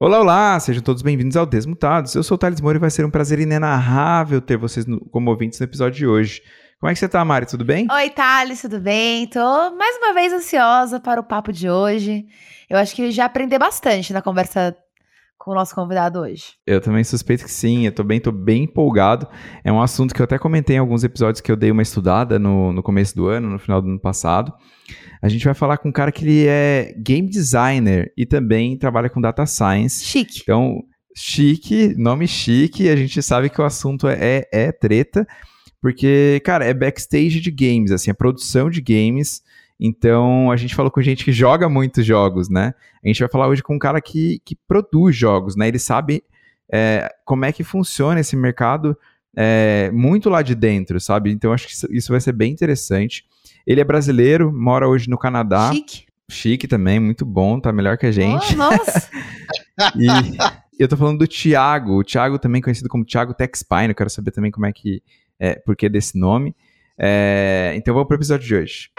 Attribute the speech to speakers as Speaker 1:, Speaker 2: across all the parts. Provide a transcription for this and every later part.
Speaker 1: Olá, olá, sejam todos bem-vindos ao Desmutados. Eu sou o Thales Moura e vai ser um prazer inenarrável ter vocês no, como ouvintes no episódio de hoje. Como é que você tá, Mari? Tudo bem?
Speaker 2: Oi, Thales, tudo bem? Tô mais uma vez ansiosa para o papo de hoje. Eu acho que já aprendi bastante na conversa com o nosso convidado hoje.
Speaker 1: Eu também suspeito que sim, eu tô bem, tô bem empolgado. É um assunto que eu até comentei em alguns episódios que eu dei uma estudada no, no começo do ano, no final do ano passado. A gente vai falar com um cara que ele é game designer e também trabalha com data science.
Speaker 2: Chique.
Speaker 1: Então, chique, nome chique, a gente sabe que o assunto é, é, é treta, porque, cara, é backstage de games, assim, é produção de games. Então, a gente falou com gente que joga muitos jogos, né? A gente vai falar hoje com um cara que, que produz jogos, né? Ele sabe é, como é que funciona esse mercado é, muito lá de dentro, sabe? Então, acho que isso, vai ser bem interessante. Ele é brasileiro, mora hoje no Canadá.
Speaker 2: Chique.
Speaker 1: Chique também, muito bom, tá melhor que a gente.
Speaker 2: Oh, nossa.
Speaker 1: e eu tô falando do Thiago, o Thiago também conhecido como Thiago Texpine, eu quero saber também como é que, é, por que desse nome. É, então vamos pro episódio de hoje.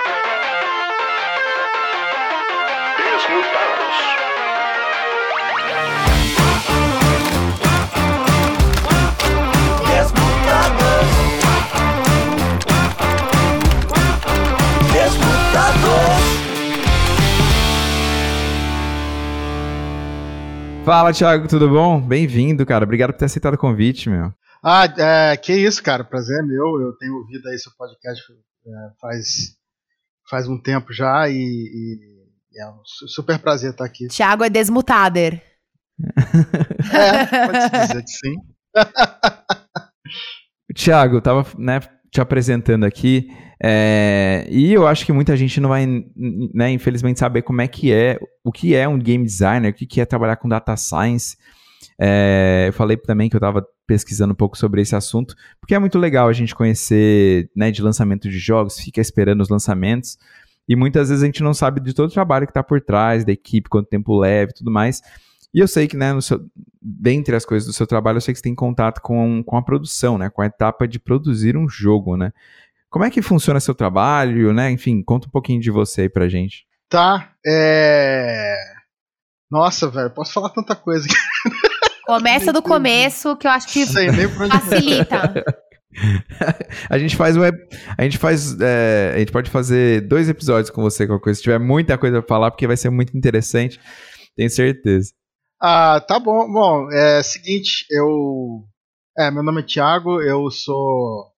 Speaker 1: Fala, Thiago, tudo bom? Bem-vindo, cara. Obrigado por ter aceitado o convite, meu.
Speaker 3: Ah, é, que isso, cara. Prazer é meu. Eu tenho ouvido aí seu podcast é, faz, faz um tempo já e, e, é um super prazer estar aqui.
Speaker 2: Thiago é desmutader.
Speaker 3: é, pode dizer que sim.
Speaker 1: Thiago, tava né, te apresentando aqui. É, e eu acho que muita gente não vai, né, infelizmente, saber como é que é, o que é um game designer, o que é trabalhar com data science. É, eu falei também que eu estava pesquisando um pouco sobre esse assunto, porque é muito legal a gente conhecer né, de lançamento de jogos, fica esperando os lançamentos, e muitas vezes a gente não sabe de todo o trabalho que está por trás, da equipe, quanto tempo leva e tudo mais. E eu sei que, né, seu, dentre as coisas do seu trabalho, eu sei que você tem contato com, com a produção, né, com a etapa de produzir um jogo, né. Como é que funciona seu trabalho, né? Enfim, conta um pouquinho de você aí pra gente.
Speaker 3: Tá, é... Nossa, velho, posso falar tanta coisa aqui.
Speaker 2: Começa do começo, que eu acho que facilita.
Speaker 1: a gente faz um, a gente faz é, a gente pode fazer dois episódios com você qualquer coisa se tiver muita coisa pra falar porque vai ser muito interessante tenho certeza
Speaker 3: ah tá bom bom é seguinte eu é meu nome é Thiago eu sou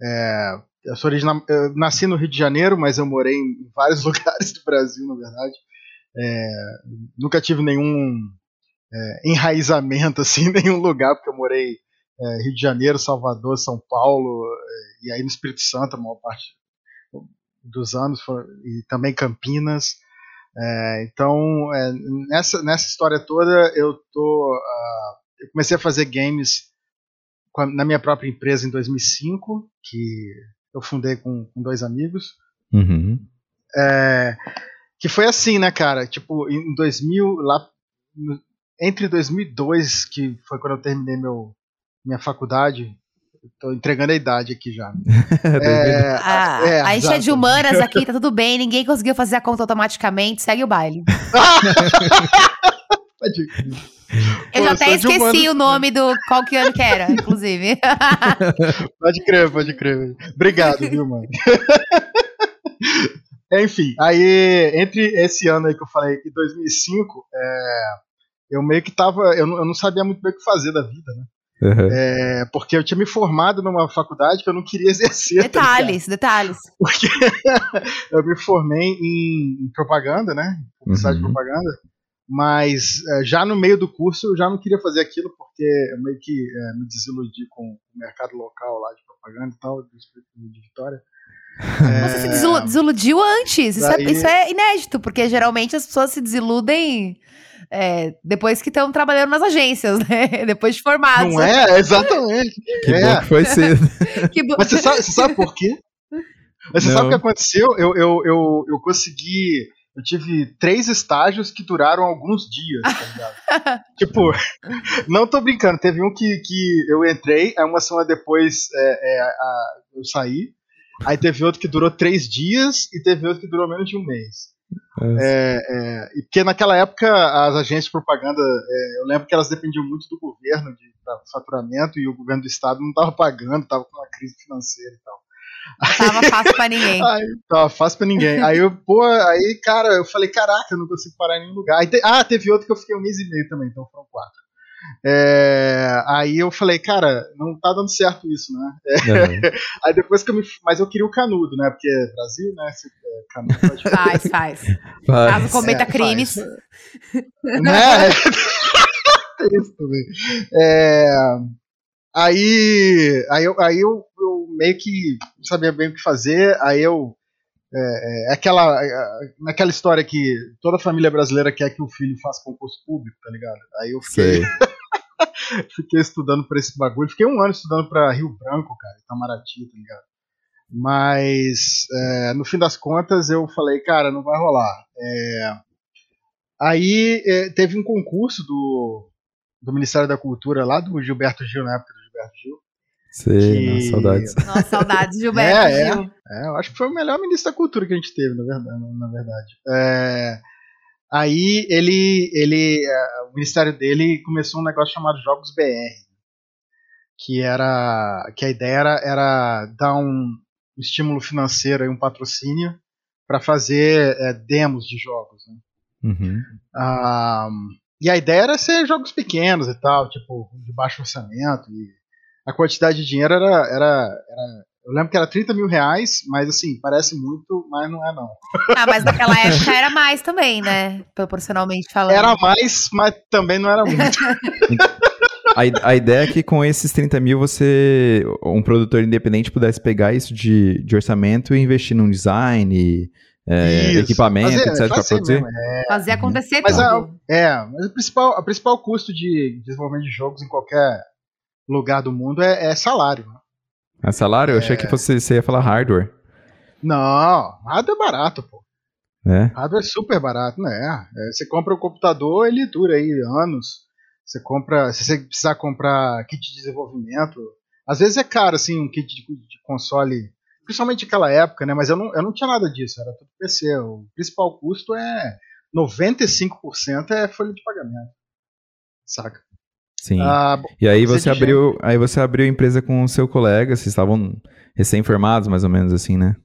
Speaker 3: é, eu, sou original, eu nasci no Rio de Janeiro, mas eu morei em vários lugares do Brasil, na verdade. É, nunca tive nenhum é, enraizamento assim, em nenhum lugar, porque eu morei é, Rio de Janeiro, Salvador, São Paulo, é, e aí no Espírito Santo a maior parte dos anos, e também Campinas. É, então, é, nessa, nessa história toda, eu tô. Uh, eu comecei a fazer games na minha própria empresa em 2005, que eu fundei com, com dois amigos.
Speaker 1: Uhum.
Speaker 3: É, que foi assim, né, cara? Tipo, em 2000, lá entre 2002, que foi quando eu terminei meu, minha faculdade, Tô entregando a idade aqui já.
Speaker 2: é, ah, é, a gente é de humanas aqui, tá tudo bem, ninguém conseguiu fazer a conta automaticamente, segue o baile. Eu já até esqueci o nome do qual que ano que era, inclusive.
Speaker 3: pode crer, pode crer. Obrigado, viu, mano? Enfim, aí entre esse ano aí que eu falei e 2005, é, eu meio que tava. Eu não, eu não sabia muito bem o que fazer da vida, né? Uhum. É, porque eu tinha me formado numa faculdade que eu não queria exercer.
Speaker 2: Tá detalhes, tá detalhes.
Speaker 3: Porque eu me formei em, em propaganda, né? Publicidade uhum. de propaganda. Mas é, já no meio do curso eu já não queria fazer aquilo porque eu meio que é, me desiludi com o mercado local lá de propaganda e tal, de Vitória.
Speaker 2: Você se é, desiludiu antes. Isso, Daí... é, isso, é, inédito, porque geralmente as pessoas se desiludem é, depois que estão trabalhando nas agências, né? Depois de formados.
Speaker 3: Não é? Exatamente.
Speaker 1: Que
Speaker 3: é.
Speaker 1: bom que foi cedo.
Speaker 3: que bo... Mas você sabe, você sabe por quê? Mas você Não. sabe o que aconteceu? Eu, eu, eu, eu consegui eu tive três estágios que duraram alguns dias, tá ligado? tipo, não tô brincando, teve um que, que eu entrei, aí uma semana depois é, é, a, eu saí, aí teve outro que durou três dias e teve outro que durou menos de um mês. É, é, porque naquela época as agências de propaganda, é, eu lembro que elas dependiam muito do governo de faturamento e o governo do estado não estava pagando, estava com uma crise financeira e tal.
Speaker 2: Tava fácil pra ninguém.
Speaker 3: Aí, tava fácil pra ninguém. Aí eu, pô, aí, cara, eu falei, caraca, eu não consigo parar em nenhum lugar. Te, ah, teve outro que eu fiquei um mês e meio também, então foram quatro. É, aí eu falei, cara, não tá dando certo isso, né? É, uhum. aí depois que eu me. Mas eu queria o canudo, né? Porque Brasil, né? Se, é,
Speaker 2: canudo faz, faz, faz. faz. Caso cometa é, crimes.
Speaker 3: Né? Tem isso também. É, aí aí, eu, aí eu, eu, meio que não sabia bem o que fazer, aí eu. É, é aquela, naquela história que toda família brasileira quer que o filho faça concurso público, tá ligado? Aí eu fiquei. fiquei estudando pra esse bagulho. Fiquei um ano estudando pra Rio Branco, cara, Itamaraty, tá ligado? Mas é, no fim das contas eu falei, cara, não vai rolar. É, aí é, teve um concurso do, do Ministério da Cultura lá do Gilberto Gil, na época do Gilberto Gil.
Speaker 1: Sim, que... saudades.
Speaker 2: Nossa, saudades, Gilberto
Speaker 3: é. É, é, eu acho que foi o melhor ministro da cultura que a gente teve, na verdade. Na verdade. É, Aí ele, ele, é, o ministério dele começou um negócio chamado Jogos BR, que era, que a ideia era, era dar um estímulo financeiro e um patrocínio para fazer é, demos de jogos. Né?
Speaker 1: Uhum.
Speaker 3: Ah, e a ideia era ser jogos pequenos e tal, tipo de baixo orçamento e a quantidade de dinheiro era, era, era eu lembro que era 30 mil reais, mas assim, parece muito, mas não é não.
Speaker 2: Ah, mas naquela época era mais também, né? Proporcionalmente falando.
Speaker 3: Era mais, mas também não era muito.
Speaker 1: a, a ideia é que com esses 30 mil você, um produtor independente, pudesse pegar isso de, de orçamento e investir num design, é, equipamento, fazer, etc. Fazer, produzir.
Speaker 2: é. fazer acontecer mas tudo.
Speaker 3: A, é, mas o principal, o principal custo de desenvolvimento de jogos em qualquer lugar do mundo é, é salário.
Speaker 1: É salário? Eu achei que é. você, você ia falar hardware.
Speaker 3: Não, hardware é barato, pô.
Speaker 1: É?
Speaker 3: Hardware é super barato, né? É, você compra o computador, ele dura aí anos. Você compra, se você precisar comprar kit de desenvolvimento, às vezes é caro assim um kit de, de console, principalmente naquela época, né? Mas eu não, eu não tinha nada disso, era tudo PC. O principal custo é 95% é folha de pagamento. Saca?
Speaker 1: Sim. Ah, e aí você abriu, aí você abriu empresa com o seu colega, vocês estavam recém-formados, mais ou menos assim, né?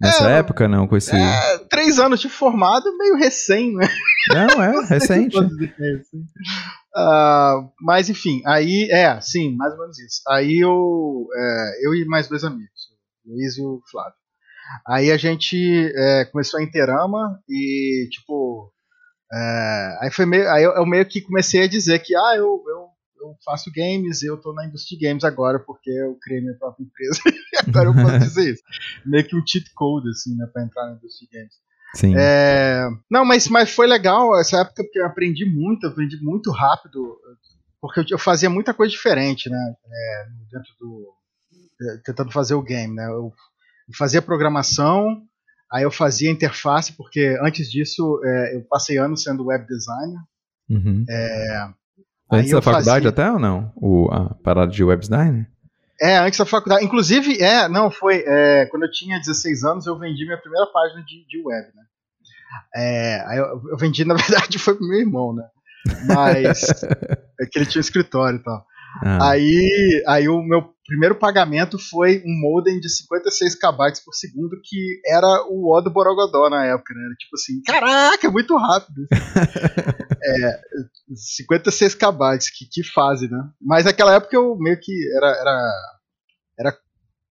Speaker 1: Nessa é, época, não, com esse...
Speaker 3: É, três anos de formado, meio recém, né?
Speaker 1: Não, é, recente. uh,
Speaker 3: mas, enfim, aí, é, sim, mais ou menos isso. Aí eu, é, eu e mais dois amigos, o Luiz e o Flávio. Aí a gente é, começou a Interama e, tipo, é, aí foi meio, aí eu, eu, meio que comecei a dizer que ah, eu, eu, eu faço games, eu tô na indústria de games agora porque eu criei minha própria empresa. e agora eu posso dizer isso. Meio que um cheat code, assim, né, pra entrar na indústria de games.
Speaker 1: Sim.
Speaker 3: É, não, mas, mas foi legal essa época porque eu aprendi muito, aprendi muito rápido, porque eu, eu fazia muita coisa diferente, né, é, dentro do. Tentando fazer o game, né. Eu fazia programação, Aí eu fazia interface, porque antes disso é, eu passei anos sendo web designer.
Speaker 1: Uhum. É, antes da faculdade fazia... até ou não? O, a parada de web design?
Speaker 3: É, antes da faculdade. Inclusive, é, não, foi. É, quando eu tinha 16 anos, eu vendi minha primeira página de, de web, né? É, aí eu, eu, vendi, na verdade, foi pro meu irmão, né? Mas. é que ele tinha um escritório e tal. Ah. Aí, aí o meu primeiro pagamento foi um modem de 56 KB por segundo, que era o O do Borogodó na época, né? Tipo assim, caraca, muito rápido. é, 56 KB, que, que fase, né? Mas naquela época eu meio que era, era, era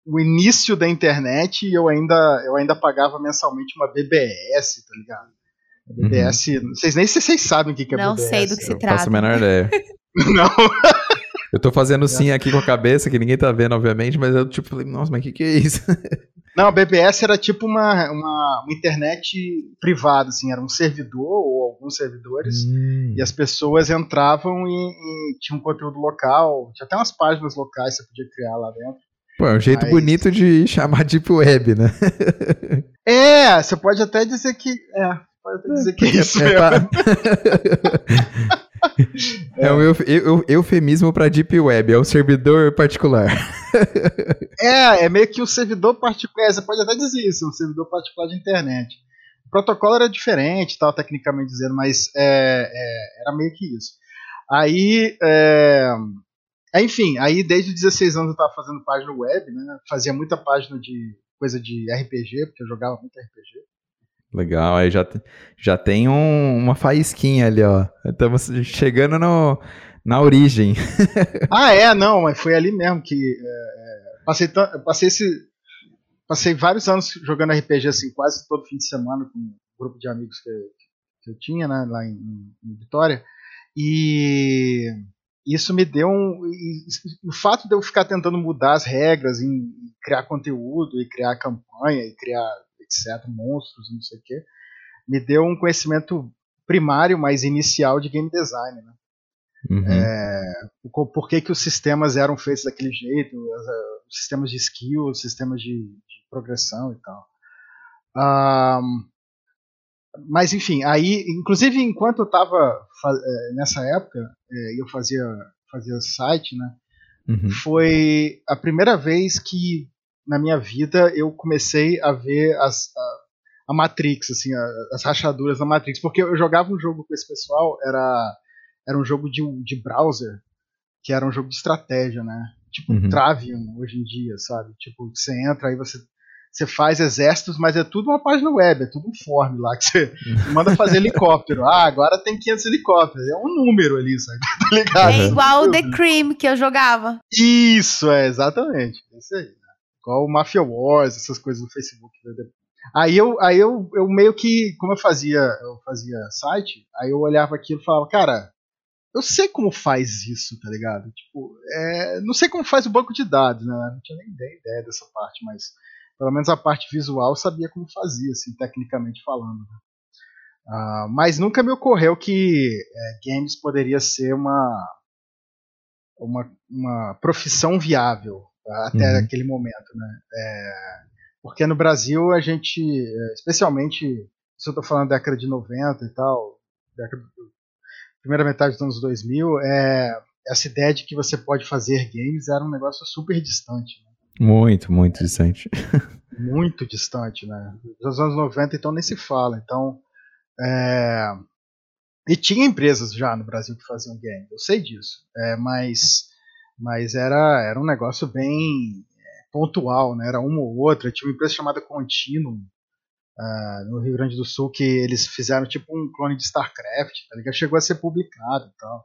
Speaker 3: o início da internet e eu ainda, eu ainda pagava mensalmente uma BBS, tá ligado? BBS, uhum. vocês nem sei se vocês sabem o que, que é
Speaker 2: Não
Speaker 3: BBS.
Speaker 2: Não sei do que se eu trata.
Speaker 1: Faço a menor ideia.
Speaker 3: Não.
Speaker 1: Eu tô fazendo sim aqui com a cabeça, que ninguém tá vendo, obviamente, mas eu tipo falei, nossa, mas o que, que é isso?
Speaker 3: Não, a BBS era tipo uma, uma, uma, internet privada, assim, era um servidor ou alguns servidores, hum. e as pessoas entravam e, e tinha um conteúdo local, tinha até umas páginas locais que você podia criar lá dentro.
Speaker 1: Pô, é um jeito Mas... bonito de chamar Deep Web, né?
Speaker 3: é, você pode até dizer que. É, pode até dizer que é, é isso. É, é
Speaker 1: É, um eufemismo para Deep Web, é um servidor particular.
Speaker 3: é, é meio que um servidor particular. Você pode até dizer isso, um servidor particular de internet. protocolo era diferente, tal, tecnicamente dizendo, mas é, é, era meio que isso. Aí, é, enfim, aí desde 16 anos eu tava fazendo página web, né? Fazia muita página de coisa de RPG, porque eu jogava muito RPG.
Speaker 1: Legal, aí já, já tem um, uma faísquinha ali, ó. Estamos chegando no, na origem.
Speaker 3: ah, é, não, mas foi ali mesmo que. É, é passei, passei, esse, passei vários anos jogando RPG, assim, quase todo fim de semana com um grupo de amigos que, que eu tinha, né, lá em, em Vitória. E isso me deu um. o fato de eu ficar tentando mudar as regras, em criar conteúdo, e criar campanha, e criar etc., monstros, não sei o quê, me deu um conhecimento primário, mas inicial de game design, né? Uhum. É, por que, que os sistemas eram feitos daquele jeito, os sistemas de skill, os sistemas de, de progressão e tal. Um, mas enfim, aí, inclusive enquanto eu estava é, nessa época, é, eu fazia, fazia site, né? Uhum. Foi a primeira vez que na minha vida eu comecei a ver as, a, a Matrix, assim, a, as rachaduras da Matrix, porque eu jogava um jogo com esse pessoal, era, era um jogo de, de browser, que era um jogo de estratégia, né? Tipo uhum. Travium hoje em dia, sabe? Tipo, você entra aí você você faz exércitos, mas é tudo uma página web, é tudo um form lá que você manda fazer helicóptero. Ah, agora tem 500 helicópteros. É um número ali, sabe? Tá ligado?
Speaker 2: É igual o The Cream que eu jogava.
Speaker 3: Isso, é, exatamente. É isso aí igual o Mafia Wars, essas coisas no Facebook. Né? Aí eu, aí eu, eu meio que, como eu fazia, eu fazia site, aí eu olhava aquilo e falava, cara, eu sei como faz isso, tá ligado? Tipo, é, não sei como faz o banco de dados, né? Não tinha nem ideia dessa parte, mas pelo menos a parte visual sabia como fazia, assim, tecnicamente falando. Né? Uh, mas nunca me ocorreu que é, games poderia ser uma, uma, uma profissão viável até uhum. aquele momento, né? É, porque no Brasil a gente, é, especialmente, se eu estou falando da década de 90 e tal, década, primeira metade dos anos 2000, é, essa ideia de que você pode fazer games era um negócio super distante. Né?
Speaker 1: Muito, muito distante.
Speaker 3: Muito distante, né? Dos anos 90, então, nem se fala. Então, é... E tinha empresas já no Brasil que faziam games, eu sei disso. É, mas mas era, era um negócio bem é, pontual, né? Era uma ou outra. Tinha uma empresa chamada Continuum uh, no Rio Grande do Sul que eles fizeram tipo um clone de StarCraft, tá ligado? Chegou a ser publicado e tal.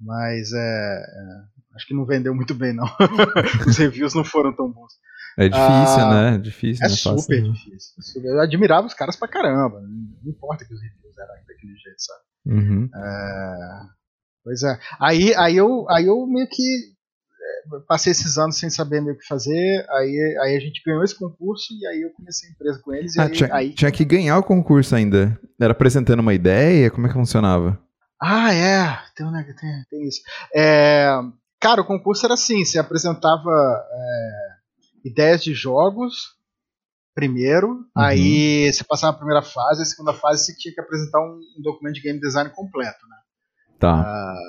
Speaker 3: Mas é, é, acho que não vendeu muito bem, não. Os reviews não foram tão bons.
Speaker 1: É difícil, né? Difícil,
Speaker 3: é super fácil, difícil. Eu admirava os caras pra caramba. Não importa que os reviews eram daquele jeito, sabe? Uhum. É, pois é. Aí, aí, eu, aí eu meio que passei esses anos sem saber meio o que fazer, aí, aí a gente ganhou esse concurso e aí eu comecei a empresa com eles.
Speaker 1: Ah,
Speaker 3: aí,
Speaker 1: tinha,
Speaker 3: aí...
Speaker 1: tinha que ganhar o concurso ainda. Era apresentando uma ideia? Como é que funcionava?
Speaker 3: Ah, é, tem, tem, tem isso. É, cara, o concurso era assim: você apresentava é, ideias de jogos primeiro, uhum. aí você passava a primeira fase, a segunda fase você tinha que apresentar um, um documento de game design completo, né?
Speaker 1: Tá. Uh,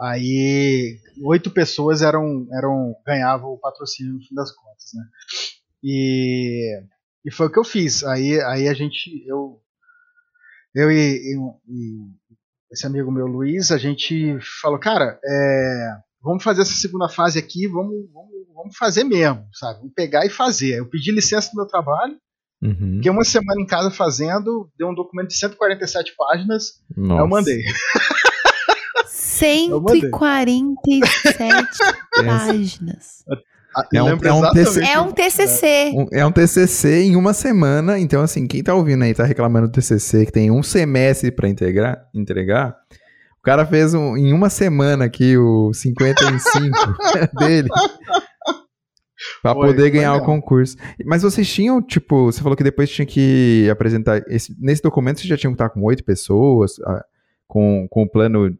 Speaker 3: Aí oito pessoas eram, eram ganhavam o patrocínio no fim das contas, né? E, e foi o que eu fiz. Aí, aí a gente, eu, eu e, e, e esse amigo meu Luiz, a gente falou, cara, é, vamos fazer essa segunda fase aqui, vamos, vamos, vamos fazer mesmo, sabe? Vamos pegar e fazer. Eu pedi licença do meu trabalho, Uhum. Fiquei uma semana em casa fazendo, deu um documento de 147 páginas, Nossa. eu mandei.
Speaker 2: 147 páginas.
Speaker 1: É um, é, um TCC,
Speaker 2: é um TCC.
Speaker 1: é um TCC em uma semana. Então, assim, quem tá ouvindo aí, tá reclamando do TCC, que tem um semestre para entregar, entregar, o cara fez um, em uma semana aqui o 55 dele. Pra foi, poder ganhar o concurso. Mas vocês tinham, tipo, você falou que depois tinha que apresentar. Esse, nesse documento vocês já tinham que estar com oito pessoas, com, com o plano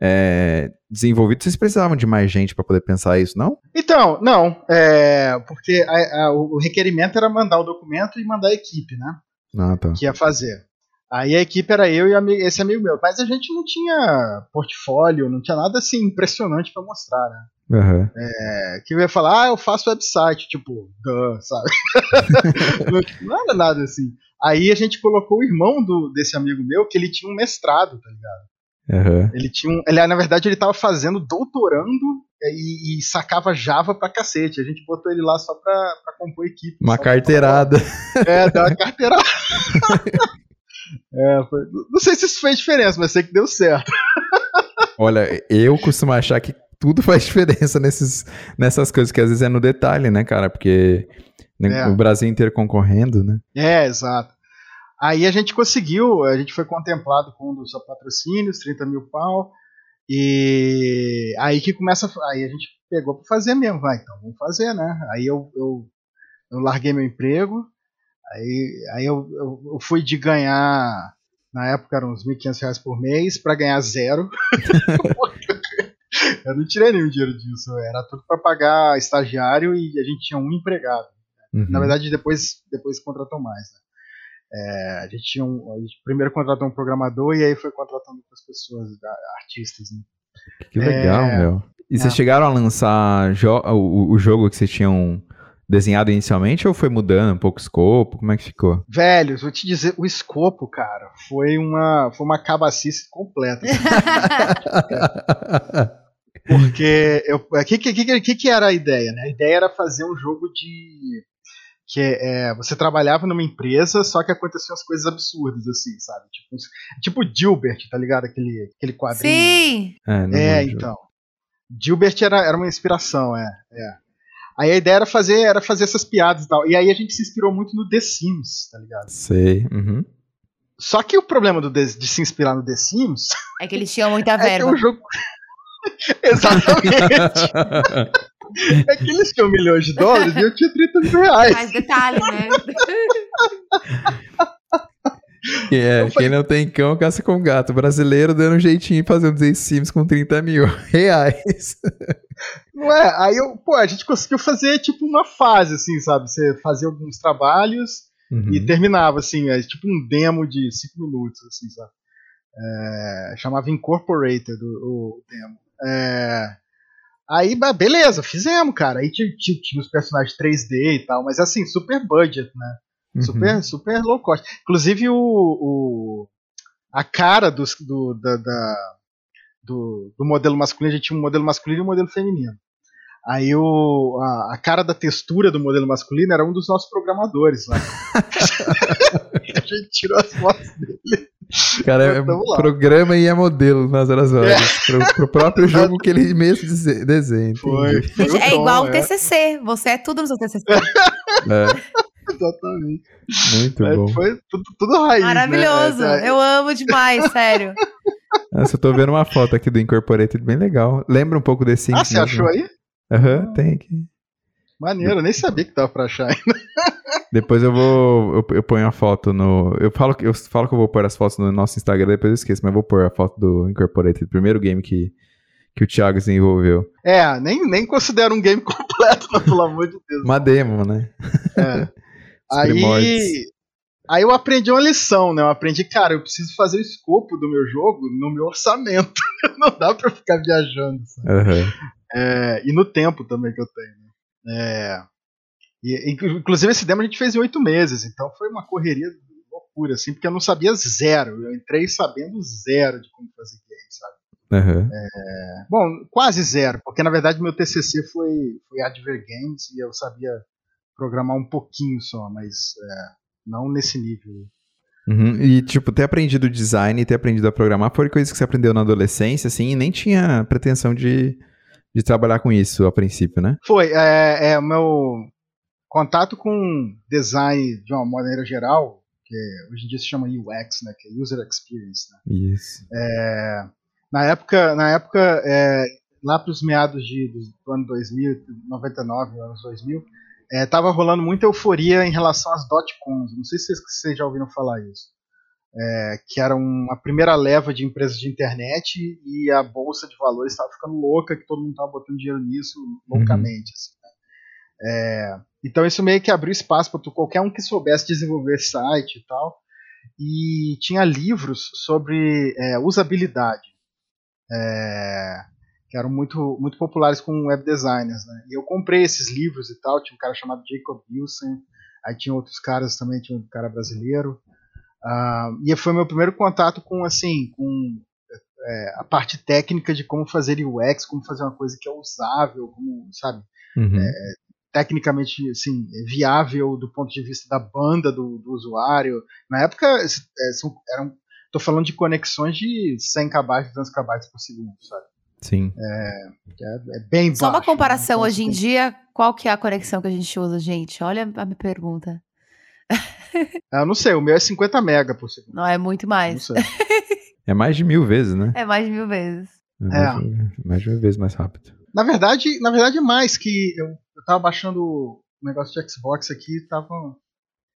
Speaker 1: é, desenvolvido, vocês precisavam de mais gente para poder pensar isso, não?
Speaker 3: Então, não. É, porque a, a, o requerimento era mandar o documento e mandar a equipe, né?
Speaker 1: Ah, tá.
Speaker 3: Que ia fazer. Aí a equipe era eu e esse amigo meu. Mas a gente não tinha portfólio, não tinha nada assim impressionante para mostrar, né?
Speaker 1: Uhum.
Speaker 3: É, que eu ia falar, ah, eu faço website, tipo, duh, sabe? não, era nada assim. Aí a gente colocou o irmão do, desse amigo meu, que ele tinha um mestrado, tá ligado? Uhum. Ele tinha um, ele, na verdade, ele tava fazendo doutorando e, e, sacava Java pra cacete. A gente botou ele lá só pra, pra compor equipe.
Speaker 1: Uma carteirada.
Speaker 3: Pra... É, deu uma carteirada. é, foi... Não sei se isso fez diferença, mas sei que deu certo.
Speaker 1: Olha, eu costumo achar que tudo faz diferença nesses, nessas coisas, que às vezes é no detalhe, né, cara? Porque é. o Brasil inteiro concorrendo, né?
Speaker 3: É, exato. Aí a gente conseguiu, a gente foi contemplado com um dos patrocínios, 30 mil pau. E aí que começa. Aí a gente pegou para fazer mesmo, vai, então vamos fazer, né? Aí eu, eu, eu larguei meu emprego, aí, aí eu, eu, eu fui de ganhar, na época eram uns 1.500 reais por mês, para ganhar zero. eu não tirei nenhum dinheiro disso, era tudo para pagar estagiário e a gente tinha um empregado. Uhum. Na verdade, depois, depois contratou mais. Né? É, a gente tinha um, a gente primeiro contratou um programador e aí foi contratando outras pessoas, artistas. Né?
Speaker 1: Que legal, é, meu. E é. vocês chegaram a lançar jo o, o, jogo que vocês tinham desenhado inicialmente ou foi mudando um pouco o escopo? Como é que ficou?
Speaker 3: Velho, vou te dizer, o escopo, cara, foi uma, foi uma cabacice completa. Porque o que, que, que, que era a ideia? Né? A ideia era fazer um jogo de que é, você trabalhava numa empresa, só que aconteciam as coisas absurdas, assim, sabe? Tipo, tipo Gilbert, tá ligado? Aquele, aquele quadrinho.
Speaker 2: Sim!
Speaker 3: É, é então. Gilbert era, era uma inspiração, é, é. Aí a ideia era fazer, era fazer essas piadas e tal. E aí a gente se inspirou muito no The Sims, tá ligado?
Speaker 1: Sei. Uhum.
Speaker 3: Só que o problema do, de, de se inspirar no The Sims.
Speaker 2: É que eles tinham muita verba. É que o jogo.
Speaker 3: Exatamente. É que eles tinham milhões de dólares e eu tinha 30 mil reais.
Speaker 2: Mais detalhe, né?
Speaker 1: É, quem não tem cão, caça com gato. brasileiro dando um jeitinho fazendo os Sims com 30 mil reais.
Speaker 3: Não é? Aí eu, pô, a gente conseguiu fazer tipo uma fase, assim, sabe? Você fazia alguns trabalhos uhum. e terminava, assim, é, tipo um demo de 5 minutos, assim, sabe? É, chamava Incorporated o, o demo. É, Aí, beleza, fizemos, cara. Aí tinha, tinha, os personagens 3D e tal, mas assim, super budget, né? Uhum. Super, super low cost. Inclusive o, o a cara dos, do, da, da, do, do modelo masculino, a gente tinha um modelo masculino e um modelo feminino. Aí o, a, a, cara da textura do modelo masculino era um dos nossos programadores lá. a gente tirou as fotos dele.
Speaker 1: Cara, é programa e é modelo nas horas vagas. É. Pro, pro próprio jogo que ele mesmo desenha.
Speaker 3: Foi, foi
Speaker 2: é igual o é. TCC. Você é tudo no seu TCC.
Speaker 3: É. Exatamente.
Speaker 1: Muito é, bom.
Speaker 3: Foi tudo, tudo raiz.
Speaker 2: Né? Maravilhoso. Né? Eu amo demais, sério.
Speaker 1: Nossa, eu tô vendo uma foto aqui do Incorporated bem legal. Lembra um pouco desse.
Speaker 3: Ah, você achou aí?
Speaker 1: Aham, uhum, tem aqui.
Speaker 3: Maneiro, eu nem sabia que tava pra achar ainda.
Speaker 1: Depois eu vou. Eu, eu, ponho a foto no. Eu falo, eu falo que eu vou pôr as fotos no nosso Instagram, depois eu esqueço, mas eu vou pôr a foto do Incorporated, primeiro game que, que o Thiago desenvolveu.
Speaker 3: É, nem, nem considero um game completo, pelo amor de Deus.
Speaker 1: Uma demo, né?
Speaker 3: É. aí. Aí eu aprendi uma lição, né? Eu aprendi, cara, eu preciso fazer o escopo do meu jogo no meu orçamento. Não dá pra ficar viajando.
Speaker 1: Uhum.
Speaker 3: É, e no tempo também que eu tenho. Né? É, e, inclusive esse demo a gente fez em oito meses, então foi uma correria loucura, assim, porque eu não sabia zero. Eu entrei sabendo zero de como fazer game, sabe?
Speaker 1: Uhum.
Speaker 3: É, bom, quase zero, porque na verdade meu TCC foi, foi Adver Games e eu sabia programar um pouquinho só, mas é, não nesse nível.
Speaker 1: Uhum. E, tipo, ter aprendido design e ter aprendido a programar foi coisa que você aprendeu na adolescência, assim, e nem tinha pretensão de, de trabalhar com isso a princípio, né?
Speaker 3: Foi. É, é o meu contato com design de uma maneira geral, que hoje em dia se chama UX, né, que é User Experience. Né?
Speaker 1: Isso.
Speaker 3: É, na época, na época é, lá para os meados de, do ano 2000, 99, anos 2000, estava é, rolando muita euforia em relação às dot-coms. Não sei se vocês já ouviram falar isso. É, que era uma primeira leva de empresas de internet e a bolsa de valores estava ficando louca, que todo mundo estava botando dinheiro nisso loucamente. Uhum. Assim, né? é, então isso meio que abriu espaço para qualquer um que soubesse desenvolver site e tal. E tinha livros sobre é, usabilidade, é, que eram muito, muito populares com web designers. Né? E eu comprei esses livros e tal. Tinha um cara chamado Jacob Wilson. Aí tinha outros caras também, tinha um cara brasileiro. Uh, e foi meu primeiro contato com assim, com é, a parte técnica de como fazer UX, como fazer uma coisa que é usável, como sabe, uhum. é, tecnicamente assim, viável do ponto de vista da banda do, do usuário. Na época, é, são, eram, tô falando de conexões de 100 KB, 200 KB por segundo, sabe?
Speaker 1: Sim.
Speaker 3: É, é, é bem
Speaker 2: Só baixo, uma comparação, né? hoje em dia, qual que é a conexão que a gente usa, gente? Olha a minha pergunta.
Speaker 3: Eu não sei, o meu é 50 mega por segundo.
Speaker 2: Não, é muito mais.
Speaker 1: É mais de mil vezes, né?
Speaker 2: É mais de mil vezes.
Speaker 1: É, mais, é. De, mais de mil vezes mais rápido.
Speaker 3: Na verdade, na verdade é mais que eu, eu tava baixando o negócio de Xbox aqui, tava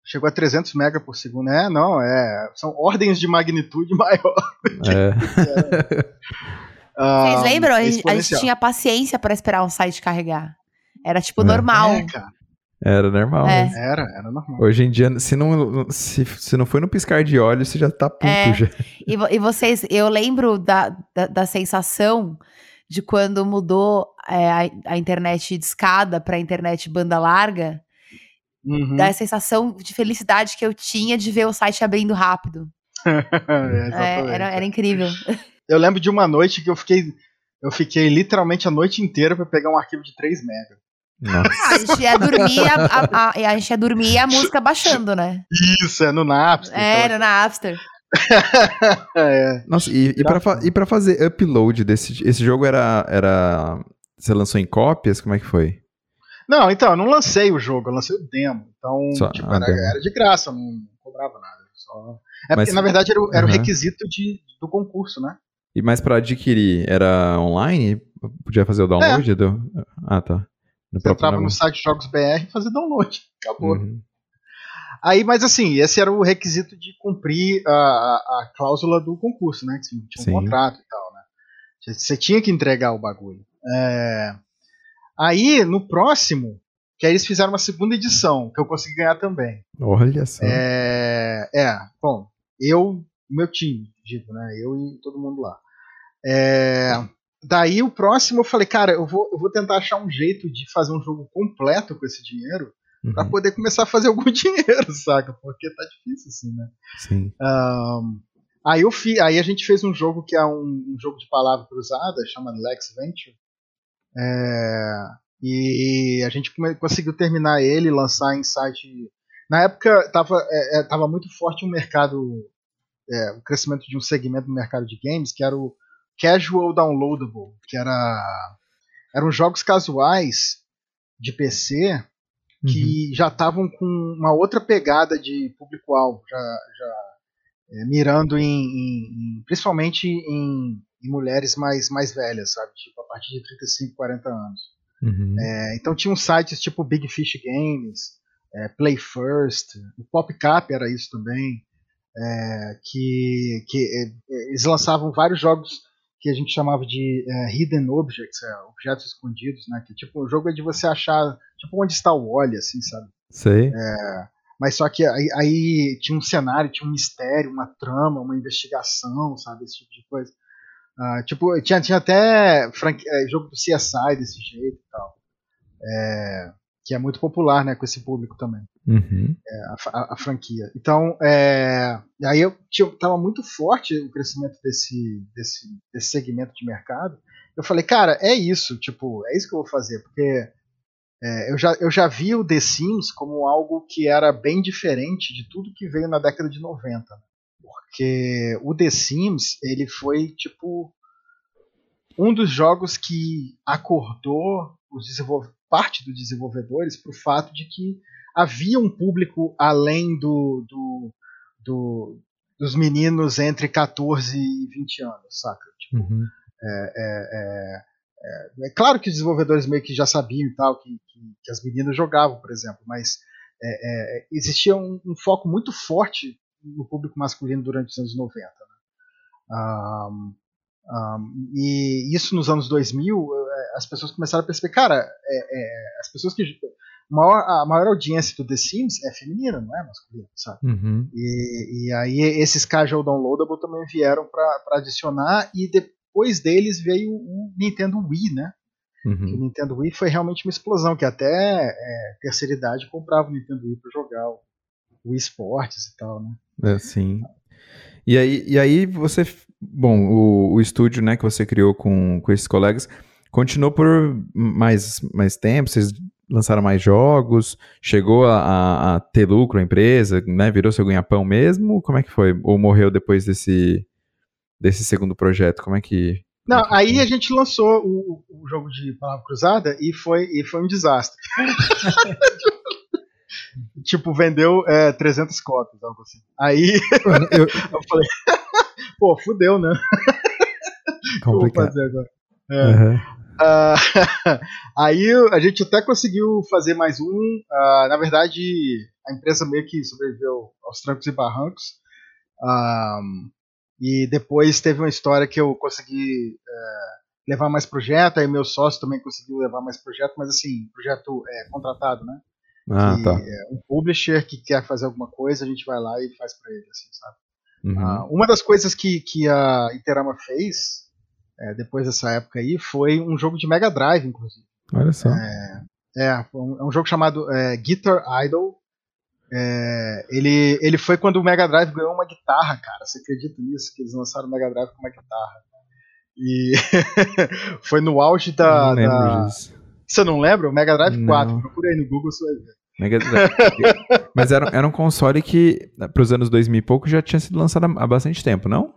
Speaker 3: chegou a 300 mega por segundo. É, não, é, são ordens de magnitude maior.
Speaker 2: É. Vocês ah, lembram? A gente, a gente, tinha paciência para esperar um site carregar. Era tipo é. normal. É, cara.
Speaker 1: Era normal.
Speaker 3: É. Era, era normal.
Speaker 1: Hoje em dia, se não, se, se não foi no piscar de olhos, você já tá puto é. já.
Speaker 2: E, e, vocês, eu lembro da, da, da sensação de quando mudou é, a, a, internet de escada para internet banda larga, uhum. da sensação de felicidade que eu tinha de ver o site abrindo rápido. é, era, era incrível.
Speaker 3: Eu lembro de uma noite que eu fiquei, eu fiquei literalmente a noite inteira para pegar um arquivo de 3 MB.
Speaker 2: Nossa. a gente ia dormir, a, a, a, a gente ia dormir e a música baixando, né?
Speaker 3: Isso, é no Napster.
Speaker 2: É, no Napster.
Speaker 1: é. Nossa, e, e, pra, e pra fazer upload desse esse jogo era, era. Você lançou em cópias? Como é que foi?
Speaker 3: Não, então, eu não lancei o jogo, eu lancei o demo. Então, Só, tipo, era, era, de graça, não cobrava nada. Só... É Mas, porque, na verdade, era, era uhum. o requisito de, do concurso, né?
Speaker 1: E mais para adquirir, era online? Podia fazer o download? É. Do... Ah, tá.
Speaker 3: No Você entrava no site Jogos BR e fazia download. Acabou. Uhum. Aí, mas assim, esse era o requisito de cumprir a, a, a cláusula do concurso, né? Que tinha um Sim. contrato e tal, né? Você tinha que entregar o bagulho. É... Aí, no próximo, que aí eles fizeram uma segunda edição, que eu consegui ganhar também.
Speaker 1: Olha só.
Speaker 3: É, é bom, eu, meu time, digo, né? Eu e todo mundo lá. É, daí o próximo eu falei, cara, eu vou, eu vou tentar achar um jeito de fazer um jogo completo com esse dinheiro uhum. para poder começar a fazer algum dinheiro, saca? Porque tá difícil assim, né?
Speaker 1: Sim.
Speaker 3: Um, aí, eu fi, aí a gente fez um jogo que é um, um jogo de palavra cruzada, chama Lex Venture. É, e a gente conseguiu terminar ele, lançar em site. Na época tava, é, é, tava muito forte o mercado, é, o crescimento de um segmento no mercado de games que era o casual downloadable, que era eram jogos casuais de PC que uhum. já estavam com uma outra pegada de público-alvo, já, já é, mirando em, em, em principalmente em, em, mulheres mais, mais velhas, sabe? Tipo, a partir de 35, 40 anos. Uhum. É, então tinham sites tipo Big Fish Games, é, Play First, o PopCap era isso também, é, que, que é, eles lançavam vários jogos que a gente chamava de é, hidden objects, é, objetos escondidos, né? Que tipo, o jogo é de você achar, tipo, onde está o Wally, assim, sabe?
Speaker 1: Sei.
Speaker 3: É, mas só que aí, aí, tinha um cenário, tinha um mistério, uma trama, uma investigação, sabe? Esse tipo de coisa. Uh, tipo, tinha, tinha até é, jogo do CSI desse jeito e tal. É, que é muito popular, né, com esse público também.
Speaker 1: Uhum.
Speaker 3: É, a, a, franquia. Então, é, aí eu tinha, tava muito forte o crescimento desse, desse, desse segmento de mercado. Eu falei, cara, é isso, tipo, é isso que eu vou fazer, porque é, eu, já, eu já vi o The Sims como algo que era bem diferente de tudo que veio na década de 90. Porque o The Sims, ele foi, tipo, um dos jogos que acordou os parte dos desenvolvedores para o fato de que havia um público além do, do, do, dos meninos entre 14 e 20 anos, saca? Tipo, uhum. é, é, é, é, é, claro que os desenvolvedores meio que já sabiam e tal, que, que, que as meninas jogavam, por exemplo, mas é, é, existia um, um, foco muito forte no público masculino durante os anos 90. Né? Um, um, e isso nos anos 2000, é, as pessoas começaram a perceber, cara, as pessoas que. Maior, a maior audiência do The Sims é feminina, não é masculina, sabe?
Speaker 1: Uhum.
Speaker 3: E, e, aí esses casual downloadable também vieram para adicionar, e depois deles veio o Nintendo Wii, né? Uhum. O Nintendo Wii foi realmente uma explosão, que até é, terceira idade comprava o Nintendo Wii para jogar o, o esportes e tal, né?
Speaker 1: É, sim. E aí, e aí você, bom, o, o estúdio, né, que você criou com, com esses colegas, continuou por mais, mais tempo, vocês lançaram mais jogos, chegou a, a, a ter lucro a empresa, né, virou seu ganha-pão mesmo, como é que foi? Ou morreu depois desse, desse segundo projeto, como é que...
Speaker 3: Não, é aí a gente lançou o, o jogo de Palavra Cruzada e foi, e foi um desastre. tipo, vendeu é, 300 cópias, algo assim. Aí eu, eu falei, pô, fudeu, né?
Speaker 1: Complicado. vou fazer agora?
Speaker 3: É. Uhum. Uh, aí a gente até conseguiu fazer mais um. Uh, na verdade, a empresa meio que sobreviveu aos trancos e barrancos. Uh, e depois teve uma história que eu consegui é, levar mais projeto, aí meu sócio também conseguiu levar mais projeto, mas assim, projeto é, contratado, né?
Speaker 1: Ah,
Speaker 3: que
Speaker 1: tá.
Speaker 3: É um publisher que quer fazer alguma coisa, a gente vai lá e faz para ele, assim, sabe? Uhum. uma das coisas que, que a Interama fez é, depois dessa época aí, foi um jogo de Mega Drive, inclusive.
Speaker 1: Olha só.
Speaker 3: É, é, um, é um jogo chamado é, Guitar Idol. É, ele, ele foi quando o Mega Drive ganhou uma guitarra, cara. Você acredita nisso? Que eles lançaram o Mega Drive com uma guitarra. E foi no auge da.
Speaker 1: Não
Speaker 3: da... Você não lembra? O Mega Drive 4. Procura aí no Google, você vai ver.
Speaker 1: Mega Drive. Mas era, era um console que, para os anos 2000 e pouco, já tinha sido lançado há bastante tempo, não?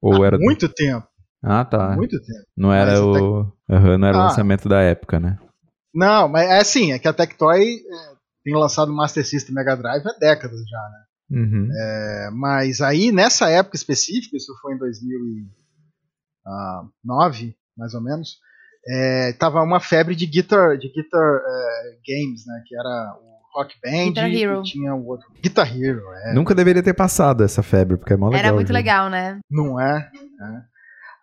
Speaker 3: Ou há era muito tempo.
Speaker 1: Ah, tá.
Speaker 3: Muito tempo.
Speaker 1: Não era o, uhum, não era ah. o lançamento da época, né?
Speaker 3: Não, mas é assim, é que a Tectoy é, tem lançado Master System Mega Drive há décadas já, né?
Speaker 1: Uhum.
Speaker 3: É, mas aí, nessa época específica, isso foi em 2009, mais ou menos, é, tava uma febre de guitar, de guitar é, games, né? Que era o Rock Band
Speaker 2: Guitar Hero.
Speaker 3: e tinha o outro. Guitar Hero, é.
Speaker 1: Nunca deveria ter passado essa febre, porque é mó legal.
Speaker 2: Era muito legal, né?
Speaker 3: Não é? é.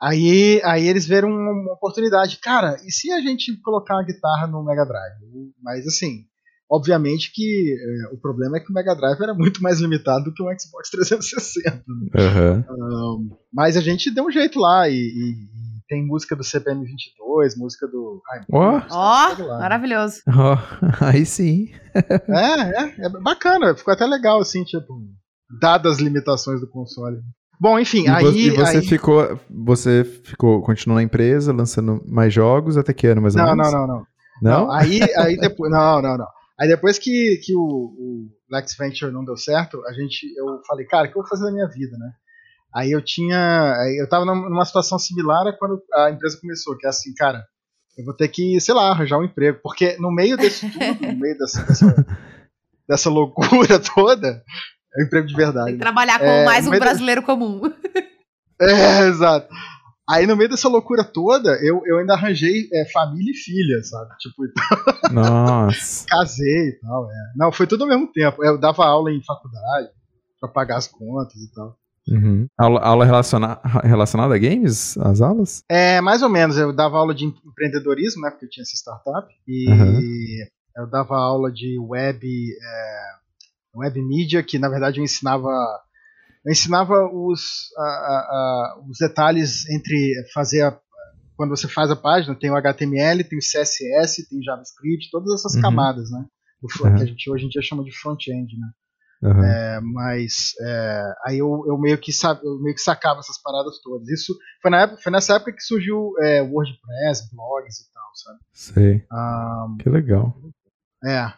Speaker 3: Aí, aí eles viram uma oportunidade. Cara, e se a gente colocar a guitarra no Mega Drive? Mas assim, obviamente que é, o problema é que o Mega Drive era muito mais limitado do que o Xbox 360. Né?
Speaker 1: Uhum.
Speaker 3: Um, mas a gente deu um jeito lá e, e tem música do CPM 22, música do.
Speaker 2: Ó, oh, oh, maravilhoso.
Speaker 1: Oh, aí sim.
Speaker 3: é, é, é bacana, ficou até legal assim, tipo, dadas as limitações do console. Bom, enfim,
Speaker 1: e
Speaker 3: aí.
Speaker 1: Você, e você
Speaker 3: aí...
Speaker 1: ficou. Você ficou. Continuou na empresa, lançando mais jogos até que ano, mais ou
Speaker 3: não,
Speaker 1: menos?
Speaker 3: Não, não, não. Não? não aí, aí depois. Não, não, não. Aí depois que, que o, o Lex Venture não deu certo, a gente. Eu falei, cara, o que eu vou fazer na minha vida, né? Aí eu tinha. Eu tava numa situação similar a quando a empresa começou, que é assim, cara, eu vou ter que, sei lá, arranjar um emprego. Porque no meio desse tudo, no meio dessa, dessa, dessa loucura toda, é um emprego de verdade. Tem
Speaker 2: que trabalhar com é, mais um brasileiro comum.
Speaker 3: É, exato. Aí no meio dessa loucura toda, eu, eu ainda arranjei é, família e filha, sabe? Tipo,
Speaker 1: então... Nossa.
Speaker 3: casei e tal. É. Não, foi tudo ao mesmo tempo. Eu dava aula em faculdade para pagar as contas e tal.
Speaker 1: Uhum. Aula, aula relaciona, relacionada a games, as aulas?
Speaker 3: É, mais ou menos. Eu dava aula de empreendedorismo, né? Porque eu tinha essa startup. E uhum. eu dava aula de web. É, web media, que na verdade eu ensinava eu ensinava os, a, a, os detalhes entre fazer a, quando você faz a página, tem o HTML, tem o CSS, tem JavaScript, todas essas uhum. camadas, né? O, uhum. Que a gente hoje em dia chama de front-end, né? Uhum. É, mas é, aí eu, eu, meio que sabe, eu meio que sacava essas paradas todas. Isso foi, na época, foi nessa época que surgiu é, WordPress, blogs e tal, sabe?
Speaker 1: Sei. Um, que legal.
Speaker 3: É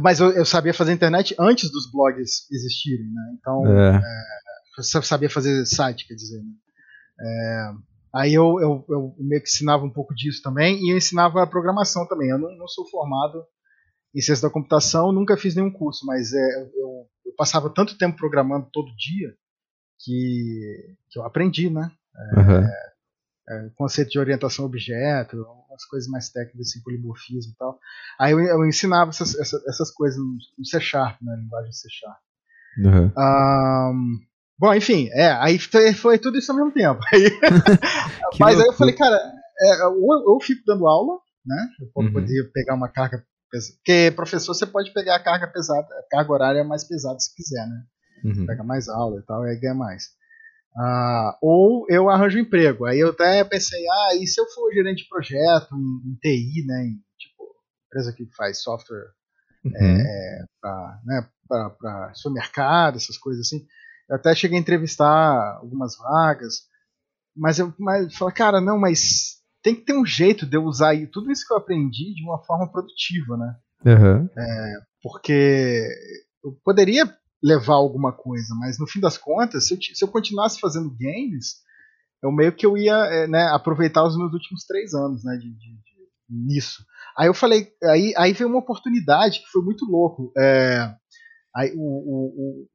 Speaker 3: mas eu, eu, sabia fazer internet antes dos blogs existirem, né? Então, é. É, eu sabia fazer site, quer dizer. Né? É, aí eu, eu, eu, meio que ensinava um pouco disso também e eu ensinava programação também. Eu não, não sou formado em ciência da computação, nunca fiz nenhum curso, mas é, eu, eu, passava tanto tempo programando todo dia que, que eu aprendi, né?
Speaker 1: Uhum.
Speaker 3: conceito de orientação a objeto, umas coisas mais técnicas, assim, polimorfismo e tal. Aí eu, eu ensinava essas, essas, essas, coisas no C Sharp, né, linguagem C Sharp.
Speaker 1: Uhum.
Speaker 3: Um, bom, enfim, é, aí foi, tudo isso ao mesmo tempo. Aí, mas aí eu falei, cara, é, ou eu fico dando aula, né, eu uhum. poder pegar uma carga pesada, porque professor você pode pegar a carga pesada, a carga horária mais pesada se quiser, né, uhum. pega mais aula e tal, aí ganha mais. Uh, ou eu arranjo um emprego. Aí eu até pensei, ah, e se eu for gerente de projeto em, em TI, né, em, tipo, empresa que faz software uhum. é, para né, supermercado, essas coisas assim. Eu até cheguei a entrevistar algumas vagas, mas eu mas, falei, cara, não, mas tem que ter um jeito de eu usar tudo isso que eu aprendi de uma forma produtiva, né?
Speaker 1: Uhum.
Speaker 3: É, porque eu poderia levar alguma coisa, mas no fim das contas, se eu, se eu continuasse fazendo games, eu meio que eu ia é, né, aproveitar os meus últimos três anos né, de, de, de, nisso. Aí eu falei, aí, aí veio uma oportunidade que foi muito louco. É, aí, o, o,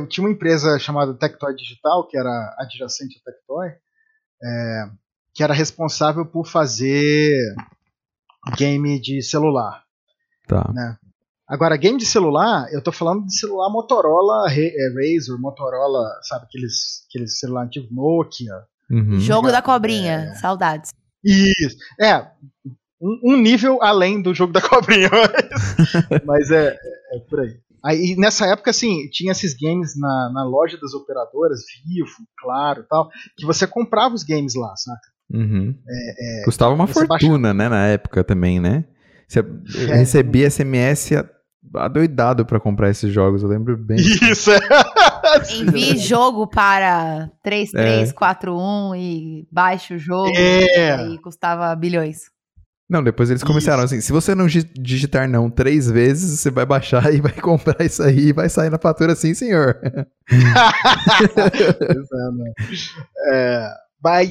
Speaker 3: o, tinha uma empresa chamada Tectoy Digital, que era adjacente à Tectoy, é, que era responsável por fazer game de celular.
Speaker 1: Tá.
Speaker 3: Né? Agora, game de celular, eu tô falando de celular Motorola, é, Razer, Motorola, sabe, aqueles, aqueles celular antigo Nokia.
Speaker 2: Uhum. Jogo da cobrinha, é... saudades.
Speaker 3: Isso, é, um, um, nível além do jogo da cobrinha, mas, mas é, é, é, por aí. Aí, nessa época, assim, tinha esses games na, na loja das operadoras, Vivo, Claro tal, que você comprava os games lá, saca?
Speaker 1: Uhum. É, é, Custava uma fortuna, né, na época também, né? Você é. recebia SMS adoidado para comprar esses jogos, eu lembro bem.
Speaker 3: Isso, é.
Speaker 2: Envie jogo para 3341 é. e baixe o jogo. É. E custava bilhões.
Speaker 1: Não, depois eles começaram isso. assim: se você não digitar não três vezes, você vai baixar e vai comprar isso aí e vai sair na fatura sim, senhor.
Speaker 3: é,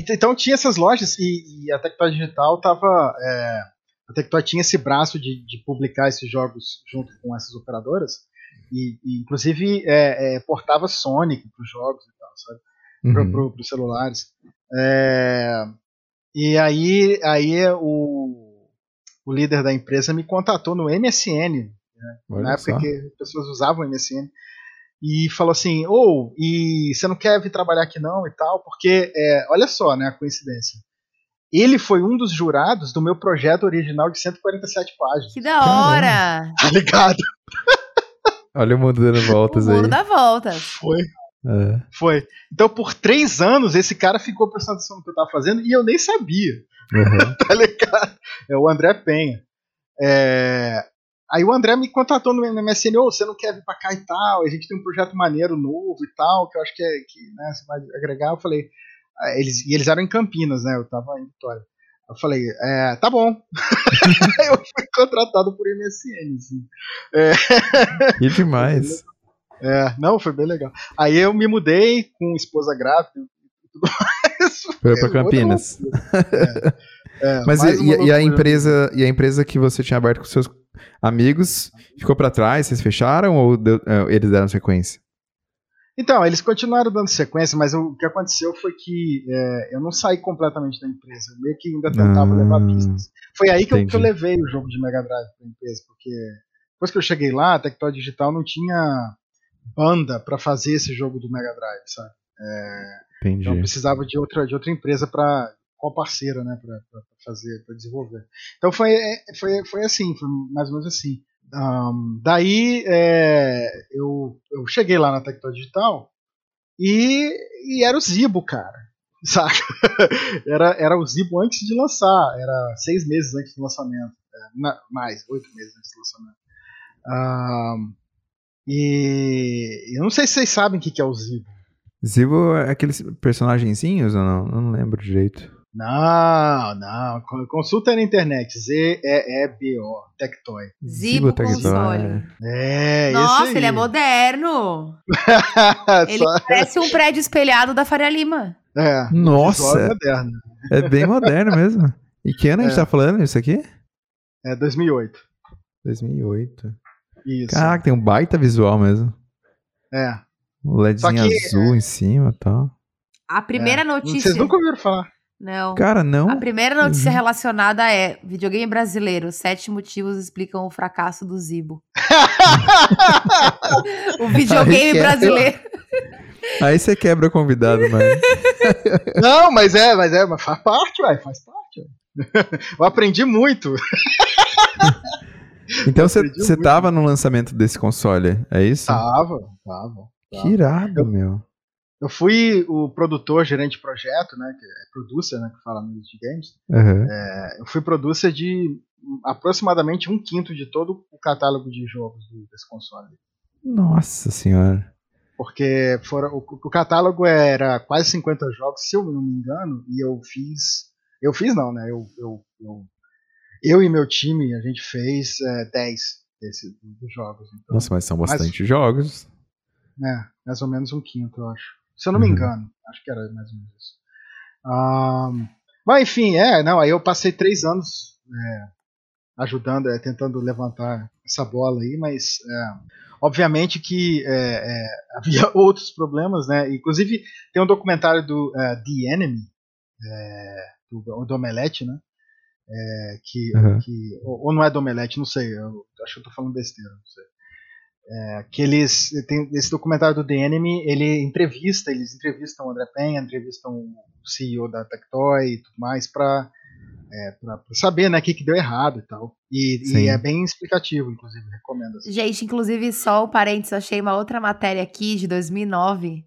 Speaker 3: então tinha essas lojas e, e a Tectoy Digital tava. É, a Tectoy tinha esse braço de, de publicar esses jogos junto com essas operadoras e, e inclusive é, é, portava Sonic para os jogos e tal, sabe? Uhum. Para os celulares. É, e aí, aí o, o líder da empresa me contatou no MSN, né? na época só. que as pessoas usavam o MSN, e falou assim: ou, oh, e você não quer vir trabalhar aqui não e tal, porque, é, olha só, né, a coincidência. Ele foi um dos jurados do meu projeto original de 147 páginas.
Speaker 2: Que da hora!
Speaker 3: Tá ligado?
Speaker 1: Olha o mundo dando voltas
Speaker 2: o mundo
Speaker 1: aí.
Speaker 2: mundo dá voltas.
Speaker 3: Foi. É. Foi. Então, por três anos, esse cara ficou prestando atenção no que eu tava fazendo e eu nem sabia. Uhum. tá ligado? É o André Penha. É... Aí o André me contatou no MSN, oh, você não quer vir pra cá e tal, a gente tem um projeto maneiro novo e tal, que eu acho que, é, que né, você vai agregar. Eu falei, eles, e eles eram em Campinas, né? Eu tava em Vitória. Eu falei, é, tá bom. eu fui contratado por MSN, assim.
Speaker 1: É. Que demais.
Speaker 3: É, não, foi bem legal. Aí eu me mudei com esposa grávida e tudo mais.
Speaker 1: Foi pra Campinas. É, é, Mas e, e, a empresa, e a empresa que você tinha aberto com seus amigos ficou para trás? Vocês fecharam ou deu, é, eles deram sequência?
Speaker 3: Então, eles continuaram dando sequência, mas o que aconteceu foi que é, eu não saí completamente da empresa. Eu meio que ainda tentava ah, levar business. Foi aí que eu, que eu, levei o jogo de Mega Drive para a empresa, porque depois que eu cheguei lá, a Tectoy Digital não tinha banda para fazer esse jogo do Mega Drive, sabe? É,
Speaker 1: Entendi.
Speaker 3: Então precisava de outra, de outra empresa para qual parceira, né, para fazer, para desenvolver. Então foi, é, foi, foi assim, foi mais ou menos assim. Um, daí é, eu, eu cheguei lá na Tectoy Digital e, e era o Zibo, cara. Era, era o Zibo antes de lançar, era seis meses antes do lançamento. É, na, mais, oito meses antes do lançamento. Um, e eu não sei se vocês sabem o que, que é o Zibo.
Speaker 1: Zibo é aqueles personagenzinhos ou não? Eu não lembro direito.
Speaker 3: Não, não. Consulta na internet. Z-E-E-B-O. Tectoy.
Speaker 2: Zibo Console.
Speaker 3: É,
Speaker 2: Nossa, ele é moderno. ele Só... parece um prédio espelhado da Faria Lima.
Speaker 3: É.
Speaker 1: Nossa. É, moderno. é bem moderno mesmo. E que ano é. a gente é. tá falando isso aqui?
Speaker 3: É 2008.
Speaker 1: 2008.
Speaker 3: Isso.
Speaker 1: Caraca, tem um baita visual mesmo.
Speaker 3: É.
Speaker 1: O LEDzinho que, azul é... em cima e tal.
Speaker 2: A primeira é. notícia.
Speaker 3: Vocês nunca ouviram falar.
Speaker 2: Não.
Speaker 1: Cara, não.
Speaker 2: A primeira notícia uhum. relacionada é: videogame brasileiro, sete motivos explicam o fracasso do Zibo. o videogame brasileiro.
Speaker 1: Aí você quebra o convidado, mano.
Speaker 3: não, mas é, mas é, mas faz parte, vai, faz parte. Eu aprendi muito.
Speaker 1: então você tava no lançamento desse console, é isso?
Speaker 3: Tava, tava.
Speaker 1: Que irado, meu.
Speaker 3: Eu fui o produtor, gerente de projeto, né? Que é producer, né? Que fala de games.
Speaker 1: Uhum.
Speaker 3: É, eu fui producer de aproximadamente um quinto de todo o catálogo de jogos desse console.
Speaker 1: Nossa senhora.
Speaker 3: Porque fora, o, o, catálogo era quase 50 jogos, se eu não me engano, e eu fiz. Eu fiz não, né? Eu, eu, eu, eu e meu time, a gente fez é, 10 desse, dos jogos.
Speaker 1: Então, Nossa, mas são bastante mas, jogos.
Speaker 3: É, mais ou menos um quinto, eu acho. Se eu não me uhum. engano, acho que era mais ou menos isso. Mas enfim, é, não, aí eu passei três anos é, ajudando, é, tentando levantar essa bola aí, mas é, Obviamente que é, é, havia outros problemas, né? Inclusive tem um documentário do uh, The Enemy, é, do, do Omelete, né? É, que, uhum. que ou, ou, não é do Omelete, não sei. Eu acho que eu tô falando besteira, não sei. É, que eles tem esse documentário do The Enemy, ele entrevista, eles entrevistam o André Penha, entrevistam o CEO da Tectoy e tudo mais para é, pra, pra, saber, né, o que, que deu errado e tal. E, e, é bem explicativo, inclusive, recomendo. Assim.
Speaker 2: Gente, inclusive, só o parênteses, achei uma outra matéria aqui de 2009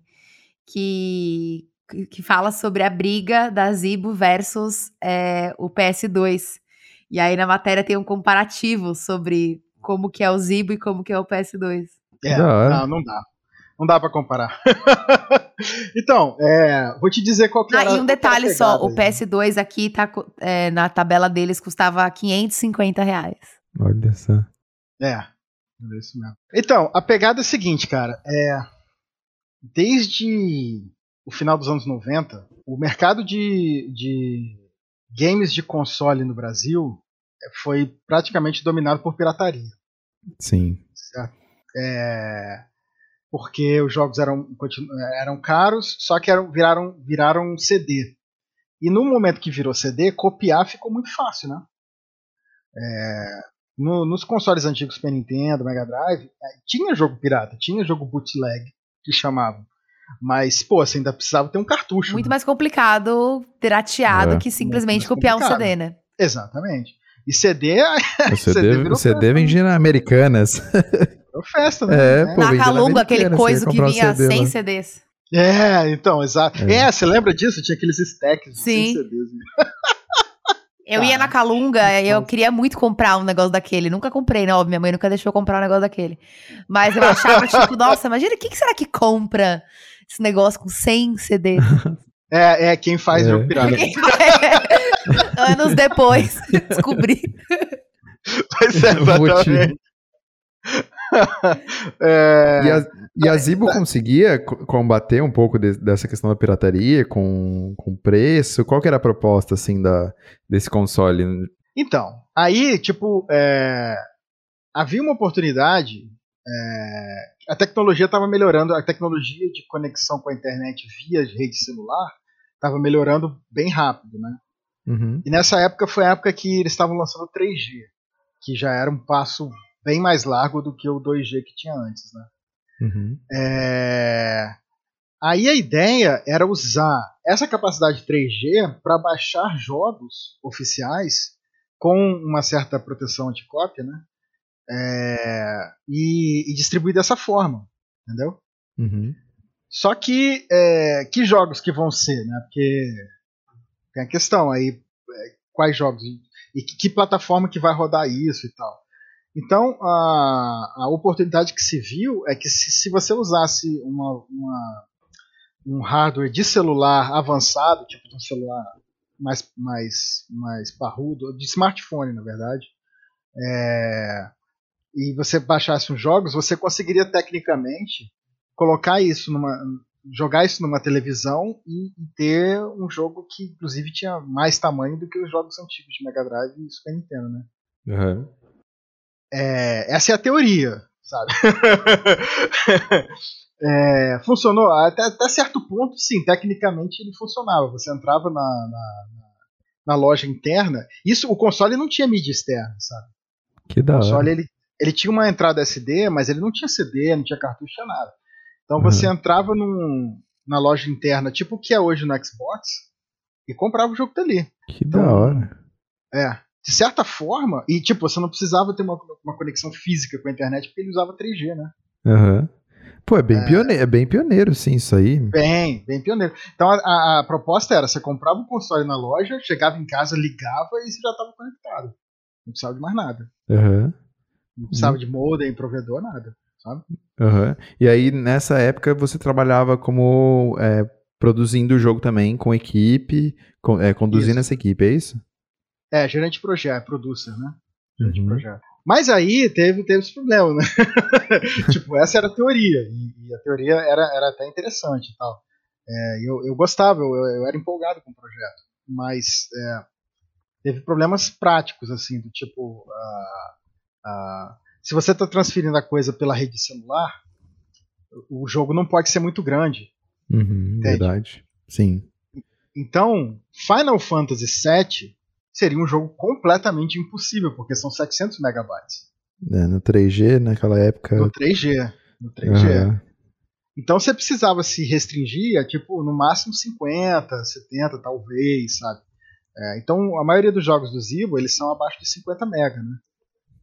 Speaker 2: que, que fala sobre a briga da Zibo versus é, o PS2. E aí na matéria tem um comparativo sobre como que é o Zibo e como que é o PS2.
Speaker 3: É, não, não dá. Não dá para comparar. então, é, vou te dizer qual que
Speaker 2: era, E um detalhe só, aí. o PS2 aqui tá é, na tabela deles custava 550 reais.
Speaker 1: Olha só.
Speaker 3: É, é isso mesmo. Então, a pegada é a seguinte, cara. É, desde o final dos anos 90, o mercado de, de games de console no Brasil é, foi praticamente dominado por pirataria.
Speaker 1: Sim.
Speaker 3: Certo? É, porque os jogos eram, eram caros, só que eram, viraram, viraram CD. E no momento que virou CD, copiar ficou muito fácil, né? É, no, nos consoles antigos Super Nintendo, Mega Drive, é, tinha jogo pirata, tinha jogo bootleg, que chamavam. Mas, pô, você ainda precisava ter um cartucho.
Speaker 2: Muito né? mais complicado, pirateado, é. que simplesmente copiar um CD, né?
Speaker 3: Exatamente. E CD.
Speaker 1: O CD, CD, o CD vende na Americanas.
Speaker 3: Virou festa, né?
Speaker 2: É, pô, na Calunga, aquele coisa que vinha CD, 100 CDs.
Speaker 3: É, então, exato. É. é. você lembra disso? Tinha aqueles stacks de
Speaker 2: Sim. 100 CDs. Eu ia na Calunga, eu queria muito comprar um negócio daquele. Nunca comprei, não. Minha mãe nunca deixou eu comprar um negócio daquele. Mas eu achava, tipo, nossa, imagina, quem que será que compra esse negócio com 100 CDs?
Speaker 3: É, é quem faz é. o pirata.
Speaker 2: Anos depois, descobri.
Speaker 3: Pois é, exatamente.
Speaker 1: é... E a, e a Zibo conseguia combater um pouco de, dessa questão da pirataria com, com preço? Qual que era a proposta, assim, da, desse console?
Speaker 3: Então, aí, tipo, é... havia uma oportunidade é, a tecnologia estava melhorando, a tecnologia de conexão com a internet via rede celular estava melhorando bem rápido, né?
Speaker 1: Uhum.
Speaker 3: E nessa época foi a época que eles estavam lançando 3G, que já era um passo bem mais largo do que o 2G que tinha antes, né?
Speaker 1: Uhum.
Speaker 3: É... Aí a ideia era usar essa capacidade 3G para baixar jogos oficiais com uma certa proteção anticópia, né? É... E, e, distribuir dessa forma, entendeu?
Speaker 1: Uhum.
Speaker 3: Só que é... que jogos que vão ser, né? Porque tem a questão aí é, quais jogos e que, que plataforma que vai rodar isso e tal. Então, a, a oportunidade que se viu é que se, se você usasse uma, uma, um hardware de celular avançado, tipo um celular mais, mais, mais parrudo, de smartphone, na verdade, é, e você baixasse os jogos, você conseguiria tecnicamente colocar isso numa. jogar isso numa televisão e, e ter um jogo que, inclusive, tinha mais tamanho do que os jogos antigos de Mega Drive e Super Nintendo, né?
Speaker 1: Uhum.
Speaker 3: É, essa é a teoria, sabe? é, funcionou até, até, certo ponto, sim, tecnicamente ele funcionava. Você entrava na, na, na, loja interna. Isso, o console não tinha mídia externa, sabe?
Speaker 1: Que da
Speaker 3: o console ele, ele tinha uma entrada SD, mas ele não tinha CD, não tinha cartucho, tinha nada. Então você uhum. entrava num, na loja interna, tipo o que é hoje no Xbox, e comprava o jogo dali.
Speaker 1: Que então, da hora.
Speaker 3: É de certa forma, e tipo, você não precisava ter uma, uma conexão física com a internet porque ele usava 3G, né?
Speaker 1: Uhum. Pô, é bem, é... Pioneiro, é bem pioneiro, sim, isso aí.
Speaker 3: Bem, bem pioneiro. Então a, a, a, proposta era: você comprava um console na loja, chegava em casa, ligava e você já estava conectado. Não precisava de mais nada.
Speaker 1: Uhum.
Speaker 3: Não precisava uhum. de modem, provedor, nada. Sabe?
Speaker 1: Uhum. E aí, nessa época, você trabalhava como é, produzindo o jogo também, com equipe, com, é, conduzindo isso. essa equipe, é isso?
Speaker 3: É, gerente de projeto, producer, né? Gerente uhum. de projeto. Mas aí teve, teve esse problema, né? tipo, essa era a teoria, e, e, a teoria era, era até interessante e tal. É, eu, eu gostava, eu, eu era empolgado com o projeto, mas é, teve problemas práticos, assim, do tipo, uh, uh, se você está transferindo a coisa pela rede celular, o jogo não pode ser muito grande.
Speaker 1: Uhum, verdade, sim.
Speaker 3: Então, Final Fantasy VII seria um jogo completamente impossível, porque são 700 megabytes.
Speaker 1: É, no 3G, naquela época.
Speaker 3: No 3G. No 3G. Uhum. Então você precisava se restringir a tipo, no máximo 50, 70, talvez, sabe? É, então a maioria dos jogos do Zibo eles são abaixo de 50 mega, né?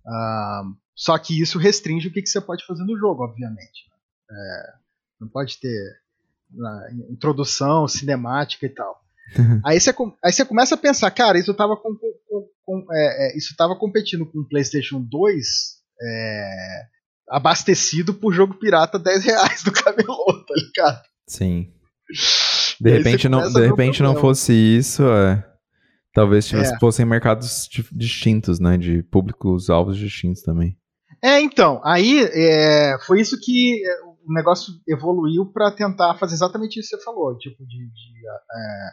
Speaker 3: Ah, só que isso restringe o que, que você pode fazer no jogo, obviamente. Né? É, não pode ter introdução, cinemática e tal. aí, você, aí você começa a pensar, cara, isso tava, com, com, com é, é, isso tava competindo com o PlayStation 2 é, abastecido por jogo pirata 10 reais do camelô, tá ligado?
Speaker 1: Sim. De repente, não, de repente não fosse isso, é, talvez tivesse, é. fossem mercados distintos, né? De públicos alvos distintos também.
Speaker 3: É, então, aí é, foi isso que o negócio evoluiu para tentar fazer exatamente isso que você falou, tipo, de, de é,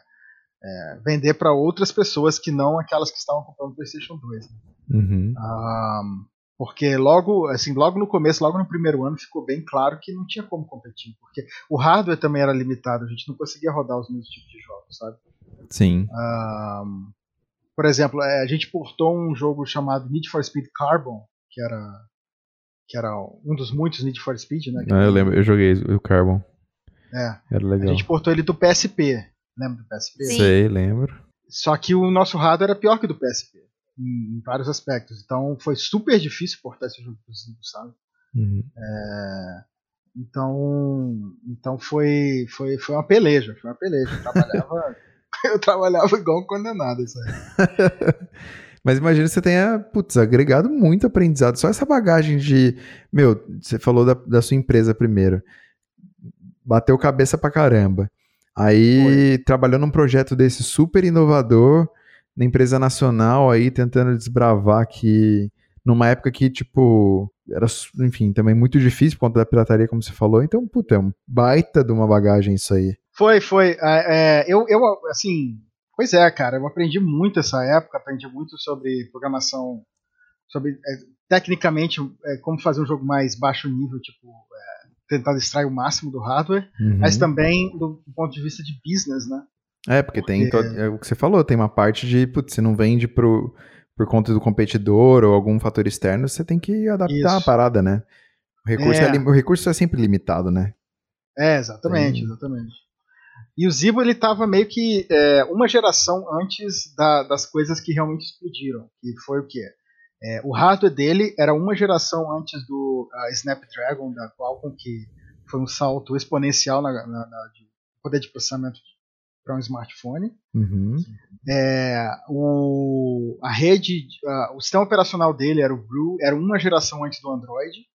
Speaker 3: é, vender para outras pessoas que não aquelas que estavam comprando o PlayStation 2. Né?
Speaker 1: Uhum.
Speaker 3: Um, porque logo, assim, logo no começo, logo no primeiro ano, ficou bem claro que não tinha como competir, porque o hardware também era limitado, a gente não conseguia rodar os mesmos tipos de jogos, sabe?
Speaker 1: Sim.
Speaker 3: Um, por exemplo, é, a gente portou um jogo chamado Need for Speed Carbon, que era que era um dos muitos Need for Speed, né?
Speaker 1: Ah, eu lembro, eu joguei o Carbon.
Speaker 3: É.
Speaker 1: Era legal.
Speaker 3: A gente portou ele do PSP. Lembra do PSP?
Speaker 1: Sim. Sei, lembro.
Speaker 3: Só que o nosso hardware era pior que o do PSP. Em, em vários aspectos. Então foi super difícil portar esse jogo pro Zibo, sabe?
Speaker 1: Uhum.
Speaker 3: É, então, então foi, foi, foi uma peleja. Foi uma peleja. Eu trabalhava, eu trabalhava igual um condenado isso aí.
Speaker 1: Mas imagina que você tenha, putz, agregado muito aprendizado. Só essa bagagem de. Meu, você falou da, da sua empresa primeiro. Bateu cabeça pra caramba. Aí Foi. trabalhou num projeto desse super inovador, na empresa nacional aí, tentando desbravar aqui, numa época que, tipo, era, enfim, também muito difícil por conta da pirataria, como você falou. Então, puta, é um baita de uma bagagem isso aí.
Speaker 3: Foi, foi. É, é eu, eu, assim, Pois é, cara, eu aprendi muito essa época, aprendi muito sobre programação, sobre é, tecnicamente é, como fazer um jogo mais baixo nível, tipo, é, tentar extrair o máximo do hardware, uhum. mas também do, do, ponto de vista de business, né?
Speaker 1: É, porque, porque... tem é o que você falou, tem uma parte de, putz, você não vende pro, por conta do competidor ou algum fator externo, você tem que adaptar Isso. a parada, né? O recurso é, é o recurso é sempre limitado, né?
Speaker 3: É, exatamente, tem... exatamente. E o Zibo ele estava meio que é, uma geração antes da, das coisas que realmente explodiram. Que foi o quê? É, o hardware dele era uma geração antes do uh, Snapdragon da Qualcomm, que foi um salto exponencial na, na, na de poder de processamento para um smartphone.
Speaker 1: Uhum.
Speaker 3: É, o, a rede, uh, o sistema operacional dele era o Brew, era uma geração antes do Android.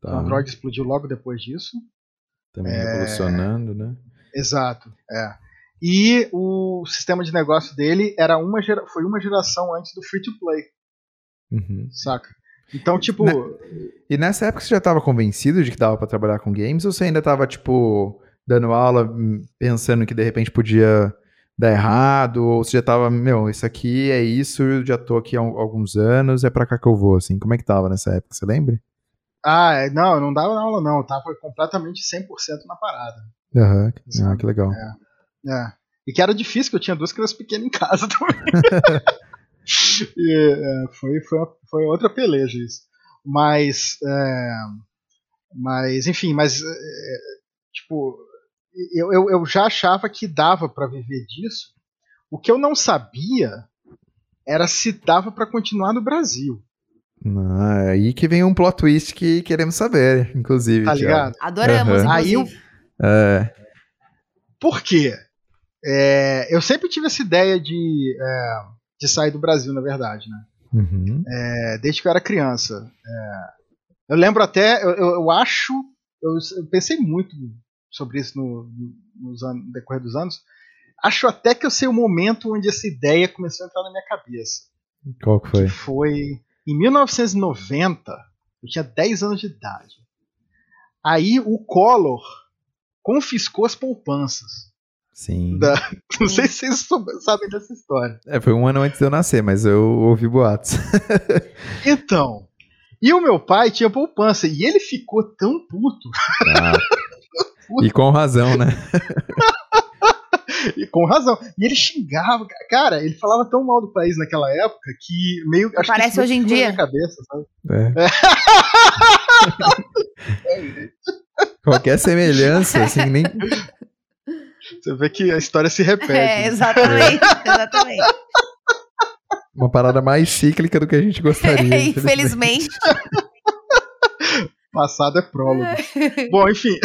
Speaker 3: Tá. O Android explodiu logo depois disso.
Speaker 1: Também é, revolucionando, né?
Speaker 3: Exato, é. E o sistema de negócio dele era uma gera, foi uma geração antes do free to play.
Speaker 1: Uhum.
Speaker 3: Saca? Então, tipo.
Speaker 1: E nessa época você já estava convencido de que dava para trabalhar com games ou você ainda estava tipo, dando aula, hum, pensando que de repente podia dar errado? Ou você já estava, meu, isso aqui é isso, eu já tô aqui há alguns anos, é para cá que eu vou, assim. Como é que tava nessa época, você lembra?
Speaker 3: Ah, é, não, não dava aula não, eu tava completamente 100% na parada.
Speaker 1: Aham, uhum. ah, que legal.
Speaker 3: É, é. E que era difícil, que eu tinha duas crianças pequenas em casa também. e, é, foi, foi, foi outra peleja isso. Mas, é, mas enfim, mas, é, tipo, eu, eu, eu já achava que dava para viver disso. O que eu não sabia era se dava para continuar no Brasil.
Speaker 1: Ah, aí que vem um plot twist que queremos saber, inclusive.
Speaker 3: Tá ligado?
Speaker 2: Adoramos, uhum.
Speaker 3: Aí eu... É... Por quê? É, eu sempre tive essa ideia de, é, de sair do Brasil, na verdade, né? Uhum. É, desde que eu era criança. É, eu lembro até, eu, eu, eu acho, eu, eu, pensei muito sobre isso no, no, no decorrer dos anos. Acho até que eu sei o momento onde essa ideia começou a entrar na minha cabeça.
Speaker 1: Qual que foi? Que
Speaker 3: foi em 1990, eu tinha 10 anos de idade. Aí o Collor confiscou as poupanças.
Speaker 1: Sim.
Speaker 3: Da... Não sei se vocês sabem dessa história.
Speaker 1: É, foi um ano antes de eu nascer, mas eu ouvi boatos.
Speaker 3: então. E o meu pai tinha poupança e ele ficou tão puto. Ah,
Speaker 1: puto. E com razão, né?
Speaker 3: E com razão. E ele xingava, cara, ele falava tão mal do país naquela época que meio.
Speaker 2: Acho Parece
Speaker 3: que
Speaker 2: hoje em dia.
Speaker 3: Cabeça,
Speaker 1: é. É. Qualquer semelhança, assim, nem.
Speaker 3: Você vê que a história se repete. É,
Speaker 2: exatamente, exatamente.
Speaker 1: Uma parada mais cíclica do que a gente gostaria.
Speaker 2: É, infelizmente.
Speaker 3: Passado é prólogo. Bom, enfim.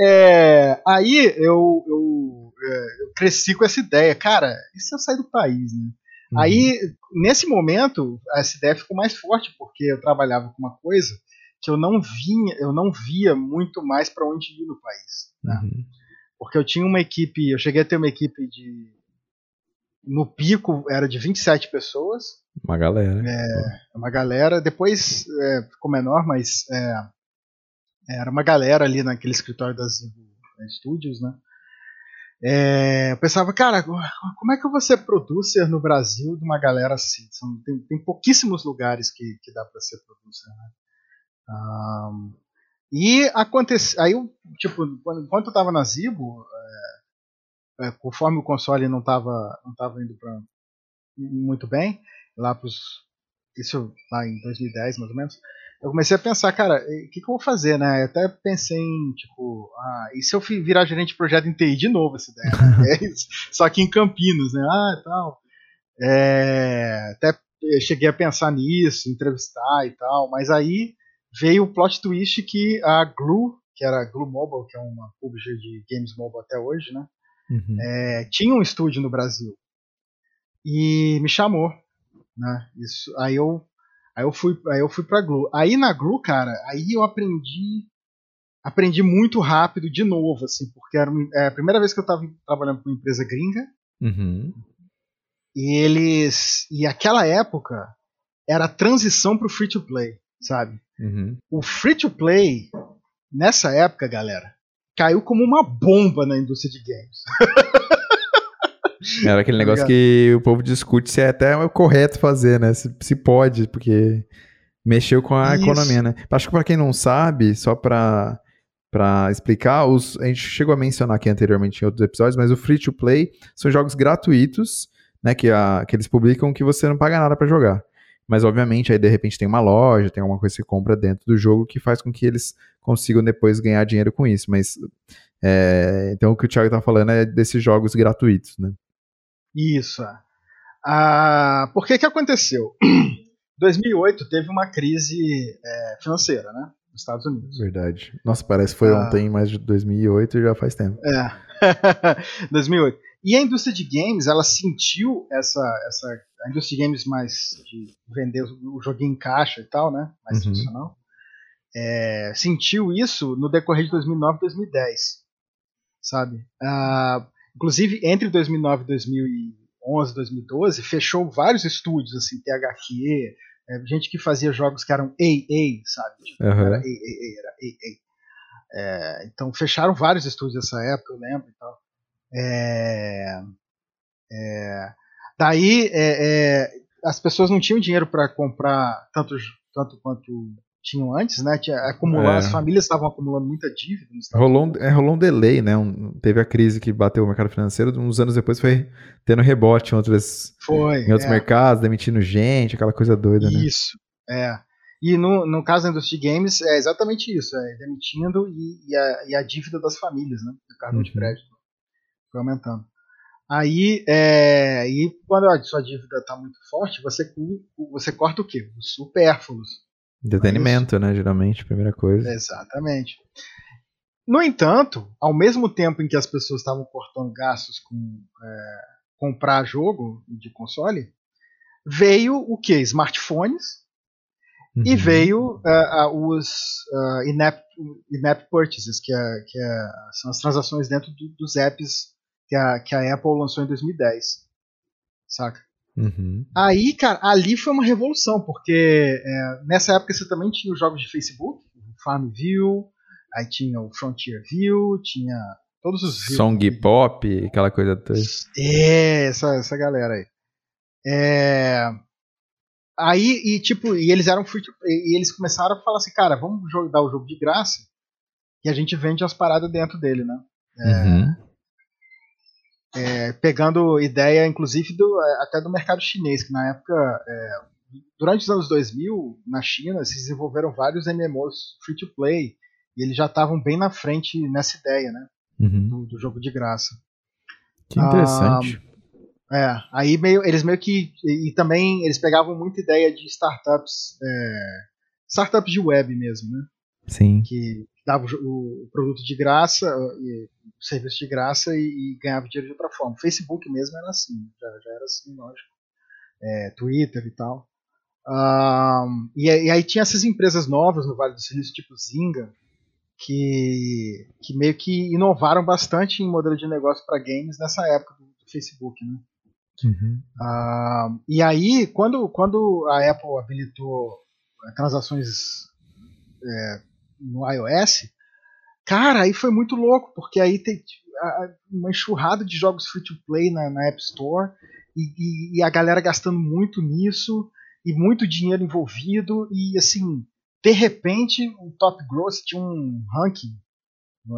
Speaker 3: É, aí eu, eu, é, eu, cresci com essa ideia. Cara, e se eu sair do país, né? Uhum. Aí, nesse momento, essa ideia ficou mais forte, porque eu trabalhava com uma coisa que eu não vinha, eu não via muito mais para onde ir no país. Né? Uhum. Porque eu tinha uma equipe, eu cheguei a ter uma equipe de. No pico era de 27 pessoas.
Speaker 1: Uma galera.
Speaker 3: É, uma galera. Depois é, ficou menor, mas é, era uma galera ali naquele escritório das Studios, né? É, eu pensava, cara, como é que eu vou ser producer no Brasil de uma galera assim? São, tem, tem pouquíssimos lugares que, que dá para ser producer. Né? Um, e aconteceu. Aí, eu, tipo, enquanto eu tava na Zibo, é, é, conforme o console não tava, não tava indo pra, muito bem, lá pros. Isso lá em 2010, mais ou menos. Eu comecei a pensar, cara, o que, que, eu vou fazer, né? Eu até pensei em, tipo, ah, e se eu virar gerente de projeto em TI de novo essa ideia? Né? é Só aqui em Campinas, né? Ah, tal. É, até cheguei a pensar nisso, entrevistar e tal, mas aí veio o plot twist que a Glue, que era a Glue Mobile, que é uma publisher de games mobile até hoje, né? Uhum. É, tinha um estúdio no Brasil. E me chamou, né? Isso, aí eu aí eu fui aí eu fui para Glue. Aí na Glue, cara, aí eu aprendi aprendi muito rápido de novo, assim, porque era é a primeira vez que eu estava trabalhando com uma empresa gringa. Uhum. E eles e aquela época era a transição para o free to play, sabe? Uhum. O free to play, nessa época, galera, caiu como uma bomba na indústria de games.
Speaker 1: Era aquele tá negócio que o povo discute se é até correto fazer, né? Se, se pode, porque mexeu com a Isso. economia, né? Acho que para quem não sabe, só para para explicar, os, a gente chegou a mencionar aqui anteriormente em outros episódios, mas o free to play são jogos gratuitos, né, que, a, que eles publicam que você não paga nada para jogar. Mas, obviamente, aí de repente tem uma loja, tem alguma coisa que você compra dentro do jogo que faz com que eles consigam depois ganhar dinheiro com isso. Mas, é, então, o que o Thiago está falando é desses jogos gratuitos, né?
Speaker 3: Isso. Ah, por que que aconteceu? 2008 teve uma crise é, financeira, né? Nos Estados Unidos.
Speaker 1: Verdade. Nossa, parece que foi ah, ontem, mas de 2008 já faz tempo.
Speaker 3: É. 2008. E a indústria de games, ela sentiu essa, essa a indústria de games mais de vender o joguinho em caixa e tal, né? Mais uhum. tradicional. É, sentiu isso no decorrer de 2009 e 2010, sabe? Uh, inclusive, entre 2009 e 2011, 2012, fechou vários estúdios, assim, THQ, é, gente que fazia jogos que eram AA, sabe? Uhum. Era AAA, era AA. É, então, fecharam vários estúdios nessa época, eu lembro e tal. É, é, daí é, é, as pessoas não tinham dinheiro para comprar tanto, tanto quanto tinham antes, né? Tinha, acumular, é. As famílias estavam acumulando muita dívida.
Speaker 1: Rolou, é, rolou um delay, né? Um, teve a crise que bateu o mercado financeiro, uns anos depois foi tendo rebote em, outras,
Speaker 3: foi,
Speaker 1: em outros é. mercados, demitindo gente, aquela coisa doida,
Speaker 3: né? Isso, é. E no, no caso da indústria de games, é exatamente isso, é demitindo e, e, a, e a dívida das famílias, né? Do cartão uhum. de crédito foi aumentando. Aí, é, e quando a sua dívida está muito forte, você, você corta o quê? Os supérfluos.
Speaker 1: Entretenimento, é né? Geralmente, primeira coisa.
Speaker 3: Exatamente. No entanto, ao mesmo tempo em que as pessoas estavam cortando gastos com é, comprar jogo de console, veio o que? Smartphones uhum. e veio uh, uh, os uh, in-app, in purchases, que, é, que é, são as transações dentro do, dos apps que a, que a Apple lançou em 2010. Saca?
Speaker 1: Uhum.
Speaker 3: Aí, cara, ali foi uma revolução, porque é, nessa época você também tinha os jogos de Facebook, o FarmVille, aí tinha o Frontier View, tinha todos os
Speaker 1: Song Pop, aquela coisa toda.
Speaker 3: É, essa, essa galera aí. É... Aí, e tipo, e eles eram free to e eles começaram a falar assim, cara, vamos dar o jogo de graça e a gente vende as paradas dentro dele, né?
Speaker 1: É, uhum.
Speaker 3: É, pegando ideia, inclusive, do, é, até do mercado chinês, que na época, é, durante os anos 2000, na China, se desenvolveram vários MMOs free to play, e eles já estavam bem na frente nessa ideia, né?
Speaker 1: Uhum.
Speaker 3: Do, do, jogo de graça.
Speaker 1: Que interessante.
Speaker 3: Ah, é, aí meio, eles meio que. E, e, também eles pegavam muita ideia de startups. É, startups de web mesmo, né?
Speaker 1: Sim.
Speaker 3: Que dava o, produto de graça, e, o serviço de graça e, e, ganhava dinheiro de outra forma. O Facebook mesmo era assim, já, já era assim, lógico. É, Twitter e tal. Um, e, e, aí tinha essas empresas novas no Vale do Silício, tipo Zynga, que, que meio que inovaram bastante em modelo de negócio para games nessa época do, do Facebook, né?
Speaker 1: Uhum.
Speaker 3: Uh, e aí, quando, quando a Apple habilitou transações é, no iOS, cara, aí foi muito louco, porque aí tem uma enxurrada de jogos free to play na, na App Store e, e, e, a galera gastando muito nisso e muito dinheiro envolvido e assim, de repente o Top Gross tinha um ranking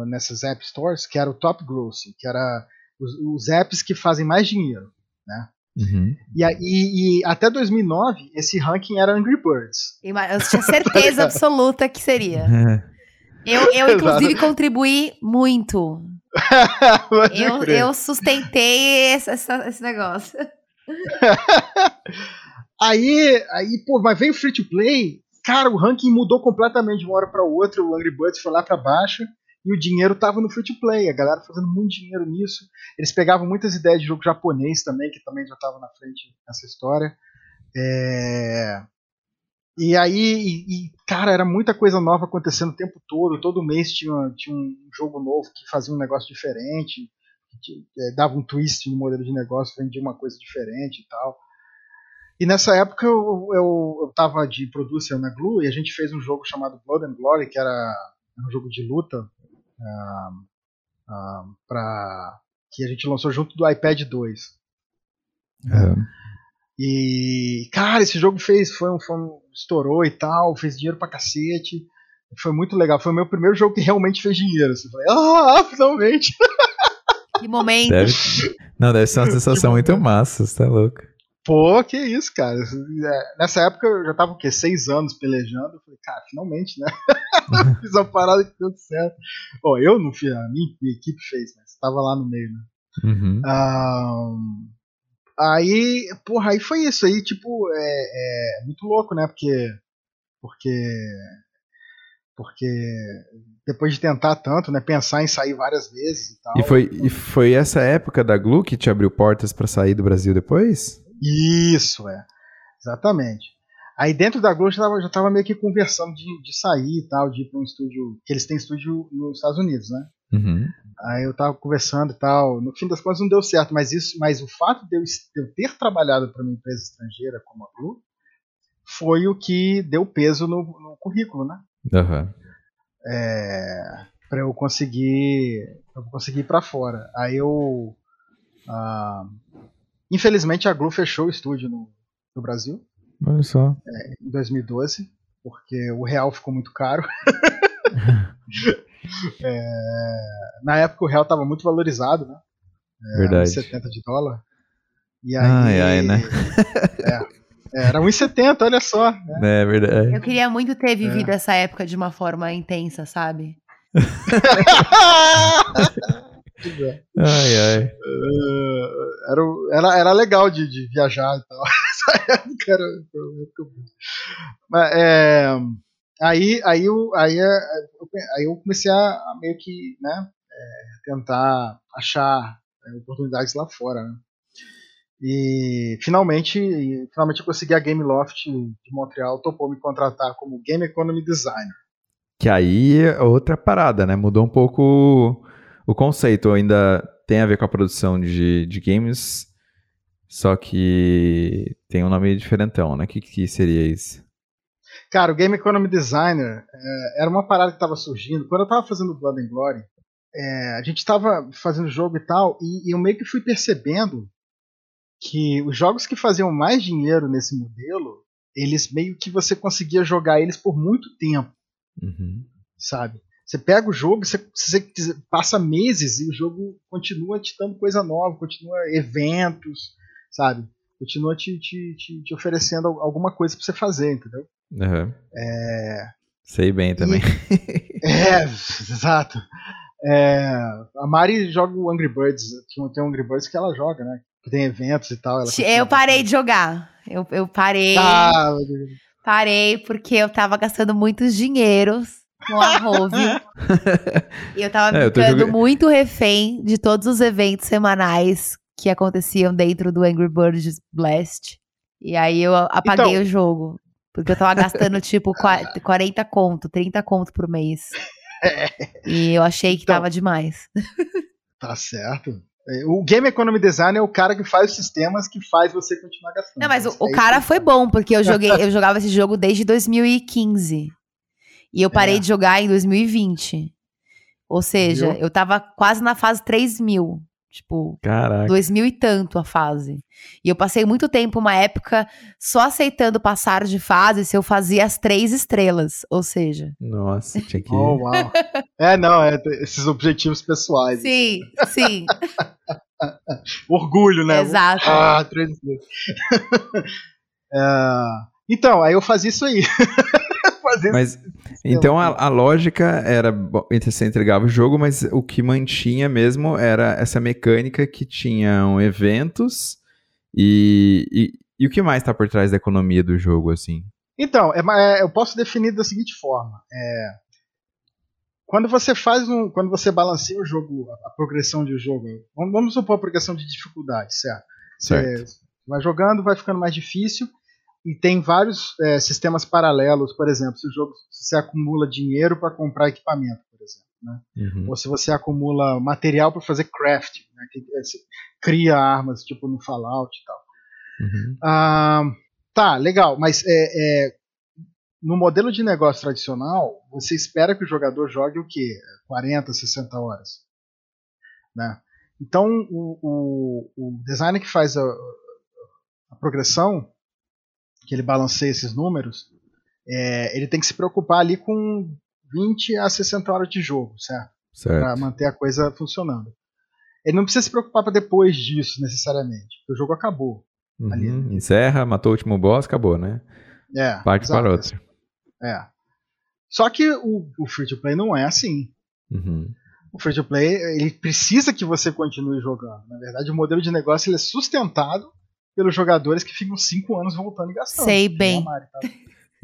Speaker 3: nessas App Stores que era o Top Gross, que era os, os apps que fazem mais dinheiro né?
Speaker 1: Uhum.
Speaker 3: E, e, e, até 2009, esse ranking era Angry Birds.
Speaker 2: Eu tinha certeza absoluta que seria. Eu, eu inclusive, contribuí muito. eu, eu, sustentei esse, esse negócio.
Speaker 3: aí, aí, pô, mas veio o free to play. Cara, o ranking mudou completamente de uma hora para outra. O Angry Birds foi lá para baixo e o dinheiro estava no free to play, a galera fazendo muito dinheiro nisso. Eles pegavam muitas ideias de jogo japonês também, que também já estava na frente nessa história. É... E aí, e, e, cara, era muita coisa nova acontecendo o tempo todo. Todo mês tinha, tinha um jogo novo que fazia um negócio diferente, que, é, dava um twist no modelo de negócio, vendia uma coisa diferente e tal. E nessa época eu, eu, eu de producer na Glue e a gente fez um jogo chamado Blood and Glory, que era um jogo de luta uh, uh, pra, que a gente lançou junto do iPad 2.
Speaker 1: É.
Speaker 3: E, cara, esse jogo fez, foi um, foi um, estourou e tal, fez dinheiro pra cacete. Foi muito legal. Foi o meu primeiro jogo que realmente fez dinheiro. Assim, falei, ah, finalmente!
Speaker 2: Que momento!
Speaker 1: Deve, não, deve ser uma sensação muito massa, você tá louco.
Speaker 3: Pô, que isso, cara. É, nessa época eu já tava o quê? Seis anos pelejando. Eu falei, cara, finalmente, né? fiz uma parada que deu certo. Bom, eu não fiz, a minha, minha equipe fez, mas tava lá no meio, né?
Speaker 1: Uhum.
Speaker 3: Um, aí, porra, aí foi isso. Aí, tipo, é, é muito louco, né? Porque. Porque. Porque depois de tentar tanto, né, pensar em sair várias vezes e tal.
Speaker 1: E foi, e foi essa época da Glu que te abriu portas para sair do Brasil depois?
Speaker 3: Isso, é. Exatamente. Aí dentro da Globo já tava, já tava meio que conversando de, de sair e tal, de ir para um estúdio. Que eles têm estúdio nos Estados Unidos, né?
Speaker 1: Uhum.
Speaker 3: Aí eu tava conversando e tal. No fim das contas não deu certo, mas isso, mas o fato de eu, de eu ter trabalhado para uma empresa estrangeira como a Blue foi o que deu peso no, no currículo, né?
Speaker 1: Uhum.
Speaker 3: É, para eu conseguir, pra eu conseguir ir para fora. Aí eu ah, Infelizmente a Glu fechou o estúdio no, no Brasil.
Speaker 1: Olha só.
Speaker 3: É, em 2012, porque o real ficou muito caro. é, na época o real estava muito valorizado, né?
Speaker 1: É, Verdade.
Speaker 3: 70 de dólar. E
Speaker 1: aí, ai, ai, né?
Speaker 3: é, era 1,70, olha só. Né?
Speaker 1: É verdade.
Speaker 2: Eu queria muito ter vivido é. essa época de uma forma intensa, sabe?
Speaker 1: ai, ai.
Speaker 3: Uh, era, era, era legal de, de viajar e tal. Era, Mas, é, aí, aí, eu, aí, é, aí eu comecei a, a meio que né, é, tentar achar é, oportunidades lá fora. Né? E finalmente, finalmente eu consegui a Game Loft de Montreal, topou me contratar como Game Economy Designer.
Speaker 1: Que aí é outra parada, né? Mudou um pouco o conceito. Ainda tem a ver com a produção de, de games, só que tem um nome diferentão, né? O que, que seria isso?
Speaker 3: Cara, o Game Economy Designer é, era uma parada que estava surgindo. Quando eu estava fazendo Blood and Glory, é, a gente estava fazendo jogo e tal, e, e eu meio que fui percebendo que os jogos que faziam mais dinheiro nesse modelo, eles meio que você conseguia jogar eles por muito tempo. Uhum. Sabe? Você pega o jogo, você, você, passa meses e o jogo continua te dando coisa nova, continua eventos, sabe? Continua te, te, te, te oferecendo alguma coisa pra você fazer, entendeu?
Speaker 1: Uhum.
Speaker 3: É...
Speaker 1: Sei bem também.
Speaker 3: E... é, exato. É... A Mari joga o Angry Birds, tem um Angry Birds que ela joga, né? que tem eventos e tal.
Speaker 2: eu parei de jogar. Eu, eu parei. Ah, parei porque eu tava gastando muitos dinheiros com a e eu tava é, ficando muito refém de todos os eventos semanais que aconteciam dentro do Angry Birds Blast. E aí eu apaguei então... o jogo. Porque eu tava gastando tipo 40 conto, 30 conto por mês. É. E eu achei que então, tava demais.
Speaker 3: Tá certo. É, o Game Economy Design é o cara que faz os sistemas que faz você continuar gastando.
Speaker 2: Não, mas o, o é cara foi bom, porque eu joguei, eu jogava esse jogo desde 2015. E eu parei é. de jogar em 2020. Ou seja, Viu? eu tava quase na fase 3000. Tipo,
Speaker 1: Caraca.
Speaker 2: dois mil e tanto a fase. E eu passei muito tempo, uma época, só aceitando passar de fase se eu fazia as três estrelas. Ou seja.
Speaker 1: Nossa, tinha que.
Speaker 3: Oh, uau. é, não, é esses objetivos pessoais.
Speaker 2: Sim, sim.
Speaker 3: Orgulho, né?
Speaker 2: Exato.
Speaker 3: Ah, três estrelas. é, então, aí eu fazia isso aí.
Speaker 1: fazer Mas então a, a, lógica era você entregava o jogo, mas o que mantinha mesmo era essa mecânica que tinham eventos e, e, e o que mais está por trás da economia do jogo assim?
Speaker 3: Então, é, é, eu posso definir da seguinte forma: é, quando você faz um, quando você balanceia o jogo, a, a progressão de um jogo, vamos, vamos, supor a progressão de dificuldade, certo?
Speaker 1: certo.
Speaker 3: Você vai jogando, vai ficando mais difícil e tem vários é, sistemas paralelos, por exemplo, se o jogo se você acumula dinheiro para comprar equipamento, por exemplo, né? Uhum. ou se você acumula material para fazer craft, né? que, é, cria armas tipo no Fallout e tal. Uhum. Ah, tá, legal, mas é, é, no modelo de negócio tradicional, você espera que o jogador jogue o quê? 40, 60 horas. Né? Então, o, o, o designer que faz a, a progressão que ele balanceia esses números, é, ele tem que se preocupar ali com 20 a 60 horas de jogo, certo?
Speaker 1: certo.
Speaker 3: Para manter a coisa funcionando. Ele não precisa se preocupar para depois disso, necessariamente, porque o jogo acabou.
Speaker 1: Uhum, ali. Encerra, matou o último boss, acabou, né?
Speaker 3: É.
Speaker 1: Parte para outro.
Speaker 3: É. Só que o, o free to play não é assim.
Speaker 1: Uhum.
Speaker 3: O free to play ele precisa que você continue jogando. Na verdade, o modelo de negócio ele é sustentado pelos jogadores que ficam cinco anos voltando e gastando.
Speaker 2: Sei bem.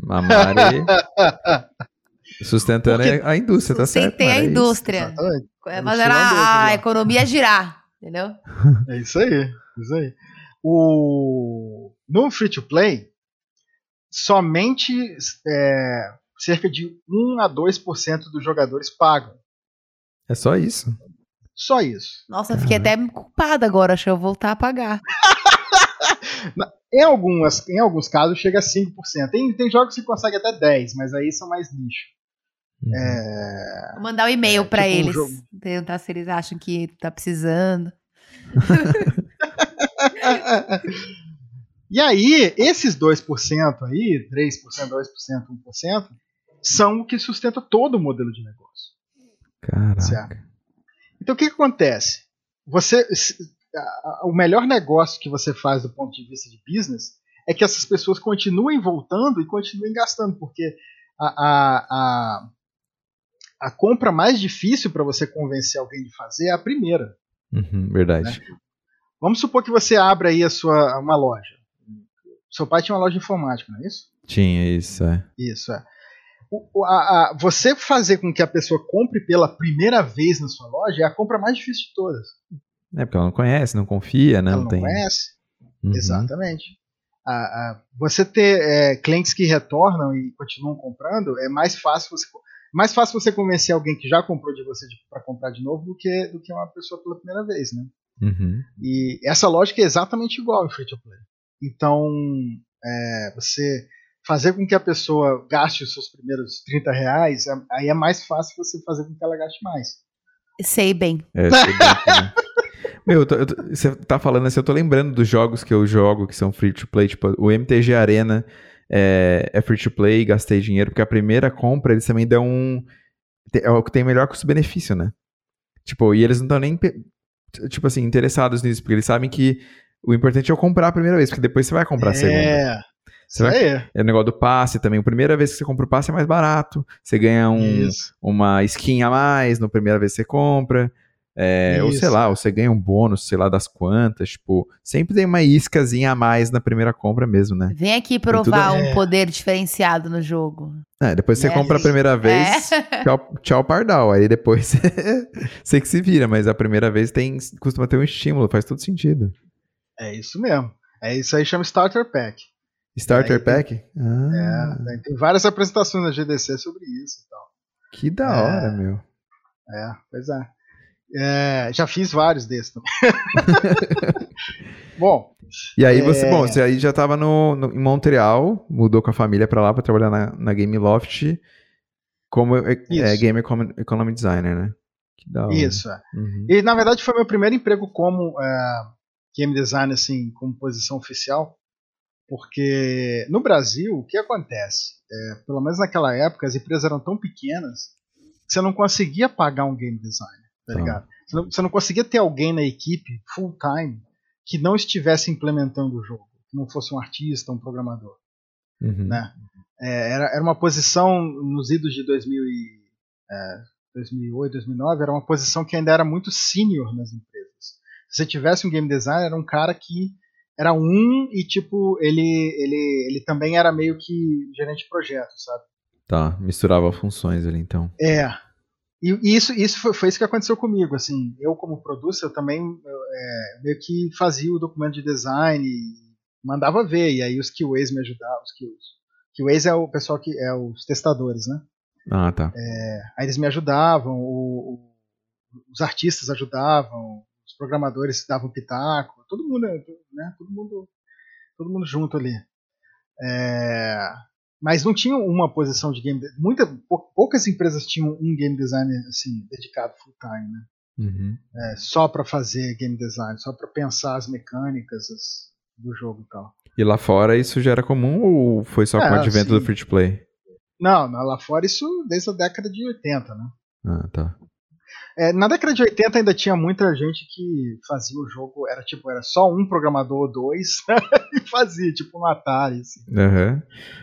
Speaker 1: A Mari, tá? sustentando Porque a indústria, tá certo?
Speaker 2: Sustentei a é indústria. É fazer a, a economia girar, entendeu?
Speaker 3: É isso aí, é isso aí. O, no free to play, somente é, cerca de 1 a 2% dos jogadores pagam.
Speaker 1: É só isso.
Speaker 3: Só isso.
Speaker 2: Nossa, fiquei até culpada agora, acho que eu vou voltar a pagar.
Speaker 3: Em, algumas, em alguns casos chega a 5%. Tem, tem jogos que conseguem até 10%, mas aí são mais nicho.
Speaker 2: Uhum. É... Vou mandar um e-mail é, para tipo eles. Um perguntar se eles acham que tá precisando.
Speaker 3: e aí, esses 2% aí, 3%, 2%, 1%, são o que sustenta todo o modelo de negócio.
Speaker 1: Caraca. Certo?
Speaker 3: Então o que, que acontece? Você o melhor negócio que você faz do ponto de vista de business é que essas pessoas continuem voltando e continuem gastando, porque a, a, a a compra mais difícil para você convencer alguém de fazer é a primeira.
Speaker 1: Uhum, verdade. Né?
Speaker 3: Vamos supor que você abra aí a sua uma loja. Seu pai tinha uma loja informática, não é isso?
Speaker 1: Tinha isso, é.
Speaker 3: Isso é. O, a, a, você fazer com que a pessoa compre pela primeira vez na sua loja é a compra mais difícil de todas.
Speaker 1: É porque ela não conhece, não confia, né?
Speaker 3: Ela não,
Speaker 1: tem...
Speaker 3: conhece. Uhum. Exatamente. A, você ter é, clientes que retornam e continuam comprando é mais fácil você mais fácil você convencer alguém que já comprou de você para comprar de novo do que do que uma pessoa pela primeira vez, né?
Speaker 1: Uhum.
Speaker 3: E essa lógica é exatamente igual em free to play. Então, é, você fazer com que a pessoa gaste os seus primeiros 30 reais, é, aí é mais fácil você fazer com que ela gaste mais.
Speaker 2: Sei bem.
Speaker 1: É, sei bem? Meu, tô, tô, você tá falando assim, eu tô lembrando dos jogos que eu jogo que são free to play, tipo o MTG Arena é, é free to play, gastei dinheiro, porque a primeira compra eles também dão um. É o que tem melhor custo-benefício, né? Tipo, e eles não estão nem, tipo assim, interessados nisso, porque eles sabem que o importante é eu comprar a primeira vez, porque depois você vai comprar a segunda.
Speaker 3: É.
Speaker 1: Você vai, é. é o negócio do passe também. A primeira vez que você compra o passe é mais barato. Você ganha um, uma skin a mais na primeira vez que você compra. É, ou sei lá, ou você ganha um bônus, sei lá, das quantas. Tipo, sempre tem uma iscazinha a mais na primeira compra mesmo, né?
Speaker 2: Vem aqui provar um é. poder diferenciado no jogo.
Speaker 1: É, depois você é. compra a primeira é. vez, é. tchau, tchau pardal. Aí depois você que se vira, mas a primeira vez tem costuma ter um estímulo, faz todo sentido.
Speaker 3: É isso mesmo. É isso aí chama Starter Pack.
Speaker 1: Starter Pack?
Speaker 3: Tem, ah. É, tem várias apresentações na GDC sobre isso e tal.
Speaker 1: Que da hora, meu.
Speaker 3: É, pois é. É, já fiz vários desses também. bom.
Speaker 1: E aí você, é... bom, você aí já estava no, no, em Montreal, mudou com a família para lá para trabalhar na, na Game Loft como é, é Game Economy Designer, né?
Speaker 3: Isso. É. Uhum. E na verdade foi meu primeiro emprego como é, Game Designer, assim, como posição oficial, porque no Brasil o que acontece? É, pelo menos naquela época as empresas eram tão pequenas que você não conseguia pagar um game designer tá, tá. ligado? Você não, você não conseguia ter alguém na equipe full time que não estivesse implementando o jogo, que não fosse um artista, um programador, uhum. né? É, era, era uma posição nos idos de 2000 e, é, 2008, 2009, era uma posição que ainda era muito senior nas empresas. Se você tivesse um game designer, era um cara que era um e tipo ele ele ele também era meio que gerente de projeto, sabe?
Speaker 1: Tá, misturava funções ali então.
Speaker 3: É, e, isso, isso foi, foi, isso que aconteceu comigo. Assim, eu como producer, também eu, é, meio que fazia o documento de design e mandava ver. E aí os QAs me ajudavam. Os QAs, QAs é o pessoal que é os testadores, né?
Speaker 1: Ah, tá.
Speaker 3: É, aí eles me ajudavam, o, o, os artistas ajudavam, os programadores davam pitaco, todo mundo, né? Todo mundo, todo mundo junto ali. É, mas não tinham uma posição de game muita poucas empresas tinham um game designer assim dedicado full time né?
Speaker 1: Uhum.
Speaker 3: é, só para fazer game design só para pensar as mecânicas as, do jogo e tal.
Speaker 1: E lá fora isso já era comum ou foi só é, com o advento sim. do free to play?
Speaker 3: Não, não lá fora isso desde a década de 80 né?
Speaker 1: Ah tá
Speaker 3: é, na década de 80 ainda tinha muita gente que fazia o jogo, era tipo, era só um programador ou dois e fazia, tipo um Atari. Assim.
Speaker 1: Uhum.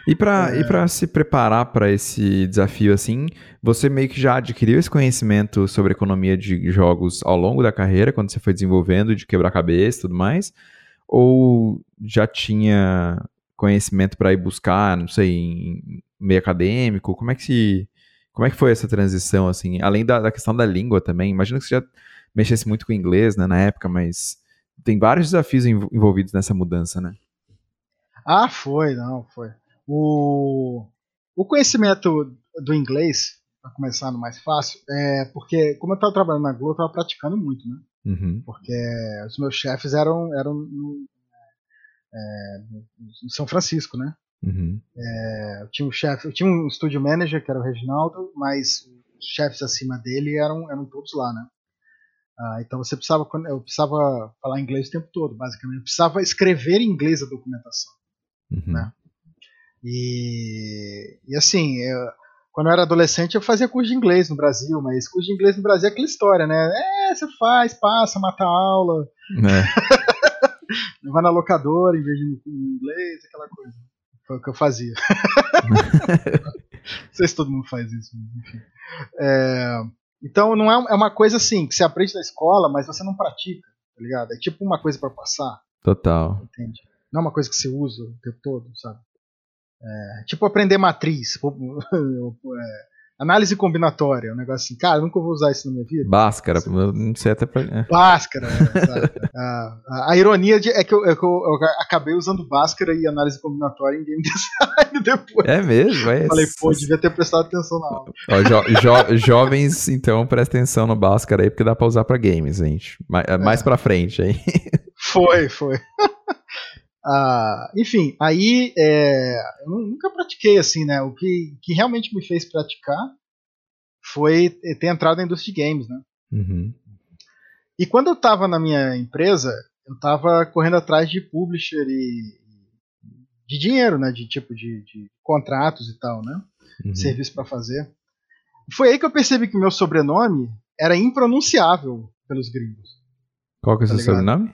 Speaker 1: E para é. E se preparar para esse desafio assim, você meio que já adquiriu esse conhecimento sobre economia de jogos ao longo da carreira, quando você foi desenvolvendo, de quebrar cabeça e tudo mais? Ou já tinha conhecimento para ir buscar, não sei, em meio acadêmico? Como é que se como é que foi essa transição, assim? Além da, da questão da língua também, imagino que você já mexesse muito com inglês, né, na época, mas tem vários desafios envolvidos nessa mudança, né?
Speaker 3: Ah, foi, não, foi. O, o conhecimento do inglês, para começar no mais fácil, é porque, como eu estava trabalhando na Globo, eu estava praticando muito, né?
Speaker 1: Uhum.
Speaker 3: Porque os meus chefes eram, eram é, em São Francisco, né?
Speaker 1: Uhum.
Speaker 3: É, eu tinha um chefe, eu tinha um studio manager que era o Reginaldo, mas os chefes acima dele eram, eram todos lá, né? Ah, então você precisava, eu precisava falar inglês o tempo todo, basicamente. Eu precisava escrever em inglês a documentação,
Speaker 1: uhum.
Speaker 3: né? E, e assim, eu, quando eu era adolescente eu fazia curso de inglês no Brasil, mas curso de inglês no Brasil é aquela história, né? É, você faz, passa, mata a aula,
Speaker 1: é.
Speaker 3: vai na locadora em vez de no inglês, aquela coisa. Foi o que eu fazia. não sei se todo mundo faz isso, enfim. É, então não é, é uma coisa assim que você aprende na escola, mas você não pratica, tá ligado? É tipo uma coisa para passar.
Speaker 1: Total.
Speaker 3: Entende? Não é uma coisa que você usa o tempo todo, sabe? É, tipo aprender matriz. É, Análise combinatória, um negócio assim. Cara, nunca vou usar isso na minha vida.
Speaker 1: Bhaskara, não sei até pra.
Speaker 3: É. Bhaskara, é, a, a, a, ironia de, é, que eu, é que eu, eu, acabei usando Bhaskara e análise combinatória em game design depois.
Speaker 1: É mesmo? É
Speaker 3: Falei, pô, devia ter prestado atenção na aula.
Speaker 1: Ó, jo, jo, jovens, então, prestem atenção no Bhaskara aí, porque dá pra usar pra games, gente. Mais, é. mais pra frente aí.
Speaker 3: Foi, foi. Ah, enfim, aí é, eu nunca pratiquei assim, né? O que, que realmente me fez praticar foi ter entrado na indústria de games, né?
Speaker 1: Uhum.
Speaker 3: E quando eu estava na minha empresa, eu estava correndo atrás de publisher e de dinheiro, né? De tipo de, de contratos e tal, né? Uhum. Serviço para fazer. Foi aí que eu percebi que o meu sobrenome era impronunciável pelos gringos.
Speaker 1: Qual que é o tá seu sobrenome?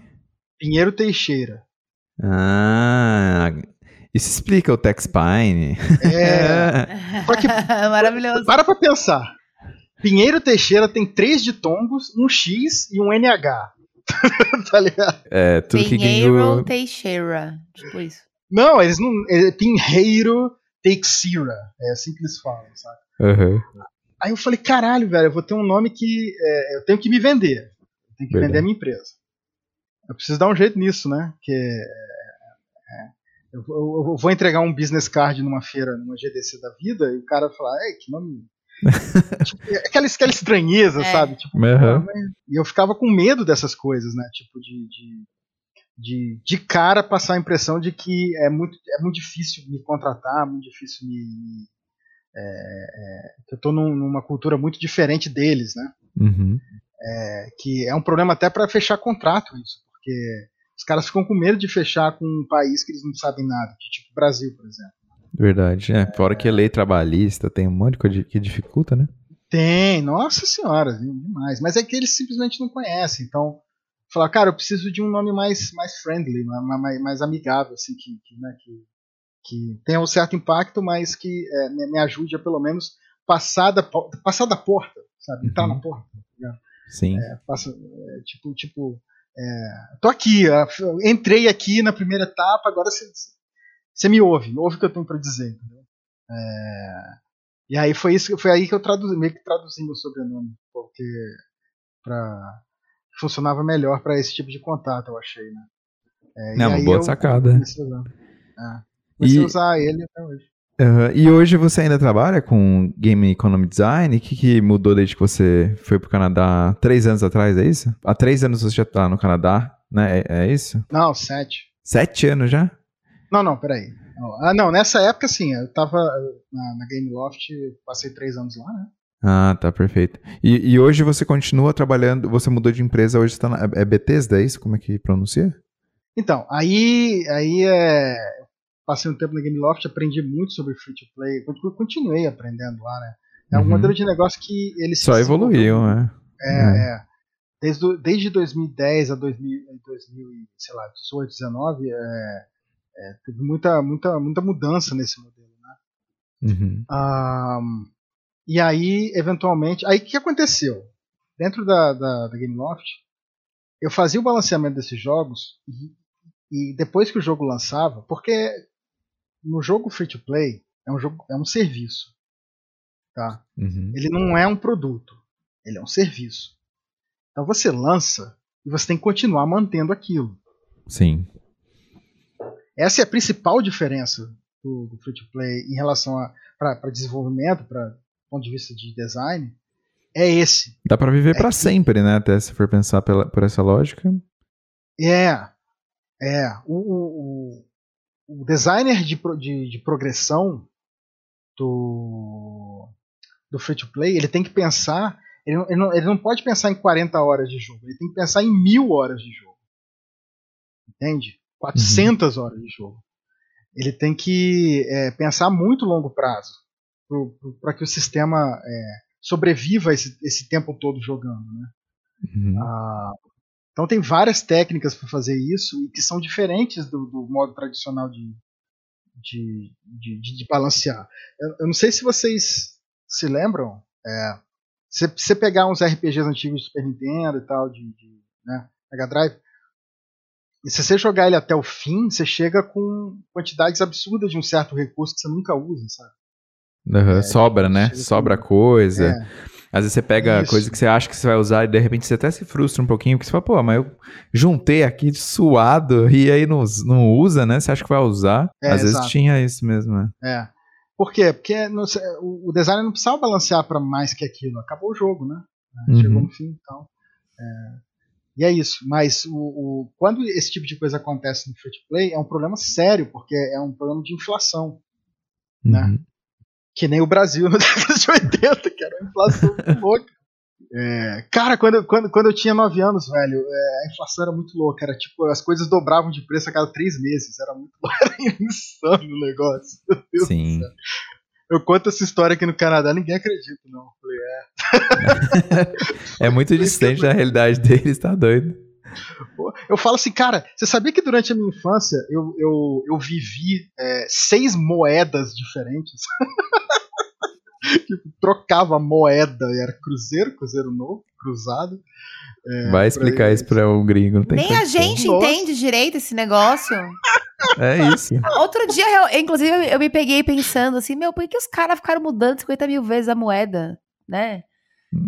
Speaker 3: Pinheiro Teixeira.
Speaker 1: Ah, isso explica o Tex Pine.
Speaker 3: É.
Speaker 2: Porque, Maravilhoso.
Speaker 3: Para pra pensar. Pinheiro Teixeira tem três ditongos, um X e um NH. tá ligado?
Speaker 1: É, tudo
Speaker 2: Pinheiro
Speaker 1: que gringo...
Speaker 2: Teixeira. Tipo isso.
Speaker 3: Não, eles não. É Pinheiro Teixeira. É assim que eles falam, sabe?
Speaker 1: Uhum.
Speaker 3: Aí eu falei, caralho, velho, eu vou ter um nome que é, eu tenho que me vender. Eu tenho que Verdade. vender a minha empresa. Eu preciso dar um jeito nisso, né? Que é, eu, eu, vou entregar um business card numa feira, numa GDC da vida, e o cara fala, ei, que nome. tipo, é aquela, aquela estranheza, é. sabe? Tipo,
Speaker 1: uhum.
Speaker 3: E eu ficava com medo dessas coisas, né? Tipo, de, de, de, de, cara passar a impressão de que é muito, é muito difícil me contratar, muito difícil me. me é, é, eu estou num, numa cultura muito diferente deles, né?
Speaker 1: Uhum.
Speaker 3: É, que é um problema até para fechar contrato isso, porque os caras ficam com medo de fechar com um país que eles não sabem nada, tipo Brasil, por exemplo.
Speaker 1: Verdade, é. Fora que a lei trabalhista tem um monte de coisa que dificulta, né?
Speaker 3: Tem, nossa senhora, demais. Mas é que eles simplesmente não conhecem. Então, falar, cara, eu preciso de um nome mais, mais friendly, mais, mais amigável, assim, que, que, né, que, que tenha um certo impacto, mas que é, me, me, ajude a pelo menos passar da, passar da porta, sabe? Entrar uhum. na porta. Tá
Speaker 1: Sim.
Speaker 3: É, passa, é, tipo, tipo, é, tô aqui, entrei aqui na primeira etapa, agora você me ouve, ouve o que eu tenho para dizer. É, e aí foi isso, foi aí que eu traduzi, meio que traduzi meu sobrenome, porque pra, funcionava melhor para esse tipo de contato, eu achei, né?
Speaker 1: É, Não, uma boa sacada.
Speaker 3: Comecei a usar, é, comecei e... a usar ele até hoje.
Speaker 1: Uhum. E hoje você ainda trabalha com Game Economy Design? O que, que mudou desde que você foi para o Canadá três anos atrás, é isso? Há três anos você já está no Canadá, né? É, é, isso?
Speaker 3: Não, sete.
Speaker 1: Sete anos já?
Speaker 3: Não, não, peraí. Ah, não, nessa época sim, eu estava na, na Game Loft, passei três anos lá, né?
Speaker 1: Ah, tá, perfeito. E, e, hoje você continua trabalhando, você mudou de empresa, hoje está na, é Bethesda, é isso? Como é que pronuncia?
Speaker 3: Então, aí, aí é, passei um tempo na Gameloft, aprendi muito sobre free to play, continuei aprendendo lá, né? É um uhum. modelo de negócio que ele
Speaker 1: só evoluiu, né?
Speaker 3: É, é. é. Desde, desde 2010 a 2000, 2000 sei lá, 18, 19, é, é, teve muita, muita, muita mudança nesse modelo,
Speaker 1: né? Uhum.
Speaker 3: Um, e aí, eventualmente, aí o que aconteceu? Dentro da, da, da Gameloft, eu fazia o balanceamento desses jogos e, e depois que o jogo lançava, porque no jogo free to play é um jogo é um serviço, tá?
Speaker 1: Uhum.
Speaker 3: Ele não é um produto, ele é um serviço. Então você lança e você tem que continuar mantendo aquilo.
Speaker 1: Sim.
Speaker 3: Essa é a principal diferença do, do free to play em relação a para desenvolvimento, para ponto de vista de design, é esse.
Speaker 1: Dá para viver é para sempre, né? Até se for pensar pela, por essa lógica.
Speaker 3: É, é. O, o, o designer de, de, de progressão do, do free to play, ele tem que pensar. Ele não, ele, não, ele não pode pensar em 40 horas de jogo, ele tem que pensar em mil horas de jogo. Entende? 400 uhum. horas de jogo. Ele tem que é, pensar a muito longo prazo para que o sistema é, sobreviva esse, esse tempo todo jogando. Né?
Speaker 1: Uhum.
Speaker 3: Ah, então tem várias técnicas para fazer isso e que são diferentes do, do modo tradicional de, de, de, de, balancear. Eu, eu, não sei se vocês se lembram, é, se você pegar uns RPGs antigos de Super Nintendo e tal, de, de né, Mega Drive, e se você jogar ele até o fim, você chega com quantidades absurdas de um certo recurso que você nunca usa, sabe?
Speaker 1: Uhum, é, sobra, né? Sobra com... coisa. É. Às vezes você pega Isso. coisa que você acha que você vai usar e de repente você até se frustra um pouquinho, porque você fala, pô, mas eu juntei aqui suado e aí não, não usa, né? Você acha que vai usar? É, Às exato. vezes tinha isso mesmo, né?
Speaker 3: É. Por quê? Porque no, o designer não precisava balancear para mais que aquilo. Acabou o jogo, né? Uhum. Chegou no fim, então. É, e é isso. Mas o, o, quando esse tipo de coisa acontece no free to play, é um problema sério, porque é um problema de inflação. Né? Uhum. Né? Que nem o Brasil na década de 80, que era uma inflação muito louca. É, cara, quando, quando, quando eu tinha 9 anos, velho, é, a inflação era muito louca. Era tipo, as coisas dobravam de preço a cada 3 meses. Era muito era insano o negócio.
Speaker 1: Sim.
Speaker 3: Eu conto essa história aqui no Canadá, ninguém acredita, não.
Speaker 1: Falei, é. é muito distante da realidade deles, tá doido.
Speaker 3: Eu falo assim, cara, você sabia que durante a minha infância eu, eu, eu vivi é, seis moedas diferentes? tipo, trocava moeda, era cruzeiro, cruzeiro novo, cruzado.
Speaker 1: É, Vai explicar isso pra um gringo.
Speaker 2: Nem a gente Nossa. entende direito esse negócio.
Speaker 1: É isso.
Speaker 2: Outro dia, eu, inclusive, eu me peguei pensando assim, meu, por que os caras ficaram mudando 50 mil vezes a moeda, né?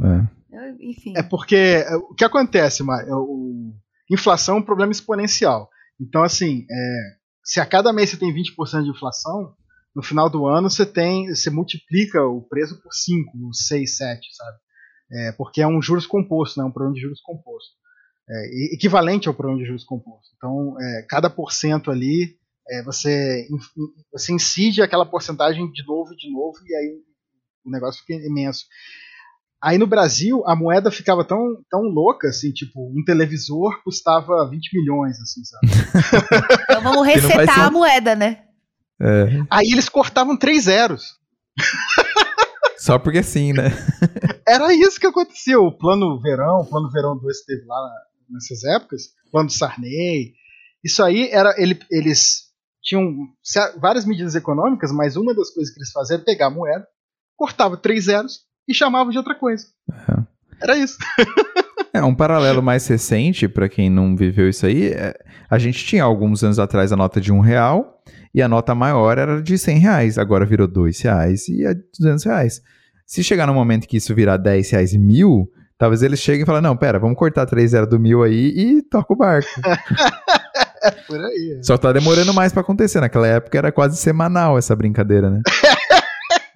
Speaker 3: É. enfim. É porque é, o que acontece, Mar, é o, inflação é um problema exponencial. Então, assim, é, se a cada mês você tem 20% de inflação, no final do ano você tem, você multiplica o preço por 5, 6, 7, sabe? É, porque é um juros composto, né? um problema de juros composto. É, equivalente ao problema de juros composto. Então, é, cada porcento ali, é, você, você incide aquela porcentagem de novo e de novo, e aí o negócio fica imenso. Aí no Brasil, a moeda ficava tão, tão louca, assim, tipo, um televisor custava 20 milhões, assim, sabe?
Speaker 2: então vamos resetar a moeda, né?
Speaker 3: É. Aí eles cortavam três zeros.
Speaker 1: Só porque sim, né?
Speaker 3: Era isso que aconteceu. O plano verão, o plano verão 2 teve lá nessas épocas, o plano Sarney. Isso aí era. Ele, eles tinham várias medidas econômicas, mas uma das coisas que eles faziam era pegar a moeda, cortava três zeros e chamava de outra coisa. É. Era isso.
Speaker 1: É, um paralelo mais recente, para quem não viveu isso aí, é, a gente tinha alguns anos atrás a nota de um real e a nota maior era de 100 reais, agora virou dois reais e é 200 reais. Se chegar no momento que isso virar 10 reais e mil, talvez eles cheguem e falem, não, pera, vamos cortar 3 zero do mil aí e toca o barco.
Speaker 3: é por aí.
Speaker 1: Só tá demorando mais para acontecer. Naquela época era quase semanal essa brincadeira, né?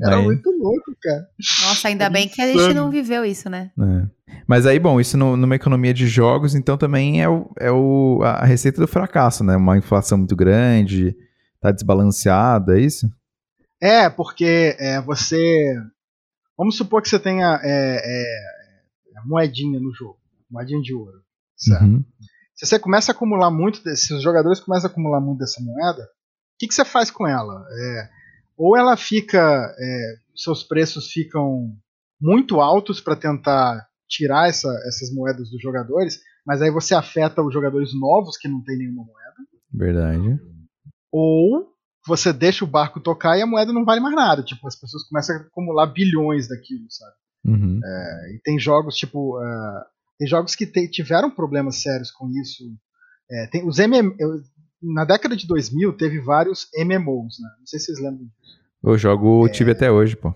Speaker 3: Era aí. muito louco, cara.
Speaker 2: Nossa, ainda bem que a gente não viveu isso, né?
Speaker 1: É. Mas aí, bom, isso no, numa economia de jogos, então também é, o, é o, a receita do fracasso, né? Uma inflação muito grande, tá desbalanceada, é isso?
Speaker 3: É, porque é, você. Vamos supor que você tenha é, é, moedinha no jogo, moedinha de ouro, certo? Uhum. Se você começa a acumular muito, se os jogadores começam a acumular muito dessa moeda, o que, que você faz com ela? É, ou ela fica, é, seus preços ficam muito altos para tentar tirar essa, essas moedas dos jogadores, mas aí você afeta os jogadores novos que não tem nenhuma moeda.
Speaker 1: Verdade.
Speaker 3: Ou você deixa o barco tocar e a moeda não vale mais nada. Tipo, as pessoas começam a acumular bilhões daquilo, sabe?
Speaker 1: Uhum.
Speaker 3: É, e tem jogos, tipo. Uh, tem jogos que te, tiveram problemas sérios com isso. É, tem os MM, na década de 2000 teve vários MMOs, né? Não sei se vocês lembram disso.
Speaker 1: Eu jogo é... Tibia até hoje, pô.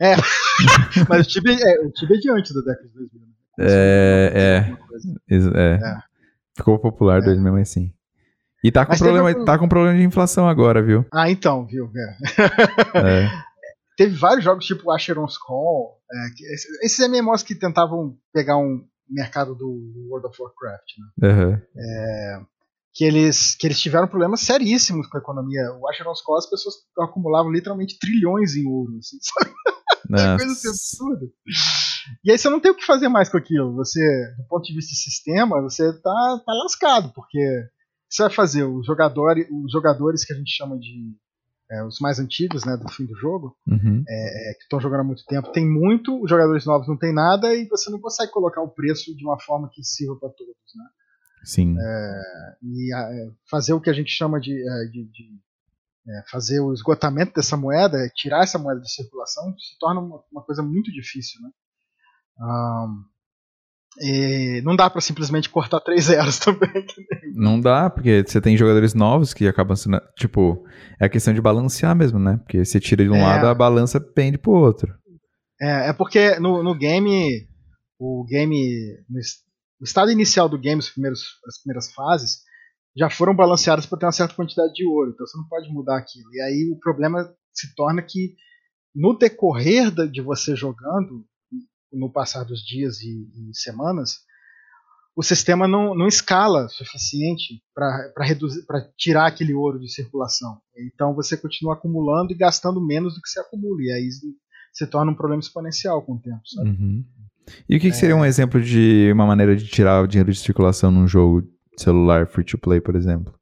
Speaker 3: É, mas o Tibia, é, o Tibia é de antes da década de 2000. Né?
Speaker 1: É, é, é, é. Ficou popular é. 2000, mas sim. E tá com, problema, um... tá com problema de inflação agora, viu?
Speaker 3: Ah, então, viu? É. é. Teve vários jogos tipo Asheron's Call, é, esses MMOs que tentavam pegar um mercado do World of Warcraft, né?
Speaker 1: Uhum.
Speaker 3: É, que eles, que eles tiveram problemas seríssimos com a economia. O Asheron's Call as pessoas acumulavam literalmente trilhões em ouro, assim, sabe? É coisa assim absurda. E aí você não tem o que fazer mais com aquilo. Você, do ponto de vista de sistema, você tá, tá lascado, porque você vai fazer? Os jogadores, os jogadores que a gente chama de é, os mais antigos, né, do fim do jogo,
Speaker 1: uhum.
Speaker 3: é, é que estão jogando há muito tempo, tem muito, os jogadores novos não tem nada e você não consegue colocar o preço de uma forma que sirva para todos, né?
Speaker 1: Sim.
Speaker 3: É, e é, fazer o que a gente chama de, é, de, de é, fazer o esgotamento dessa moeda, tirar essa moeda de circulação, se torna uma, uma coisa muito difícil. Né? Um, e não dá para simplesmente cortar três zeros também.
Speaker 1: Não dá, porque você tem jogadores novos que acabam sendo. Tipo, é a questão de balancear mesmo, né? Porque você tira de um é, lado, a balança pende pro outro.
Speaker 3: É, é porque no, no game, o game. No estado inicial do game, os primeiros, as primeiras fases, já foram balanceadas para ter uma certa quantidade de ouro. Então você não pode mudar aquilo. E aí o problema se torna que no decorrer de você jogando, no passar dos dias e, e semanas, o sistema não, não escala suficiente para reduzir, para tirar aquele ouro de circulação. Então você continua acumulando e gastando menos do que se acumula. E aí se torna um problema exponencial com o tempo.
Speaker 1: Uhum. E o que, que seria é... um exemplo de uma maneira de tirar o dinheiro de circulação num jogo celular free to play, por exemplo?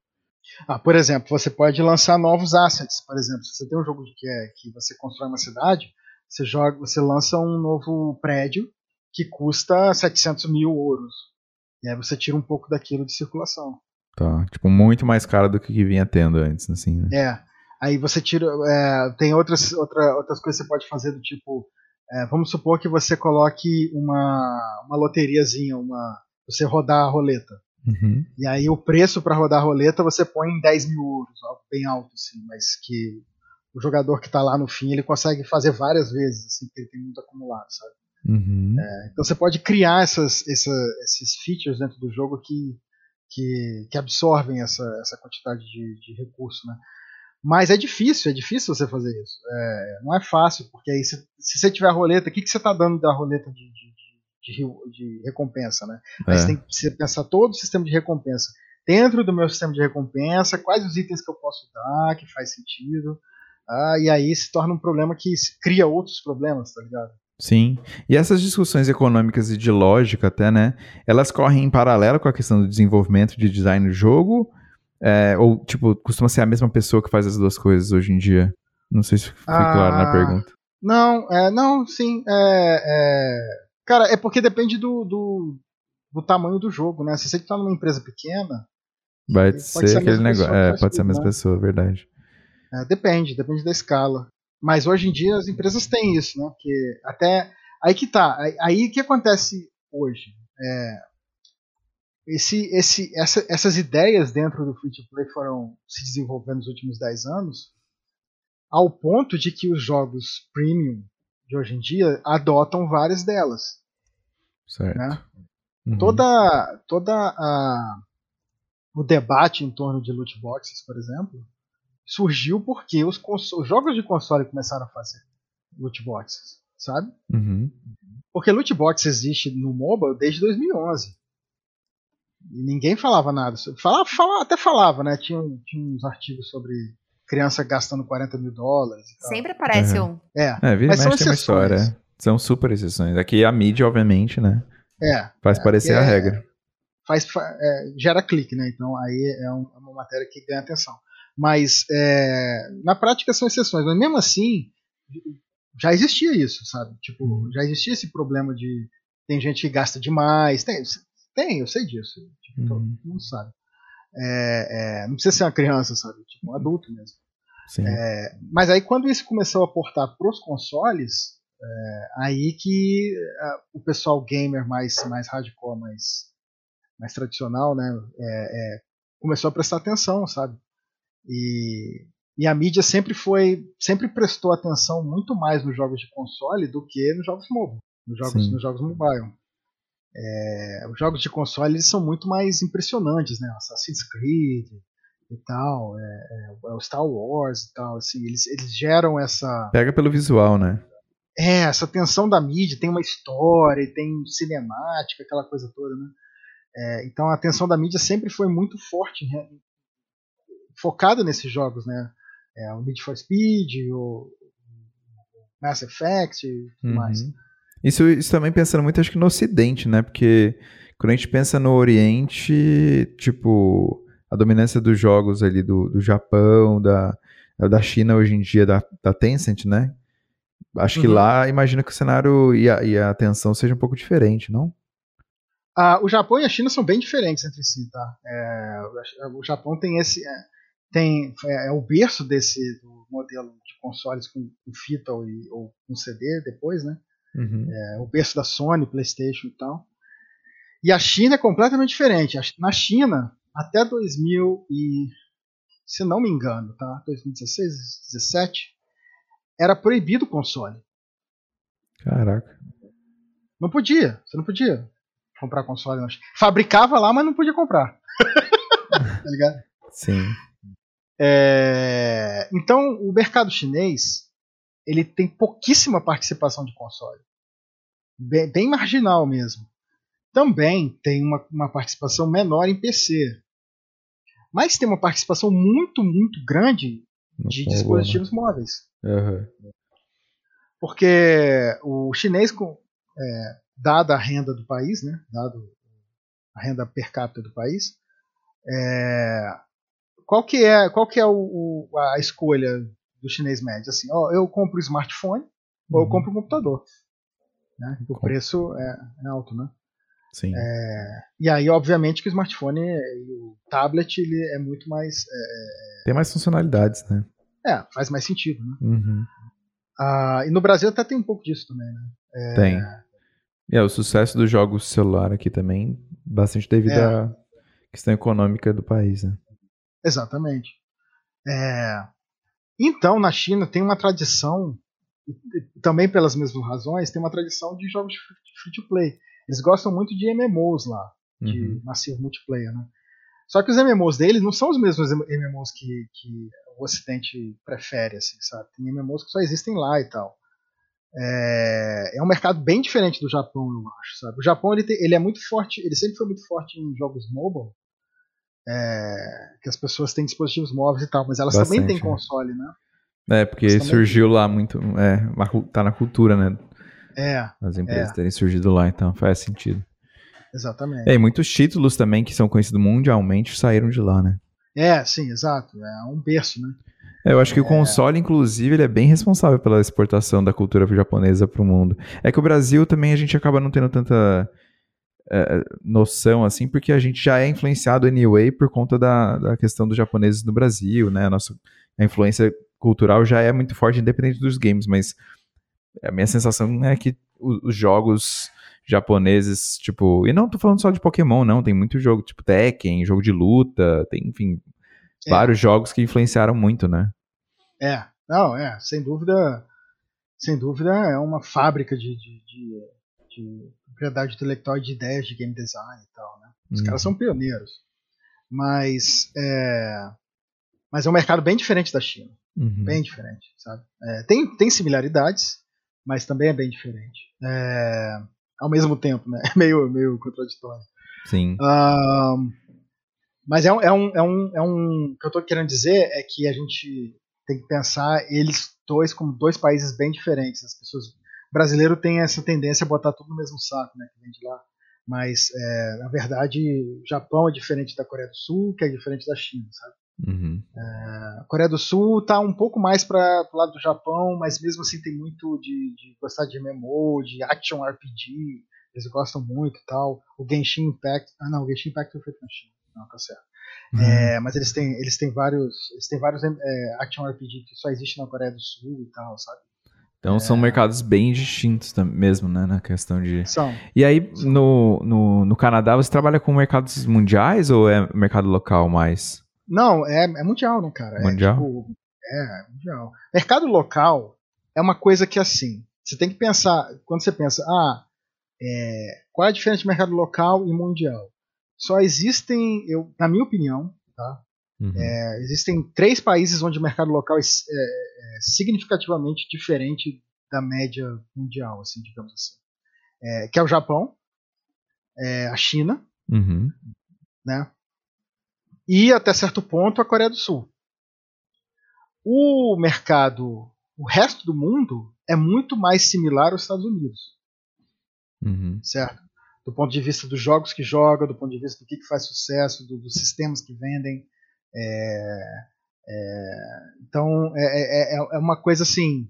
Speaker 3: Ah, por exemplo, você pode lançar novos assets. Por exemplo, se você tem um jogo que, é, que você constrói uma cidade, você joga, você lança um novo prédio que custa 700 mil ouros. E aí você tira um pouco daquilo de circulação.
Speaker 1: Tá, tipo, muito mais caro do que vinha tendo antes, assim, né?
Speaker 3: É. Aí você tira. É, tem outras, outra, outras coisas que você pode fazer do tipo. É, vamos supor que você coloque uma, uma loteriazinha, uma, você rodar a roleta.
Speaker 1: Uhum.
Speaker 3: E aí o preço para rodar a roleta você põe em 10 mil ouros, algo bem alto, assim, mas que o jogador que está lá no fim ele consegue fazer várias vezes, assim, porque ele tem muito acumulado, sabe?
Speaker 1: Uhum.
Speaker 3: É, então você pode criar essas, essa, esses features dentro do jogo que, que, que absorvem essa, essa quantidade de, de recurso, né? Mas é difícil, é difícil você fazer isso. É, não é fácil, porque aí se, se você tiver a roleta, o que, que você está dando da roleta de, de, de, de recompensa, né? É. Aí você tem que pensar todo o sistema de recompensa. Dentro do meu sistema de recompensa, quais os itens que eu posso dar, que faz sentido. Ah, e aí se torna um problema que cria outros problemas, tá ligado?
Speaker 1: Sim. E essas discussões econômicas e de lógica até, né? Elas correm em paralelo com a questão do desenvolvimento de design do jogo? É, ou, tipo, costuma ser a mesma pessoa que faz as duas coisas hoje em dia? Não sei se foi ah, claro na pergunta.
Speaker 3: Não, é, não, sim. É, é, cara, é porque depende do, do, do, tamanho do jogo, né? Se você está numa empresa pequena.
Speaker 1: Vai ser, ser aquele negócio. É, pode ser a mesma né? pessoa, verdade.
Speaker 3: É, depende, depende da escala. Mas hoje em dia as empresas têm isso, né? Porque até. Aí que tá. Aí o que acontece hoje? É, esse, esse, essa, essas ideias dentro do free to play foram se desenvolvendo nos últimos 10 anos, ao ponto de que os jogos premium de hoje em dia adotam várias delas.
Speaker 1: Certo.
Speaker 3: Né? Uhum. Toda, toda a, o debate em torno de loot boxes, por exemplo, surgiu porque os, os jogos de console começaram a fazer loot boxes, sabe?
Speaker 1: Uhum.
Speaker 3: Porque loot box existe no mobile desde 2011. E ninguém falava nada. Falava, falava, até falava, né? Tinha, tinha uns artigos sobre criança gastando 40 mil dólares.
Speaker 2: Sempre aparece
Speaker 1: uhum.
Speaker 2: um.
Speaker 3: É,
Speaker 1: é vira mas são uma história. São super exceções. Aqui a mídia, obviamente, né?
Speaker 3: É.
Speaker 1: Faz
Speaker 3: é,
Speaker 1: parecer a é, regra.
Speaker 3: Faz, é, gera clique, né? Então aí é, um, é uma matéria que ganha atenção. Mas é, na prática são exceções. Mas mesmo assim, já existia isso, sabe? Tipo, já existia esse problema de tem gente que gasta demais. Tem, tem eu sei disso. Tipo, uhum. Todo mundo sabe. É, é, não precisa ser uma criança, sabe? Tipo, um adulto mesmo. É, mas aí quando isso começou a portar para os consoles, é, aí que a, o pessoal gamer mais, mais hardcore, mais, mais tradicional, né, é, é, começou a prestar atenção, sabe? E, e a mídia sempre foi, sempre prestou atenção muito mais nos jogos de console do que nos jogos mobile, nos jogos, nos jogos mobile. É, os jogos de console eles são muito mais impressionantes, né? Assassin's Creed e tal, é, é, o Star Wars e tal, assim, eles, eles geram essa.
Speaker 1: Pega pelo visual, né?
Speaker 3: É, essa tensão da mídia, tem uma história, tem cinemática, aquela coisa toda, né? É, então a atenção da mídia sempre foi muito forte focada nesses jogos, né? É, o Need for Speed, o Mass Effect e tudo uhum. mais.
Speaker 1: Isso, isso também pensando muito, acho que no Ocidente, né? Porque quando a gente pensa no Oriente, tipo, a dominância dos jogos ali do, do Japão, da, da China hoje em dia, da, da Tencent, né? Acho uhum. que lá, imagino que o cenário e a, e a atenção seja um pouco diferente, não?
Speaker 3: Ah, o Japão e a China são bem diferentes entre si, tá? É, o Japão tem esse. É, tem é, é, o berço desse do modelo de consoles com, com fita ou, ou, com CD depois, né? Uhum. É, o berço da Sony, PlayStation e tal. E a China é completamente diferente. Na China, até 2000 e se não me engano, tá? 2016, 2017, era proibido o console.
Speaker 1: Caraca.
Speaker 3: Não podia, você não podia comprar console. Não. Fabricava lá, mas não podia comprar. tá ligado?
Speaker 1: Sim.
Speaker 3: É, então, o mercado chinês ele tem pouquíssima participação de console. Bem, bem marginal mesmo. Também tem uma, uma, participação menor em PC. Mas tem uma participação muito, muito grande de Não, dispositivos né? móveis.
Speaker 1: Uhum.
Speaker 3: Porque o chinês, é, dada a renda do país, né, dado a renda per capita do país, é, qual que é, qual que é o, o, a escolha do chinês médio? Assim, ó, eu compro um smartphone uhum. ou eu uhum. compro um computador. Né? O preço é, é, alto, né?
Speaker 1: Sim.
Speaker 3: É, e aí, obviamente, que o smartphone e o tablet ele é muito mais. É,
Speaker 1: é, tem mais funcionalidades, né?
Speaker 3: É, faz mais sentido, né?
Speaker 1: Uhum.
Speaker 3: Ah, e no Brasil até tem um pouco disso também, né?
Speaker 1: É, tem. E é, o sucesso dos jogos celular aqui também, bastante devido é. à questão econômica do país, né?
Speaker 3: Exatamente. É, então, na China tem uma tradição, também pelas mesmas razões, tem uma tradição de jogos de free to play. Eles gostam muito de MMOs lá, de uhum. massivo multiplayer, né? Só que os MMOs deles não são os mesmos MMOs que, que o Ocidente prefere, assim, sabe? Tem MMOs que só existem lá e tal. É, é um mercado bem diferente do Japão, eu acho, sabe? O Japão ele, tem, ele é muito forte, ele sempre foi muito forte em jogos mobile, é, que as pessoas têm dispositivos móveis e tal, mas elas Bastante, também têm né? console, né?
Speaker 1: É, porque surgiu lá muito, é, tá na cultura, né?
Speaker 3: É.
Speaker 1: As empresas é. terem surgido lá, então faz sentido.
Speaker 3: Exatamente.
Speaker 1: É, e muitos títulos também que são conhecidos mundialmente saíram de lá, né?
Speaker 3: É, sim, exato. É um berço, né?
Speaker 1: É, eu acho que é... o console, inclusive, ele é bem responsável pela exportação da cultura japonesa para o mundo. É que o Brasil também a gente acaba não tendo tanta é, noção, assim, porque a gente já é influenciado anyway por conta da, da questão dos japoneses no Brasil, né? A nossa a influência cultural já é muito forte, independente dos games, mas a minha sensação é que os, os jogos japoneses, tipo, e não tô falando só de Pokémon, não, tem muito jogo, tipo Tekken, jogo de luta, tem, enfim, é. vários jogos que influenciaram muito, né?
Speaker 3: É, não, é, sem dúvida, sem dúvida é uma fábrica de, de, de, de propriedade intelectual de ideias de game design e tal, né? Os hum. caras são pioneiros, mas é, mas é um mercado bem diferente da China, uhum. bem diferente, sabe? É, tem, tem similaridades, mas também é bem diferente. É, ao mesmo tempo, né? É meio, meio contraditório.
Speaker 1: Sim.
Speaker 3: Uh, mas é um, é, um, é, um, é um. O que eu estou querendo dizer é que a gente tem que pensar eles dois como dois países bem diferentes. As pessoas. Brasileiro tem essa tendência a botar tudo no mesmo saco, né? Que vem de lá. Mas, é, na verdade, o Japão é diferente da Coreia do Sul, que é diferente da China, sabe?
Speaker 1: Uhum.
Speaker 3: É, a Coreia do Sul está um pouco mais para o lado do Japão, mas mesmo assim tem muito de, de, gostar de MMO, de action RPG, eles gostam muito e tal. O Genshin Impact, ah não, o Genshin Impact foi feito na China, não, tá certo. Uhum. É, mas eles têm, eles têm vários, eles têm vários é, action RPG que só existem na Coreia do Sul e tal, sabe?
Speaker 1: Então é... são mercados bem distintos mesmo, né, na questão de...
Speaker 3: São.
Speaker 1: E aí, no, no, no Canadá, você trabalha com mercados mundiais ou é mercado local mais?
Speaker 3: Não, é, é mundial, né, cara?
Speaker 1: Mundial?
Speaker 3: É, tipo, é, mundial. Mercado local é uma coisa que, assim, você tem que pensar, quando você pensa, ah, é, qual é a diferença de mercado local e mundial? Só existem, eu, na minha opinião, tá? Uhum. É, existem três países onde o mercado local é, é, é significativamente diferente da média mundial, assim, digamos assim. É, que é o Japão, é, a China,
Speaker 1: uhum.
Speaker 3: né? e, até certo ponto, a Coreia do Sul. O mercado, o resto do mundo, é muito mais similar aos Estados Unidos.
Speaker 1: Uhum.
Speaker 3: Certo? Do ponto de vista dos jogos que joga, do ponto de vista do que, que faz sucesso, do, dos sistemas que vendem. É, é, então, é, é, é, é uma coisa assim.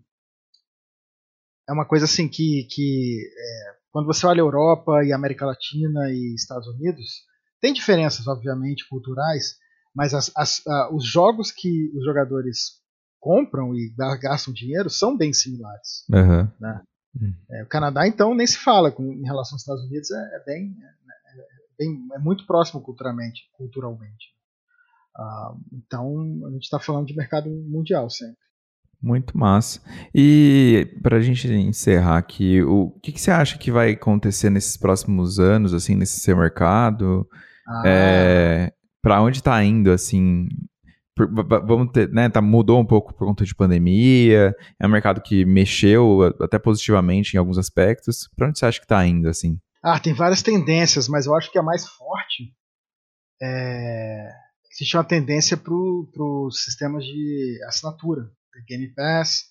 Speaker 3: É uma coisa assim que, que é, quando você olha a Europa e América Latina e Estados Unidos, tem diferenças, obviamente, culturais, Mas as, as, uh, os jogos que os jogadores compram e gastam dinheiro são bem similares.
Speaker 1: Uhum.
Speaker 3: Né? Uhum. É, o Canadá, então, nem se fala com, em relação aos Estados Unidos, é, é bem, é, é, bem, é, muito próximo culturalmente. culturalmente. Uh, então, a gente está falando de mercado mundial sempre.
Speaker 1: Muito massa. E para a gente encerrar aqui, o que, que, você acha que vai acontecer nesses próximos anos, assim, nesse seu mercado? Ah. É, para onde está indo, assim? vamos ter, né, tá, mudou um pouco por conta de pandemia, é um mercado que mexeu até positivamente em alguns aspectos. Para onde você acha que está indo, assim?
Speaker 3: Ah, tem várias tendências, mas eu acho que a mais forte é... existe uma tendência para os sistemas de assinatura, Game Pass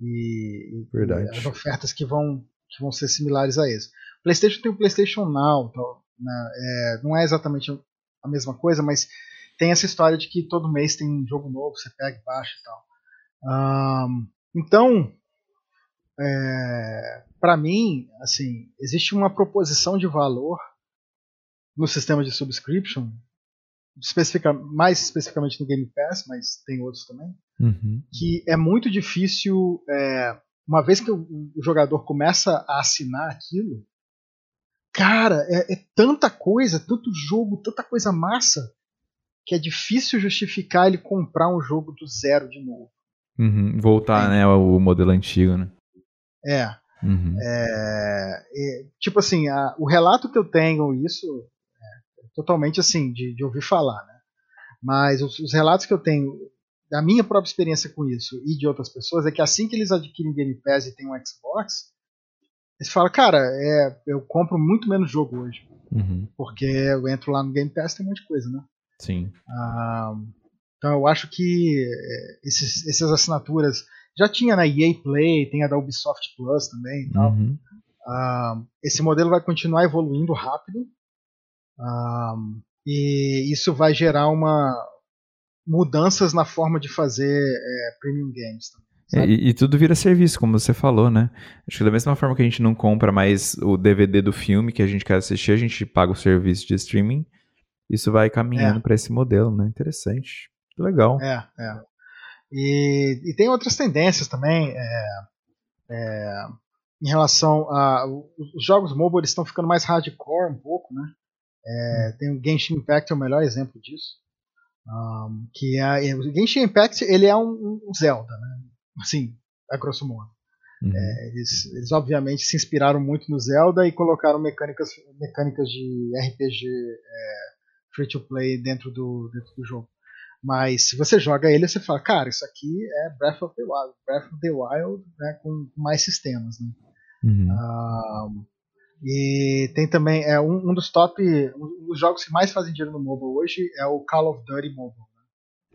Speaker 3: e, as ofertas que vão, que vão ser similares a esse. PlayStation tem o PlayStation Now, né, é, não é exatamente a mesma coisa, mas tem essa história de que todo mês tem um jogo novo, você pega e baixa e tal. Um, então, é, para mim, assim, existe uma proposição de valor no sistema de subscription, especifica, mais especificamente no Game Pass, mas tem outros também,
Speaker 1: uhum.
Speaker 3: que é muito difícil, é, uma vez que o, o, jogador começa a assinar aquilo, cara, é, é tanta coisa, tanto jogo, tanta coisa massa, que é difícil justificar ele comprar um jogo do zero de novo.
Speaker 1: Uhum, voltar, é. né, ao modelo antigo, né?
Speaker 3: É.
Speaker 1: Uhum.
Speaker 3: é, é tipo assim, a, o relato que eu tenho, isso totalmente assim, de, de, ouvir falar, né? Mas os, os, relatos que eu tenho, da minha própria experiência com isso e de outras pessoas, é que assim que eles adquirem Game Pass e tem um Xbox, eles falam, cara, é, eu compro muito menos jogo hoje.
Speaker 1: Uhum.
Speaker 3: Porque eu entro lá no Game Pass tem um monte de coisa, né?
Speaker 1: Sim.
Speaker 3: Ah, então eu acho que eh, esses, essas assinaturas já tinha na EA Play, tem a da Ubisoft Plus também e tal.
Speaker 1: Uhum.
Speaker 3: Ah, esse modelo vai continuar evoluindo rápido ah, e isso vai gerar uma mudanças na forma de fazer é, premium games
Speaker 1: também. E, e, tudo vira serviço, como você falou, né? Acho que da mesma forma que a gente não compra mais o DVD do filme que a gente quer assistir, a gente paga o serviço de streaming isso vai caminhando é. para esse modelo, né? Interessante. Legal.
Speaker 3: É, é. E, e tem outras tendências também. É, é, em relação a. Os jogos mobile estão ficando mais hardcore um pouco, né? É. Tem o Genshin Impact, é o melhor exemplo disso. Um, que é, o Genshin Impact ele é um, um Zelda, né? Assim, a grosso modo. Uhum. É, eles, eles, obviamente se inspiraram muito no Zelda e colocaram mecânicas, mecânicas de RPG é, free to play dentro do, dentro do jogo. Mas se você joga ele, você fala, cara, isso aqui é Breath of the Wild, Breath of the Wild né, com mais sistemas. Né?
Speaker 1: Uhum.
Speaker 3: Uh, e tem também é um, um, dos top, um dos jogos que mais fazem dinheiro no mobile hoje é o Call of Duty Mobile.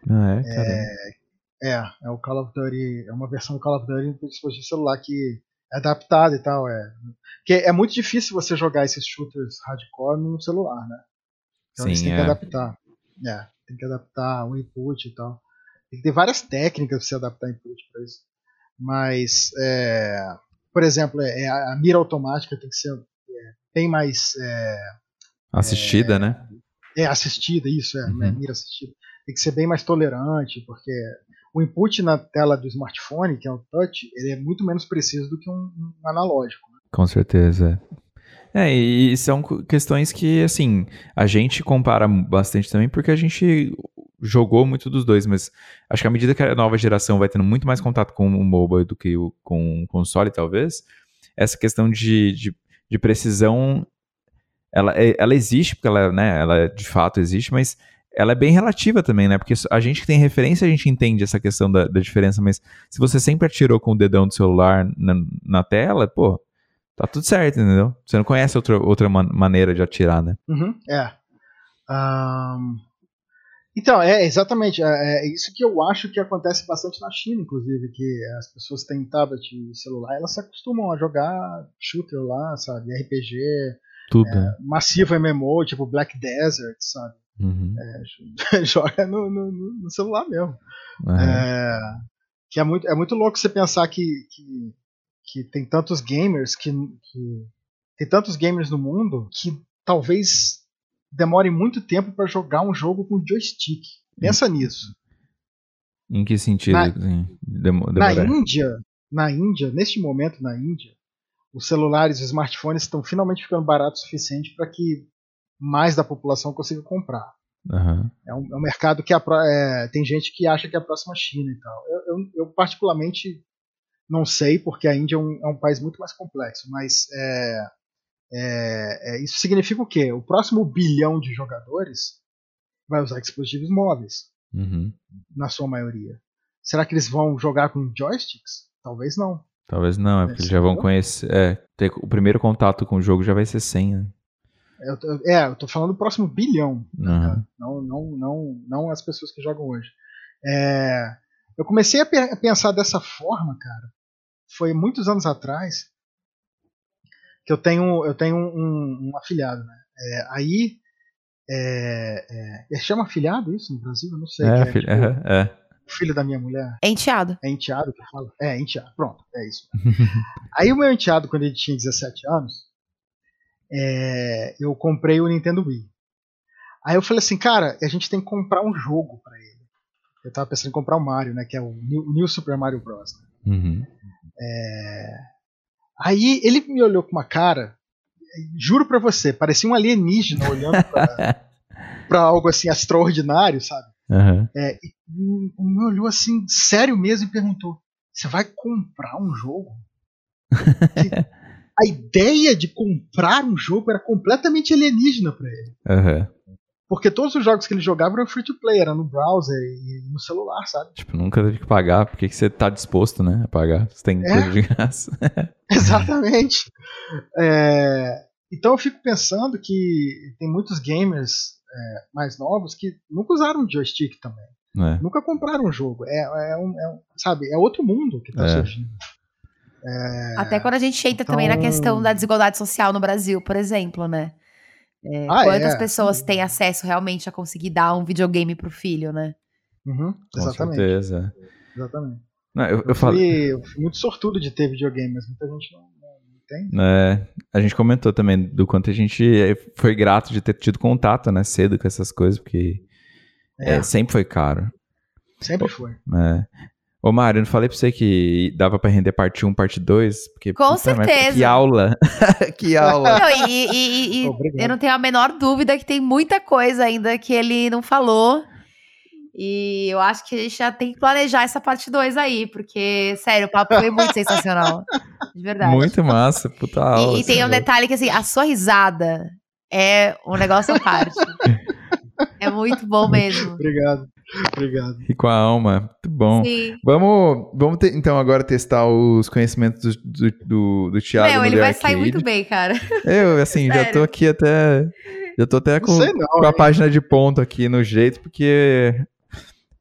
Speaker 1: Né? Ah, é,
Speaker 3: é, é, é o Call of Duty, é uma versão do Call of Duty no dispositivo celular que é adaptado e tal, é. Porque é muito difícil você jogar esses shooters hardcore no celular, né? Então Sim, eles têm é. que adaptar. É, tem que adaptar o input e tal. Tem que ter várias técnicas para você adaptar input para isso. Mas, é, por exemplo, é, é, a mira automática tem que ser é, bem mais. É,
Speaker 1: assistida, né?
Speaker 3: É, assistida, isso, é, uhum. Né, mira assistida. Tem que ser bem mais tolerante, porque o input na tela do smartphone, que é o touch, ele é muito menos preciso do que um, um analógico. Né?
Speaker 1: Com certeza. É, e são questões que, assim, a gente compara bastante também porque a gente jogou muito dos dois, mas acho que à medida que a nova geração vai tendo muito mais contato com o mobile do que o, com o console, talvez, essa questão de, de, de precisão, ela, é, ela existe, porque ela, né, ela de fato existe, mas ela é bem relativa também, né? Porque a gente que tem referência, a gente entende essa questão da, da diferença, mas se você sempre atirou com o dedão do celular na, na tela, pô, tá tudo certo, entendeu? Você não conhece outra, outra man maneira de atirar, né?
Speaker 3: Uhum, é. Um... Então, é exatamente. É, é, isso que eu acho que acontece bastante na China, inclusive, que as pessoas têm tablet e celular, elas se acostumam a jogar shooter lá, sabe? RPG,
Speaker 1: Tudo.
Speaker 3: É, massivo MMO, tipo Black Desert, sabe?
Speaker 1: Uhum.
Speaker 3: É, joga no, no, no, celular mesmo. Uhum. É, que é muito, é muito louco você pensar que, que que tem tantos gamers que, que tem tantos gamers no mundo que talvez demore muito tempo para jogar um jogo com joystick. Pensa nisso.
Speaker 1: Em que sentido?
Speaker 3: Na,
Speaker 1: assim,
Speaker 3: na Índia, na Índia, neste momento na Índia, os celulares e os smartphones estão finalmente ficando baratos o suficiente para que mais da população consiga comprar.
Speaker 1: Uhum.
Speaker 3: É, um, é, um, mercado que é, tem gente que acha que é a próxima China e tal. Eu, eu, eu particularmente não sei, porque a Índia é um, é um país muito mais complexo, mas é, é, isso significa o quê? O próximo bilhão de jogadores vai usar dispositivos móveis,
Speaker 1: uhum.
Speaker 3: na sua maioria. Será que eles vão jogar com joysticks? Talvez não.
Speaker 1: Talvez não, é porque eles já vão conhecer. É, ter, o primeiro contato com o jogo já vai ser sem, né?
Speaker 3: Eu, é, eu tô falando do próximo bilhão.
Speaker 1: Uhum.
Speaker 3: Não, não, não, não as pessoas que jogam hoje. É, eu comecei a, pe a pensar dessa forma, cara. Foi muitos anos atrás que eu tenho, eu tenho um, um afilhado, né? É, aí é, é, chama afilhado isso no Brasil? Eu não sei.
Speaker 1: É,
Speaker 3: é,
Speaker 1: filho, tipo, é,
Speaker 3: filho da minha mulher.
Speaker 2: É enteado.
Speaker 3: É enteado que fala? É, enteado. Pronto, é isso. aí o meu enteado, quando ele tinha 17 anos, é, eu comprei o Nintendo Wii. Aí eu falei assim, cara, a gente tem que comprar um jogo para ele. Eu tava pensando em comprar o Mario, né? Que é o New, New Super Mario Bros.
Speaker 1: Né? Uhum.
Speaker 3: É... Aí ele me olhou com uma cara, juro pra você, parecia um alienígena olhando pra, pra algo assim extraordinário, sabe?
Speaker 1: Uhum.
Speaker 3: É, e me olhou assim, sério mesmo, e perguntou: Você vai comprar um jogo? a ideia de comprar um jogo era completamente alienígena para ele.
Speaker 1: Uhum.
Speaker 3: Porque todos os jogos que ele jogava eram free to play, era no browser e no celular, sabe?
Speaker 1: Tipo, nunca teve que pagar, porque que você tá disposto, né, a pagar? Você tem é. coisa de graça.
Speaker 3: Exatamente. É, então eu fico pensando que tem muitos gamers é, mais novos que nunca usaram joystick também.
Speaker 1: É.
Speaker 3: Nunca compraram um jogo. É, é, um, é um, sabe, é outro mundo que tá
Speaker 1: É.
Speaker 3: surgindo. É,
Speaker 2: Até quando a gente entra também na
Speaker 3: então-
Speaker 2: questão da desigualdade social no Brasil, por exemplo, né? É,
Speaker 3: Ah,
Speaker 2: quantas
Speaker 3: é.
Speaker 2: pessoas têm acesso realmente a conseguir dar um videogame pro filho, né?
Speaker 3: Uhum,
Speaker 1: Com
Speaker 3: exatamente.
Speaker 1: certeza.
Speaker 3: exatamente.
Speaker 1: Não, eu, eu
Speaker 3: Eu fui, eu fui muito sortudo de ter videogame, mas muita gente não, não tem.
Speaker 1: É, a gente comentou também do quanto a gente foi grato de ter tido contato, né, cedo com essas coisas, porque
Speaker 3: É,
Speaker 1: é, sempre foi caro.
Speaker 3: sempre foi.
Speaker 1: É. Ô, Mário, eu não falei pra você que dava pra render parte 1, parte 2? Porque,
Speaker 2: Com
Speaker 1: puta
Speaker 2: certeza.
Speaker 1: Que aula! que aula!
Speaker 2: Não, e, e- e- eu não tenho a menor dúvida que tem muita coisa ainda que ele não falou. E eu acho que a gente já tem que planejar essa parte 2 aí, porque, sério, o papo foi muito sensacional. De verdade.
Speaker 1: Muito massa, puta aula.
Speaker 2: E, e tem
Speaker 1: assim,
Speaker 2: um detalhe que, assim, a sua risada é um negócio à parte. é muito bom mesmo.
Speaker 3: Obrigado. Obrigado.
Speaker 1: E com a alma, muito bom.
Speaker 2: Sim.
Speaker 1: Vamos, vamos ter- então agora testar os conhecimentos do, do, do, do Thiago
Speaker 2: Meu, ele
Speaker 1: The
Speaker 2: vai sair muito bem, cara.
Speaker 1: Eu, assim, já tô aqui até... Já tô até com,
Speaker 3: não.
Speaker 1: com a página de ponto aqui no jeito, porque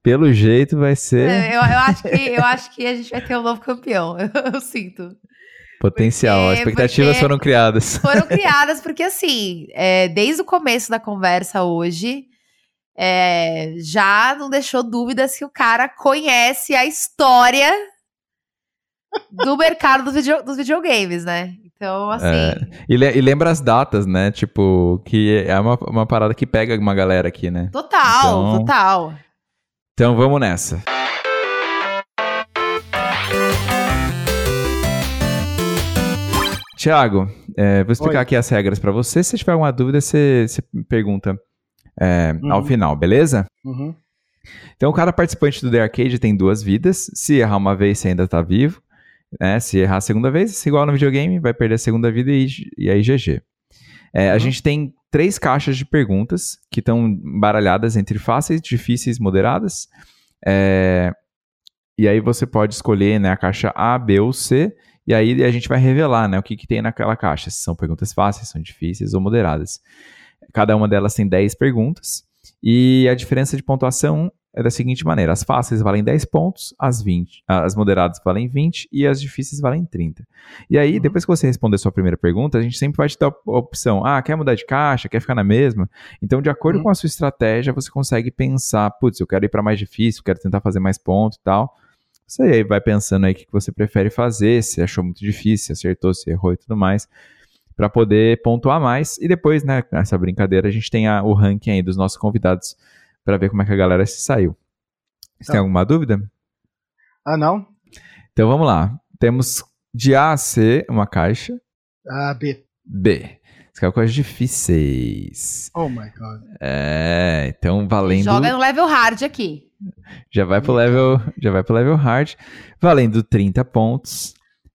Speaker 1: pelo jeito vai ser
Speaker 2: Eu, eu acho que, eu acho que a gente vai ter um novo campeão. Eu, eu sinto.
Speaker 1: potencial.
Speaker 2: porque-
Speaker 1: As expectativas
Speaker 2: porque-
Speaker 1: foram criadas.
Speaker 2: Foram criadas porque, assim, é, desde o começo da conversa hoje, é, já não deixou dúvidas que o cara conhece a história do mercado dos, video- dos videogames, né? Então, assim.
Speaker 1: E, le- e lembra as datas, né? Tipo, que é uma, uma parada que pega uma galera aqui, né?
Speaker 2: Total,
Speaker 1: Então-
Speaker 2: total.
Speaker 1: Então vamos nessa. Tiago, é, vou explicar
Speaker 3: Oi.
Speaker 1: aqui as regras pra você. Se você tiver alguma dúvida, você, pergunta é, ao
Speaker 3: Uhum.
Speaker 1: final, beleza?
Speaker 3: Uhum.
Speaker 1: Então, cada participante do The Arcade tem duas vidas. Se errar uma vez, você ainda tá vivo. Né? Se errar a segunda vez, se igual no videogame, vai perder a segunda vida e, e aí GG. É, A
Speaker 3: Uhum.
Speaker 1: gente tem três caixas de perguntas que estão baralhadas entre fáceis, difíceis, moderadas. É, e aí você pode escolher né, a caixa A, B ou C. E aí a gente vai revelar né, o que, que tem naquela caixa. Se são perguntas fáceis, são difíceis ou moderadas. Cada uma delas tem 10 perguntas. E a diferença de pontuação é da seguinte maneira: as fáceis valem 10 pontos, as 20, as moderadas valem 20 e as difíceis valem 30. E aí,
Speaker 3: Uhum.
Speaker 1: depois que você responder sua primeira pergunta, a gente sempre vai te dar a opção: ah, quer mudar de caixa, quer ficar na mesma? Então, de acordo
Speaker 3: Uhum.
Speaker 1: com a sua estratégia, você consegue pensar: putz, eu quero ir para mais difícil, quero tentar fazer mais pontos e tal. Você aí vai pensando aí o que que você prefere fazer, se achou muito difícil, se acertou, se errou e tudo mais para poder pontuar mais. E depois, né, nessa brincadeira, a gente tem a- o ranking aí dos nossos convidados para ver como é que a galera se saiu. Você
Speaker 3: Tá.
Speaker 1: tem alguma dúvida?
Speaker 3: Ah, não?
Speaker 1: Então vamos lá. Temos de A a C uma caixa.
Speaker 3: Ah, B.
Speaker 1: B. Caiu com as difíceis.
Speaker 3: Oh my god.
Speaker 1: É, então valendo.
Speaker 2: Joga no level hard aqui.
Speaker 1: Já vai pro level, já vai pro level hard, valendo 30 pontos.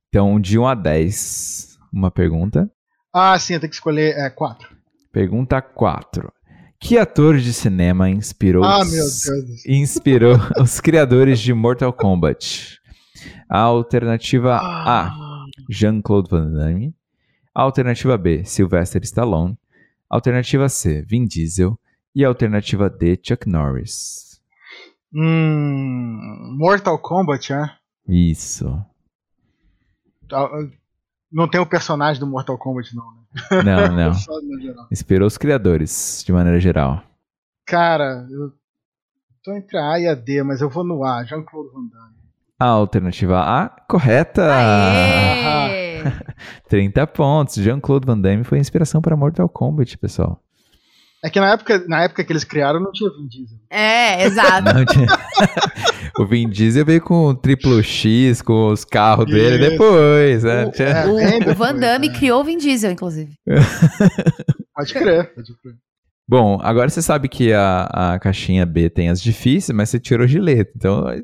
Speaker 1: Então, de 1 a 10, uma pergunta.
Speaker 3: Ah, sim, eu tenho que escolher é, 4.
Speaker 1: Pergunta 4. Que ator de cinema inspirou
Speaker 3: Ah,
Speaker 1: os- inspirou os criadores de Mortal Kombat? A alternativa A,
Speaker 3: Ah,
Speaker 1: Jean-Claude Van Damme. A alternativa B, Sylvester Stallone. Alternativa C, Vin Diesel. E alternativa D, Chuck Norris.
Speaker 3: Hum, Mortal Kombat, é?
Speaker 1: Isso.
Speaker 3: Não tem o personagem do Mortal Kombat, não, né?
Speaker 1: Não, não.
Speaker 3: Geral.
Speaker 1: Inspirou os criadores, de maneira geral.
Speaker 3: Cara, eu tô entre a A e a D, mas eu vou no A, Jean-Claude Van Damme.
Speaker 1: A alternativa A, correta!
Speaker 2: Aê!
Speaker 1: 30 pontos. Jean-Claude Van Damme foi a inspiração para Mortal Kombat, pessoal.
Speaker 3: É que na época, na época que eles criaram não tinha Vin Diesel.
Speaker 2: É, exato.
Speaker 1: Não tinha- o Vin Diesel veio com o triplo X, com os carros dele
Speaker 3: Isso.
Speaker 1: depois. né?
Speaker 2: O,
Speaker 3: É,
Speaker 2: o- o Van Damme
Speaker 3: é.
Speaker 2: criou o Vin Diesel, inclusive.
Speaker 3: Pode crer, pode crer.
Speaker 1: Bom, agora você sabe que a, a caixinha B tem as difíceis, mas você tirou de letra. Então, é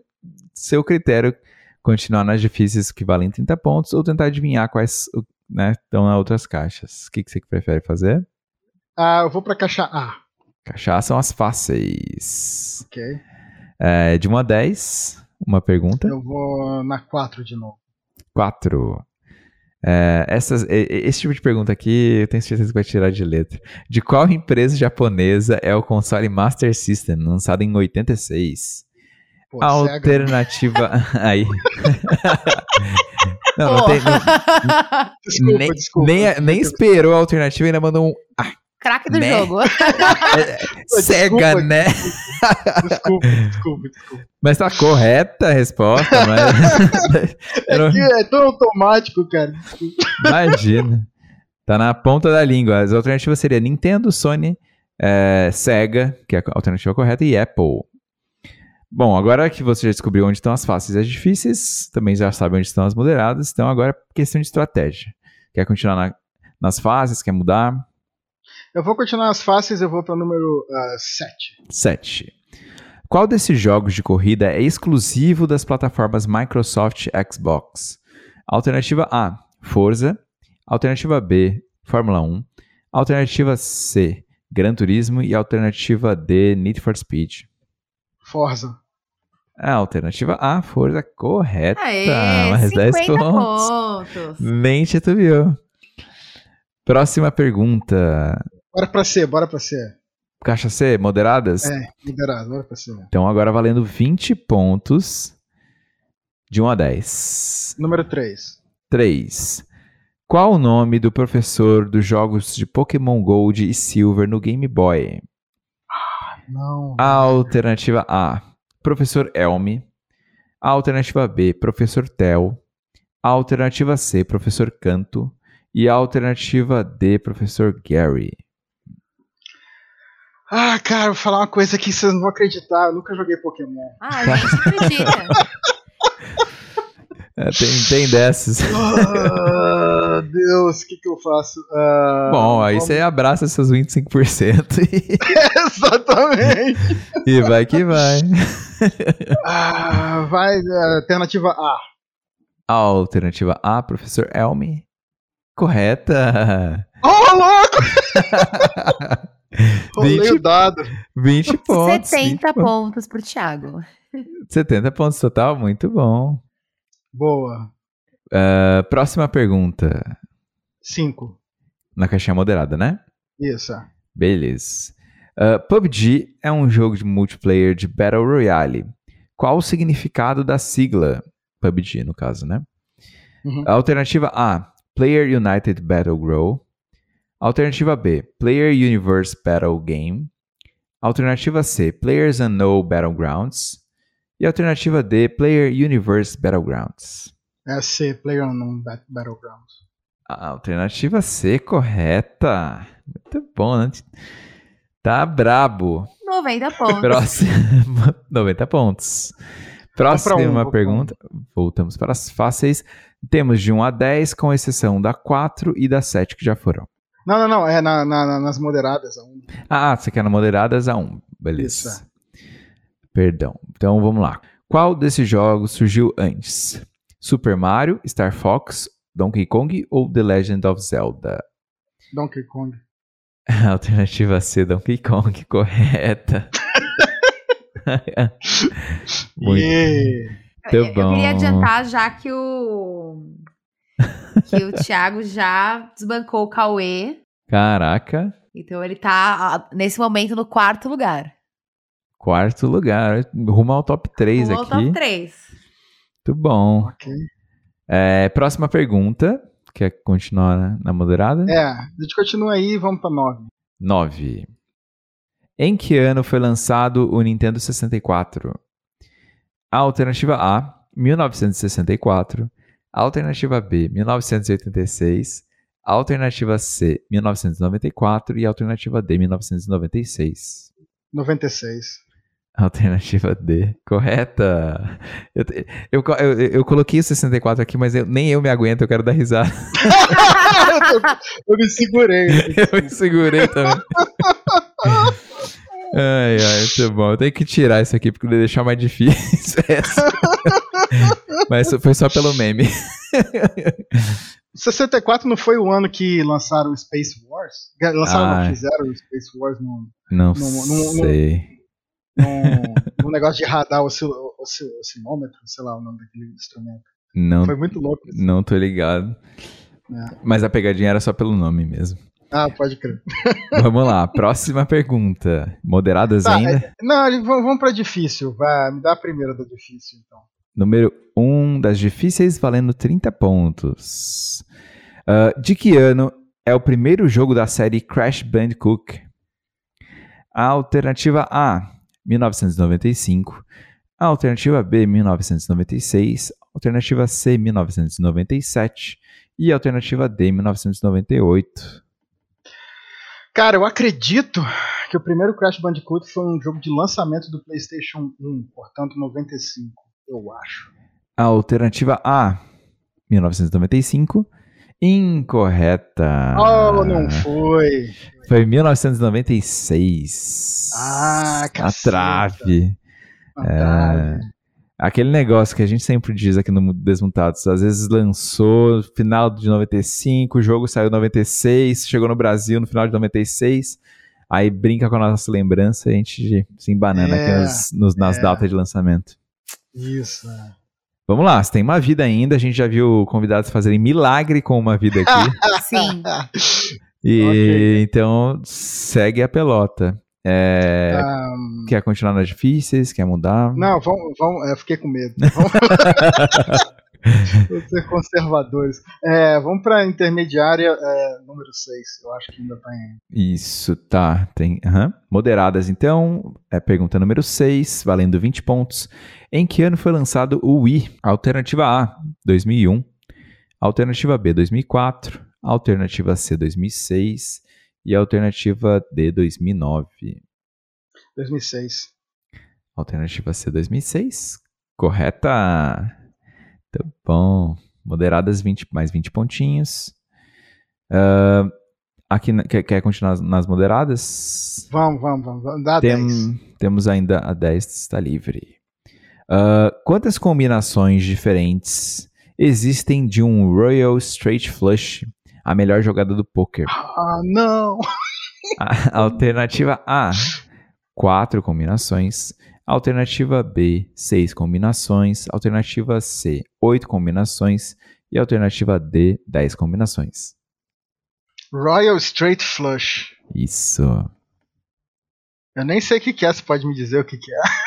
Speaker 1: seu critério continuar nas difíceis que valem 30 pontos ou tentar adivinhar quais né, estão nas outras caixas. O que, que você prefere fazer?
Speaker 3: Ah, eu vou pra caixa A.
Speaker 1: Caixas são as fáceis.
Speaker 3: Ok.
Speaker 1: É, de 1 a 10, uma pergunta.
Speaker 3: Eu vou na 4 de novo.
Speaker 1: 4. É, essas, esse tipo de pergunta aqui, eu tenho certeza que vai tirar de letra. De qual empresa japonesa é o console Master System, lançado em 86?
Speaker 3: Pô.
Speaker 1: Alternativa. Aí. não, não tem. não-
Speaker 3: Desculpa,
Speaker 1: nem,
Speaker 3: desculpa.
Speaker 1: nem, nem esperou a alternativa e ainda mandou um
Speaker 2: Craque do
Speaker 1: Né?
Speaker 2: jogo.
Speaker 1: Sega,
Speaker 3: Desculpa.
Speaker 1: né?
Speaker 3: Desculpa, desculpa, desculpa.
Speaker 1: Mas tá correta a resposta, mas.
Speaker 3: É, que é tão automático, cara. Desculpa.
Speaker 1: Imagina. Tá na ponta da língua. As alternativas seriam Nintendo, Sony, é, Sega, que é a alternativa correta, e Apple. Bom, agora que você já descobriu onde estão as fáceis e as difíceis, também já sabe onde estão as moderadas, então agora é questão de estratégia. Quer continuar na- nas fases? Quer mudar?
Speaker 3: Eu vou continuar as fáceis, eu vou para o número 7.
Speaker 1: 7. Qual desses jogos de corrida é exclusivo das plataformas Microsoft Xbox? Alternativa A, Forza. Alternativa B, Fórmula 1. Alternativa C, Gran Turismo. E alternativa D, Need for Speed.
Speaker 3: Forza.
Speaker 1: A alternativa A, Forza, correta.
Speaker 2: Aê,
Speaker 1: mais 10
Speaker 2: 50
Speaker 1: pontos.
Speaker 2: pontos.
Speaker 1: Nem titubeou. Próxima pergunta.
Speaker 3: Bora pra C, bora pra C.
Speaker 1: Caixa C, moderadas?
Speaker 3: É, liberado, bora pra C.
Speaker 1: Então agora valendo 20 pontos de 1 a 10.
Speaker 3: Número 3.
Speaker 1: 3. Qual o nome do professor dos jogos de Pokémon Gold e Silver no Game Boy?
Speaker 3: Não.
Speaker 1: Alternativa A, Professor Elmi. Alternativa B, Professor Tel. Alternativa C, Professor Canto. E alternativa D, Professor Gary.
Speaker 3: Ah, cara, vou falar uma coisa que vocês não vão acreditar. Eu nunca joguei Pokémon.
Speaker 2: Ah, a gente acredita.
Speaker 1: É, tem, tem dessas.
Speaker 3: Ah, Deus, o que, que eu faço? Ah,
Speaker 1: Bom, aí
Speaker 3: vamos-
Speaker 1: você abraça seus 25% e,
Speaker 3: Exatamente.
Speaker 1: e vai que vai.
Speaker 3: Ah, vai, ah, alternativa A.
Speaker 1: Alternativa A, Professor Elmi. Correta.
Speaker 3: Oh, louco! Rolei
Speaker 1: 20,
Speaker 3: o dado.
Speaker 1: 20 pontos.
Speaker 2: 70
Speaker 1: 20
Speaker 2: pontos pro Thiago.
Speaker 1: 70 pontos total, muito bom.
Speaker 3: Boa.
Speaker 1: Ah, próxima pergunta.
Speaker 3: 5.
Speaker 1: Na caixinha moderada, né?
Speaker 3: Isso.
Speaker 1: Beleza. Ah, PUBG é um jogo de multiplayer de Battle Royale. Qual o significado da sigla? PUBG, no caso, né?
Speaker 3: Uhum.
Speaker 1: Alternativa A, Player United Battle Grow. Alternativa B, Player Universe Battle Game. Alternativa C, Players Unknown Battlegrounds. E alternativa D, Player Universe Battlegrounds.
Speaker 3: É C, Player Unknown Bat- Battlegrounds.
Speaker 1: A alternativa C, correta. Muito bom, né? Tá brabo.
Speaker 2: 90 pontos.
Speaker 1: Próximo. 90 pontos. Próxima um, pergunta. Voltamos para as fáceis. Temos de 1 a 10, com exceção da 4 e da 7 que já foram.
Speaker 3: Não, não, não. É na, na, nas moderadas a 1.
Speaker 1: Ah, você quer na moderadas a 1. Beleza. Isso. Perdão. Então vamos lá. Qual desses jogos surgiu antes? Super Mario, Star Fox, Donkey Kong ou The Legend of Zelda?
Speaker 3: Donkey Kong.
Speaker 1: Alternativa C, Donkey Kong, correta.
Speaker 2: Muito, yeah. Eu, bom. Eu queria adiantar já que o que o Thiago já desbancou o Cauê.
Speaker 1: Caraca.
Speaker 2: Então ele tá nesse momento no quarto lugar.
Speaker 1: Quarto lugar, rumo ao top 3 rumo aqui. Rumo ao top
Speaker 2: 3.
Speaker 1: Muito bom. Ok. É, próxima pergunta. Quer continuar na moderada?
Speaker 3: É, a gente continua aí e vamos para 9.
Speaker 1: 9. Em que ano foi lançado o Nintendo 64? Alternativa A, 1964. Alternativa B, 1986. Alternativa C, 1994. E alternativa D, 1996.
Speaker 3: 96.
Speaker 1: Alternativa D. Correta. Eu, eu, eu, eu, coloquei o 64 aqui, mas eu, nem eu me aguento, eu quero dar risada.
Speaker 3: eu, me segurei.
Speaker 1: Eu me segurei também. ai, ai, muito bom. Eu tenho que tirar isso aqui porque deixar mais difícil. Essa. mas foi só pelo meme.
Speaker 3: 64 não foi o ano que lançaram o Space Wars? Lançaram, ah, não, fizeram o Space Wars no.
Speaker 1: Não no, no, sei.
Speaker 3: Num negócio de radar oscil, oscil, oscilômetro, sei lá o nome daquele instrumento.
Speaker 1: Não,
Speaker 3: Foi muito louco isso.
Speaker 1: Não tô ligado. É. Mas a pegadinha era só pelo nome mesmo.
Speaker 3: Ah, pode crer.
Speaker 1: Vamos lá, próxima pergunta. Moderadas tá, ainda? É,
Speaker 3: não, vamos pra difícil. Vai, me dá a primeira da difícil, então.
Speaker 1: Número 1 um das difíceis, valendo 30 pontos. Uh, de que ano é o primeiro jogo da série Crash Bandicoot? A alternativa A, 1995, alternativa B, 1996, alternativa C, 1997 e alternativa D, 1998.
Speaker 3: Cara, eu acredito que o primeiro Crash Bandicoot foi um jogo de lançamento do PlayStation 1, portanto 95, eu acho.
Speaker 1: A alternativa A, 1995. Incorreta.
Speaker 3: Oh, não foi.
Speaker 1: Foi 1996.
Speaker 3: Ah,
Speaker 1: caceta. A trave. A trave. É, aquele negócio que a gente sempre diz aqui no Desmontados. Às vezes lançou final de 95, o jogo saiu em 96, chegou no Brasil no final de 96. Aí brinca com a nossa lembrança e a gente se embanana é, aqui nos, nos, nas é. datas de lançamento.
Speaker 3: Isso. É.
Speaker 1: Vamos lá, você tem uma vida ainda. A gente já viu convidados fazerem milagre com uma vida aqui.
Speaker 2: Sim.
Speaker 1: E okay. então segue a pelota. É. Quer continuar nas difíceis? Quer mudar?
Speaker 3: Não, vamos. vamos eu fiquei com medo. Vamos ser conservadores. É, vamos para intermediária é, número 6. Eu acho que ainda está em.
Speaker 1: Isso, tá. Tem, uhum. Moderadas, então. É, pergunta número 6, valendo 20 pontos. Em que ano foi lançado o Wii? Alternativa A, 2001. Alternativa B, 2004. Alternativa C, 2006. E alternativa D, 2009.
Speaker 3: 2006.
Speaker 1: Alternativa C, 2006. Correta. Tá bom. Moderadas 20, mais 20 pontinhos. Uh, aqui, quer, quer, continuar nas moderadas?
Speaker 3: Vamos, vamos, vamos. Dá Tem, 10.
Speaker 1: Temos ainda a 10, está livre. Uh, quantas combinações diferentes existem de um Royal Straight Flush, a melhor jogada do poker?
Speaker 3: Ah, não!
Speaker 1: A, alternativa A, quatro combinações. Alternativa B, seis combinações. Alternativa C, oito combinações. E alternativa D, dez combinações.
Speaker 3: Royal Straight Flush.
Speaker 1: Isso.
Speaker 3: Eu nem sei o que é, você pode me dizer o que é.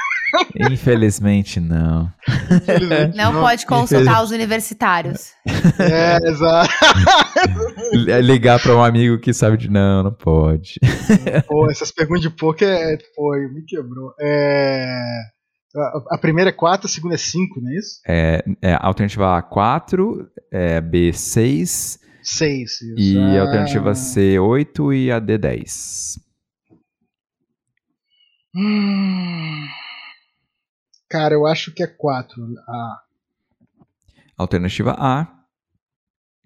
Speaker 1: Infelizmente não.
Speaker 2: Infelizmente, não, não, pode consultar os universitários.
Speaker 3: É, exato.
Speaker 1: Ligar para um amigo que sabe de não, não pode.
Speaker 3: Pô, essas perguntas de poker, é, pô, me quebrou. É, a primeira é 4, a segunda é 5, não é isso?
Speaker 1: É, é alternativa A 4, é, B 6.
Speaker 3: 6, isso.
Speaker 1: E a alternativa C 8 e a D 10.
Speaker 3: Hum... Cara, eu acho que é 4. A.
Speaker 1: Alternativa A.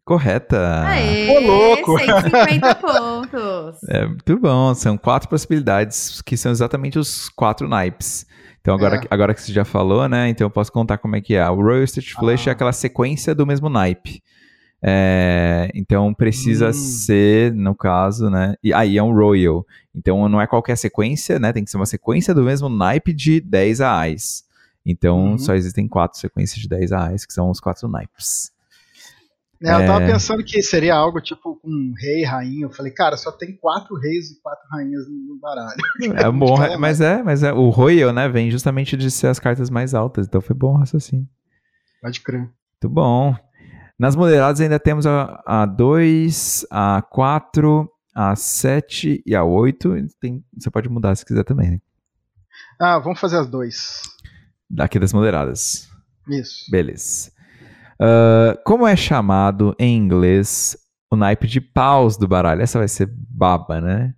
Speaker 1: Correta.
Speaker 2: Aê, Ô, louco! 150 pontos.
Speaker 1: É muito bom. São quatro possibilidades que são exatamente os quatro naipes. Então, agora, é. agora que você já falou, né? Então eu posso contar como é que é. O Royal State Flush é ah. é aquela sequência do mesmo naipe. É, então precisa hum. ser, no caso, né? E aí é um Royal. Então não é qualquer sequência, né? Tem que ser uma sequência do mesmo naipe de 10 AIs. Então uhum. só existem quatro sequências de 10 AIs, que são os quatro naipes.
Speaker 3: É, eu tava é... pensando que seria algo tipo com um rei, rainha. Eu falei, cara, só tem quatro reis e quatro rainhas no baralho.
Speaker 1: É bom, mas é, mas é. O Royal, né, vem justamente de ser as cartas mais altas. Então foi bom o raciocínio.
Speaker 3: Pode crer.
Speaker 1: Muito bom. Nas moderadas ainda temos a 2, a 4, a 7 e a 8. Você pode mudar se quiser também. Né?
Speaker 3: Ah, vamos fazer as duas.
Speaker 1: Daqui das moderadas.
Speaker 3: Isso.
Speaker 1: Beleza. Uh, como é chamado em inglês o naipe de paus do baralho? Essa vai ser baba, né?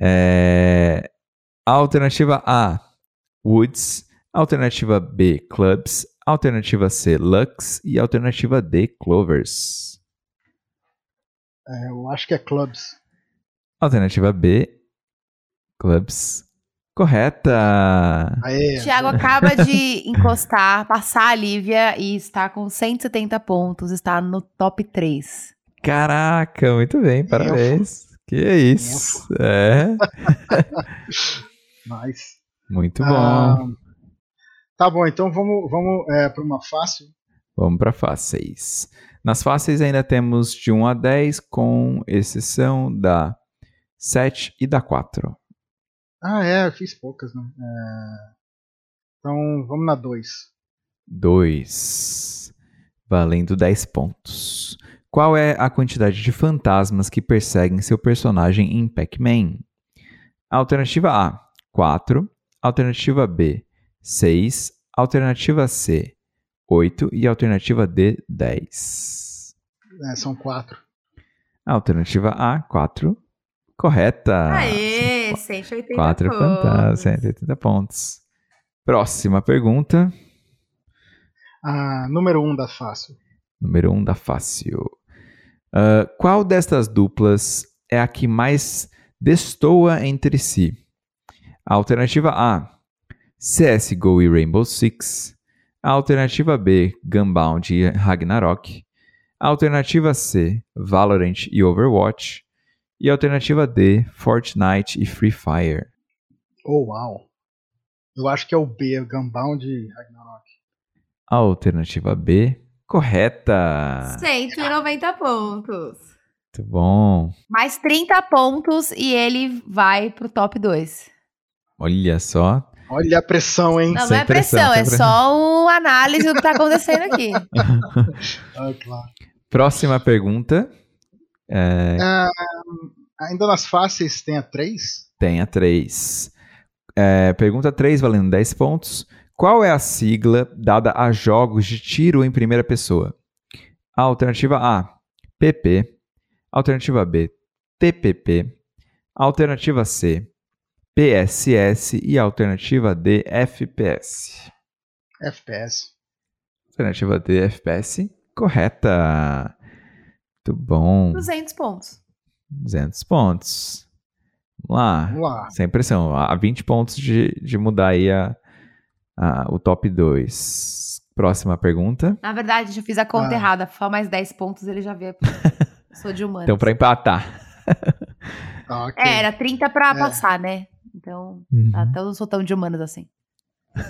Speaker 1: É... Alternativa A, Woods. Alternativa B, Clubs. Alternativa C, Lux. E alternativa D, Clovers.
Speaker 3: É, eu acho que é Clubs.
Speaker 1: Alternativa B, Clubs. Correta!
Speaker 2: Aê, Tiago acaba de encostar, passar a Lívia e está com 170 pontos, está no top 3.
Speaker 1: Caraca, muito bem, parabéns. Que é isso. É.
Speaker 3: nice.
Speaker 1: Muito bom. Ah,
Speaker 3: Tá bom, então vamos, vamos é, para uma fácil.
Speaker 1: Vamos para fáceis. Nas fáceis ainda temos de 1 a 10, com exceção da 7 e da 4.
Speaker 3: Ah, é, eu fiz poucas, né? É... Então vamos na 2.
Speaker 1: 2. Valendo 10 pontos. Qual é a quantidade de fantasmas que perseguem seu personagem em Pac-Man? Alternativa A, 4. Alternativa B, 6, alternativa C, 8 e alternativa D, 10.
Speaker 3: É, são 4.
Speaker 1: Alternativa A, 4. Correta.
Speaker 2: Aê, 180
Speaker 1: 4
Speaker 2: pontos. 4
Speaker 1: fantasmas, 180 pontos. Próxima pergunta.
Speaker 3: Ah, número 1 um da fácil.
Speaker 1: Número 1 um da fácil. Uh, qual destas duplas é a que mais destoa entre si? Alternativa A, CSGO e Rainbow Six. Alternativa B, Gunbound e Ragnarok. Alternativa C, Valorant e Overwatch. E alternativa D, Fortnite e Free Fire.
Speaker 3: Oh, uau. Eu acho que é o B, Gunbound e Ragnarok.
Speaker 1: Alternativa B, correta.
Speaker 2: 190 pontos.
Speaker 1: Muito bom.
Speaker 2: Mais 30 pontos e ele vai pro top 2.
Speaker 1: Olha só.
Speaker 3: Olha a pressão, hein?
Speaker 2: Não, não é pressão, pressão é só uma análise do que está acontecendo aqui.
Speaker 3: ah, claro.
Speaker 1: Próxima pergunta. É...
Speaker 3: Ah, ainda nas fáceis tem a 3?
Speaker 1: Tem a 3. É, pergunta 3, valendo 10 pontos. Qual é a sigla dada a jogos de tiro em primeira pessoa? Alternativa A, PP. Alternativa B, TPP. Alternativa C, PSS e alternativa D, FPS.
Speaker 3: FPS.
Speaker 1: Alternativa D, FPS. Correta. Muito bom.
Speaker 2: 200 pontos.
Speaker 1: 200 pontos. Vamos lá.
Speaker 3: Vamos lá.
Speaker 1: Sem pressão. Há 20 pontos de, de mudar aí a, a, o top 2. Próxima pergunta.
Speaker 2: Na verdade, eu fiz a conta ah. errada. Só mais 10 pontos ele já vê. Sou de humano.
Speaker 1: Então, para empatar.
Speaker 2: Ah, okay. É, era 30 para é. passar, né? Então, uhum. até eu não sou tão de humanas assim.
Speaker 3: uh,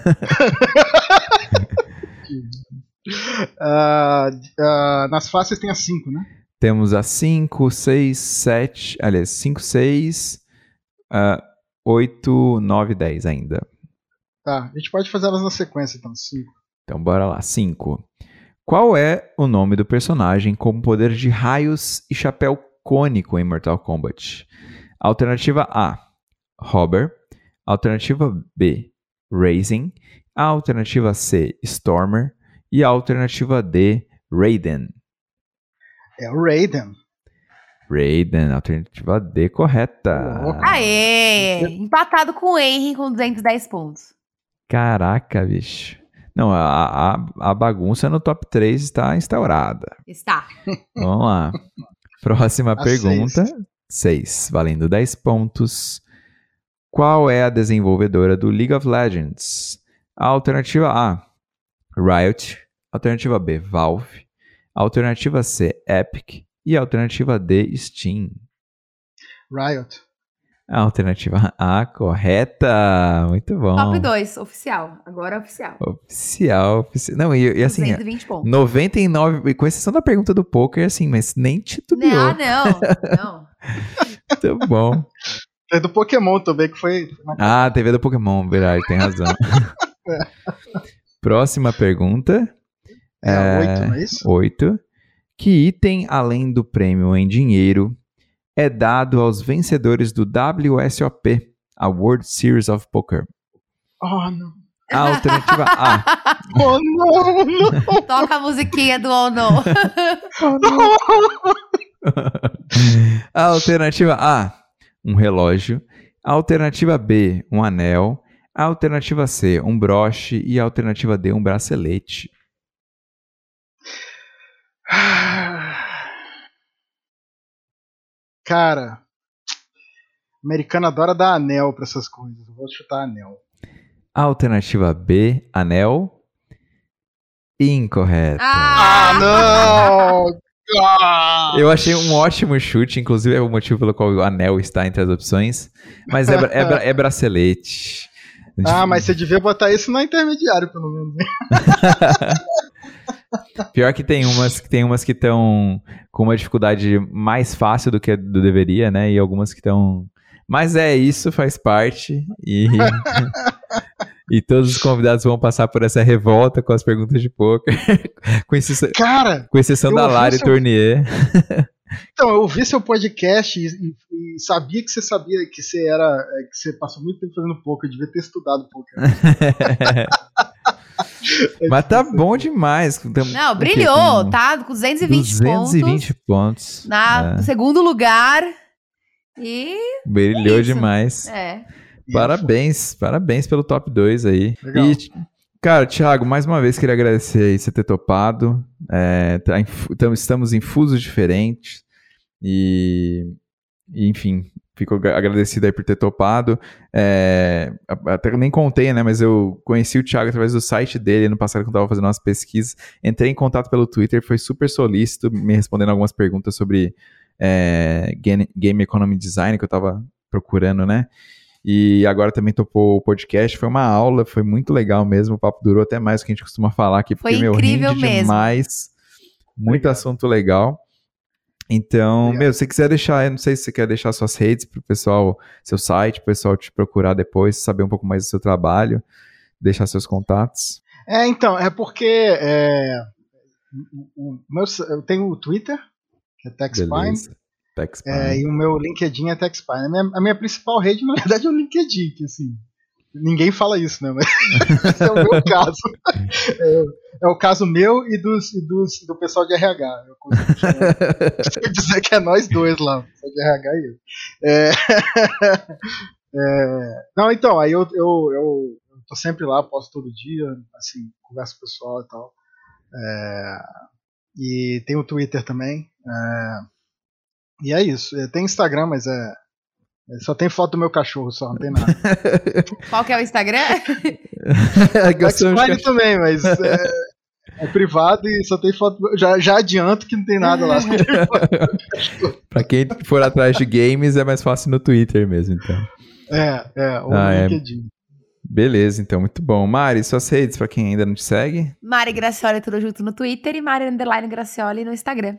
Speaker 3: uh, nas fáceis tem as 5, né?
Speaker 1: Temos a 5, 6, 7, aliás, 5, 6, 8, 9, 10 ainda.
Speaker 3: Tá, a gente pode fazer elas na sequência, então, 5.
Speaker 1: Então, bora lá, 5. Qual é o nome do personagem com poder de raios e chapéu cônico em Mortal Kombat? Alternativa A, Robber. Alternativa B, Raising. Alternativa C, Stormer. E alternativa D, Raiden.
Speaker 3: É o Raiden.
Speaker 1: Raiden, alternativa D, correta.
Speaker 2: Aê! Empatado com o Henry com 210 pontos.
Speaker 1: Caraca, bicho. Não, a, a, a bagunça no top 3 está instaurada.
Speaker 2: Está.
Speaker 1: Vamos lá. Próxima
Speaker 3: A
Speaker 1: pergunta. 6, valendo 10 pontos. Qual é a desenvolvedora do League of Legends? Alternativa A, Riot. Alternativa B, Valve. Alternativa C, Epic. E alternativa D, Steam.
Speaker 3: Riot.
Speaker 1: A alternativa A, correta. Muito bom.
Speaker 2: Top 2, oficial. Agora é oficial.
Speaker 1: Oficial, oficial. Não, e, e assim,
Speaker 2: 220 pontos.
Speaker 1: 99, com exceção da pergunta do poker, assim, mas nem titubeou.
Speaker 2: Não, não, não.
Speaker 1: Muito bom.
Speaker 3: É do Pokémon também, que foi.
Speaker 1: Ah, TV do Pokémon, verdade, tem razão. Próxima pergunta.
Speaker 3: É,
Speaker 1: É,
Speaker 3: oito, não é isso?
Speaker 1: 8. Que item, além do prêmio em dinheiro, é dado aos vencedores do WSOP, a World Series of Poker?
Speaker 3: Oh, não.
Speaker 1: A alternativa A.
Speaker 3: Oh, não, não.
Speaker 2: Toca a musiquinha do Oh No.
Speaker 3: Oh, não.
Speaker 1: A alternativa A, um relógio. A alternativa B, um anel. A alternativa C, um broche. E a alternativa D, um bracelete.
Speaker 3: Cara, americano adora dar anel pra essas coisas. Eu vou chutar anel.
Speaker 1: Alternativa B, anel. Incorreta.
Speaker 2: Ah!
Speaker 3: Ah, não! Ah!
Speaker 1: Eu achei um ótimo chute, inclusive é o motivo pelo qual o anel está entre as opções. Mas é, é é bracelete.
Speaker 3: Ah, mas você devia botar isso na intermediário, pelo menos.
Speaker 1: Pior que tem umas que tem umas que estão com uma dificuldade mais fácil do que do deveria, né? E algumas que estão. Mas é isso, faz parte. E, e todos os convidados vão passar por essa revolta com as perguntas de poker. com, exceção,
Speaker 3: Cara,
Speaker 1: com exceção da Lari
Speaker 3: seu-
Speaker 1: Tournier.
Speaker 3: então, eu ouvi seu podcast e, e- e sabia que você sabia que você era. é, que você passou muito tempo fazendo poker. Eu devia ter estudado poker.
Speaker 1: Mas tá bom demais. Tam-
Speaker 2: Não, brilhou,
Speaker 1: Com
Speaker 2: tá? Com 220,
Speaker 1: 220
Speaker 2: pontos.
Speaker 1: pontos.
Speaker 2: Na
Speaker 1: É,
Speaker 2: segundo lugar. E.
Speaker 1: brilhou
Speaker 2: isso.
Speaker 1: demais.
Speaker 2: É.
Speaker 1: Parabéns, parabéns pelo top 2 aí.
Speaker 3: Legal.
Speaker 1: E, cara, Thiago, mais uma vez queria agradecer aí você ter topado. É, tá estamos em fusos diferentes. E, enfim, fico agra- agradecido aí por ter topado. É, até nem contei, né? Mas eu conheci o Thiago através do site dele no passado, quando eu tava fazendo umas pesquisas. Entrei em contato pelo Twitter, foi super solícito, me respondendo algumas perguntas sobre é, game, game Economy Design que eu tava procurando, né? E agora também topou o podcast. Foi uma aula, foi muito legal mesmo. O papo durou até mais do que a gente costuma falar aqui, porque
Speaker 2: Foi
Speaker 1: meu,
Speaker 2: incrível
Speaker 1: rende
Speaker 2: mesmo.
Speaker 1: demais. Muito assunto legal. Então, meu, se você quiser deixar, eu não sei se você quer deixar suas redes pro pessoal, seu site, pro pessoal te procurar depois, saber um pouco mais do seu trabalho, deixar seus contatos.
Speaker 3: É, então, é porque é, o- o meu- eu tenho o Twitter, que é TechSpine.
Speaker 1: Texpine.
Speaker 3: é, e o meu LinkedIn é TechSpine. A minha, a minha principal rede, na verdade, é o LinkedIn, que assim, ninguém fala isso, né? Mas esse é o meu caso. É, é o caso meu e, dos, e dos, do pessoal de RH. Eu consigo dizer que é nós dois lá, o pessoal de RH e eu. É, é, não, então, aí eu, eu, eu, eu tô sempre lá, posto todo dia, assim, converso com o pessoal e tal. É, e tem o Twitter também. é, e é isso. É, Tem Instagram, mas é. É, Só tem foto do meu cachorro, só, não tem nada.
Speaker 2: Qual que é o Instagram?
Speaker 3: Xpine também, mas é, é privado e só tem foto. do- Já, já adianto que não tem nada lá. só.
Speaker 1: Pra quem for atrás de games, é mais fácil no Twitter mesmo, então.
Speaker 3: É, é, o
Speaker 1: Ah, é.
Speaker 3: LinkedIn.
Speaker 1: Beleza, então, muito bom. Mari, suas redes, pra quem ainda não te segue.
Speaker 2: Mari Gracioli, tudo junto no Twitter e Mari Underline Gracioli no Instagram.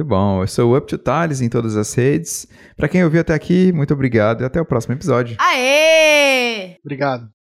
Speaker 1: Muito bom. Eu sou o Up to Thales em todas as redes. Pra quem ouviu até aqui, muito obrigado e até o próximo episódio.
Speaker 2: Aê!
Speaker 3: Obrigado.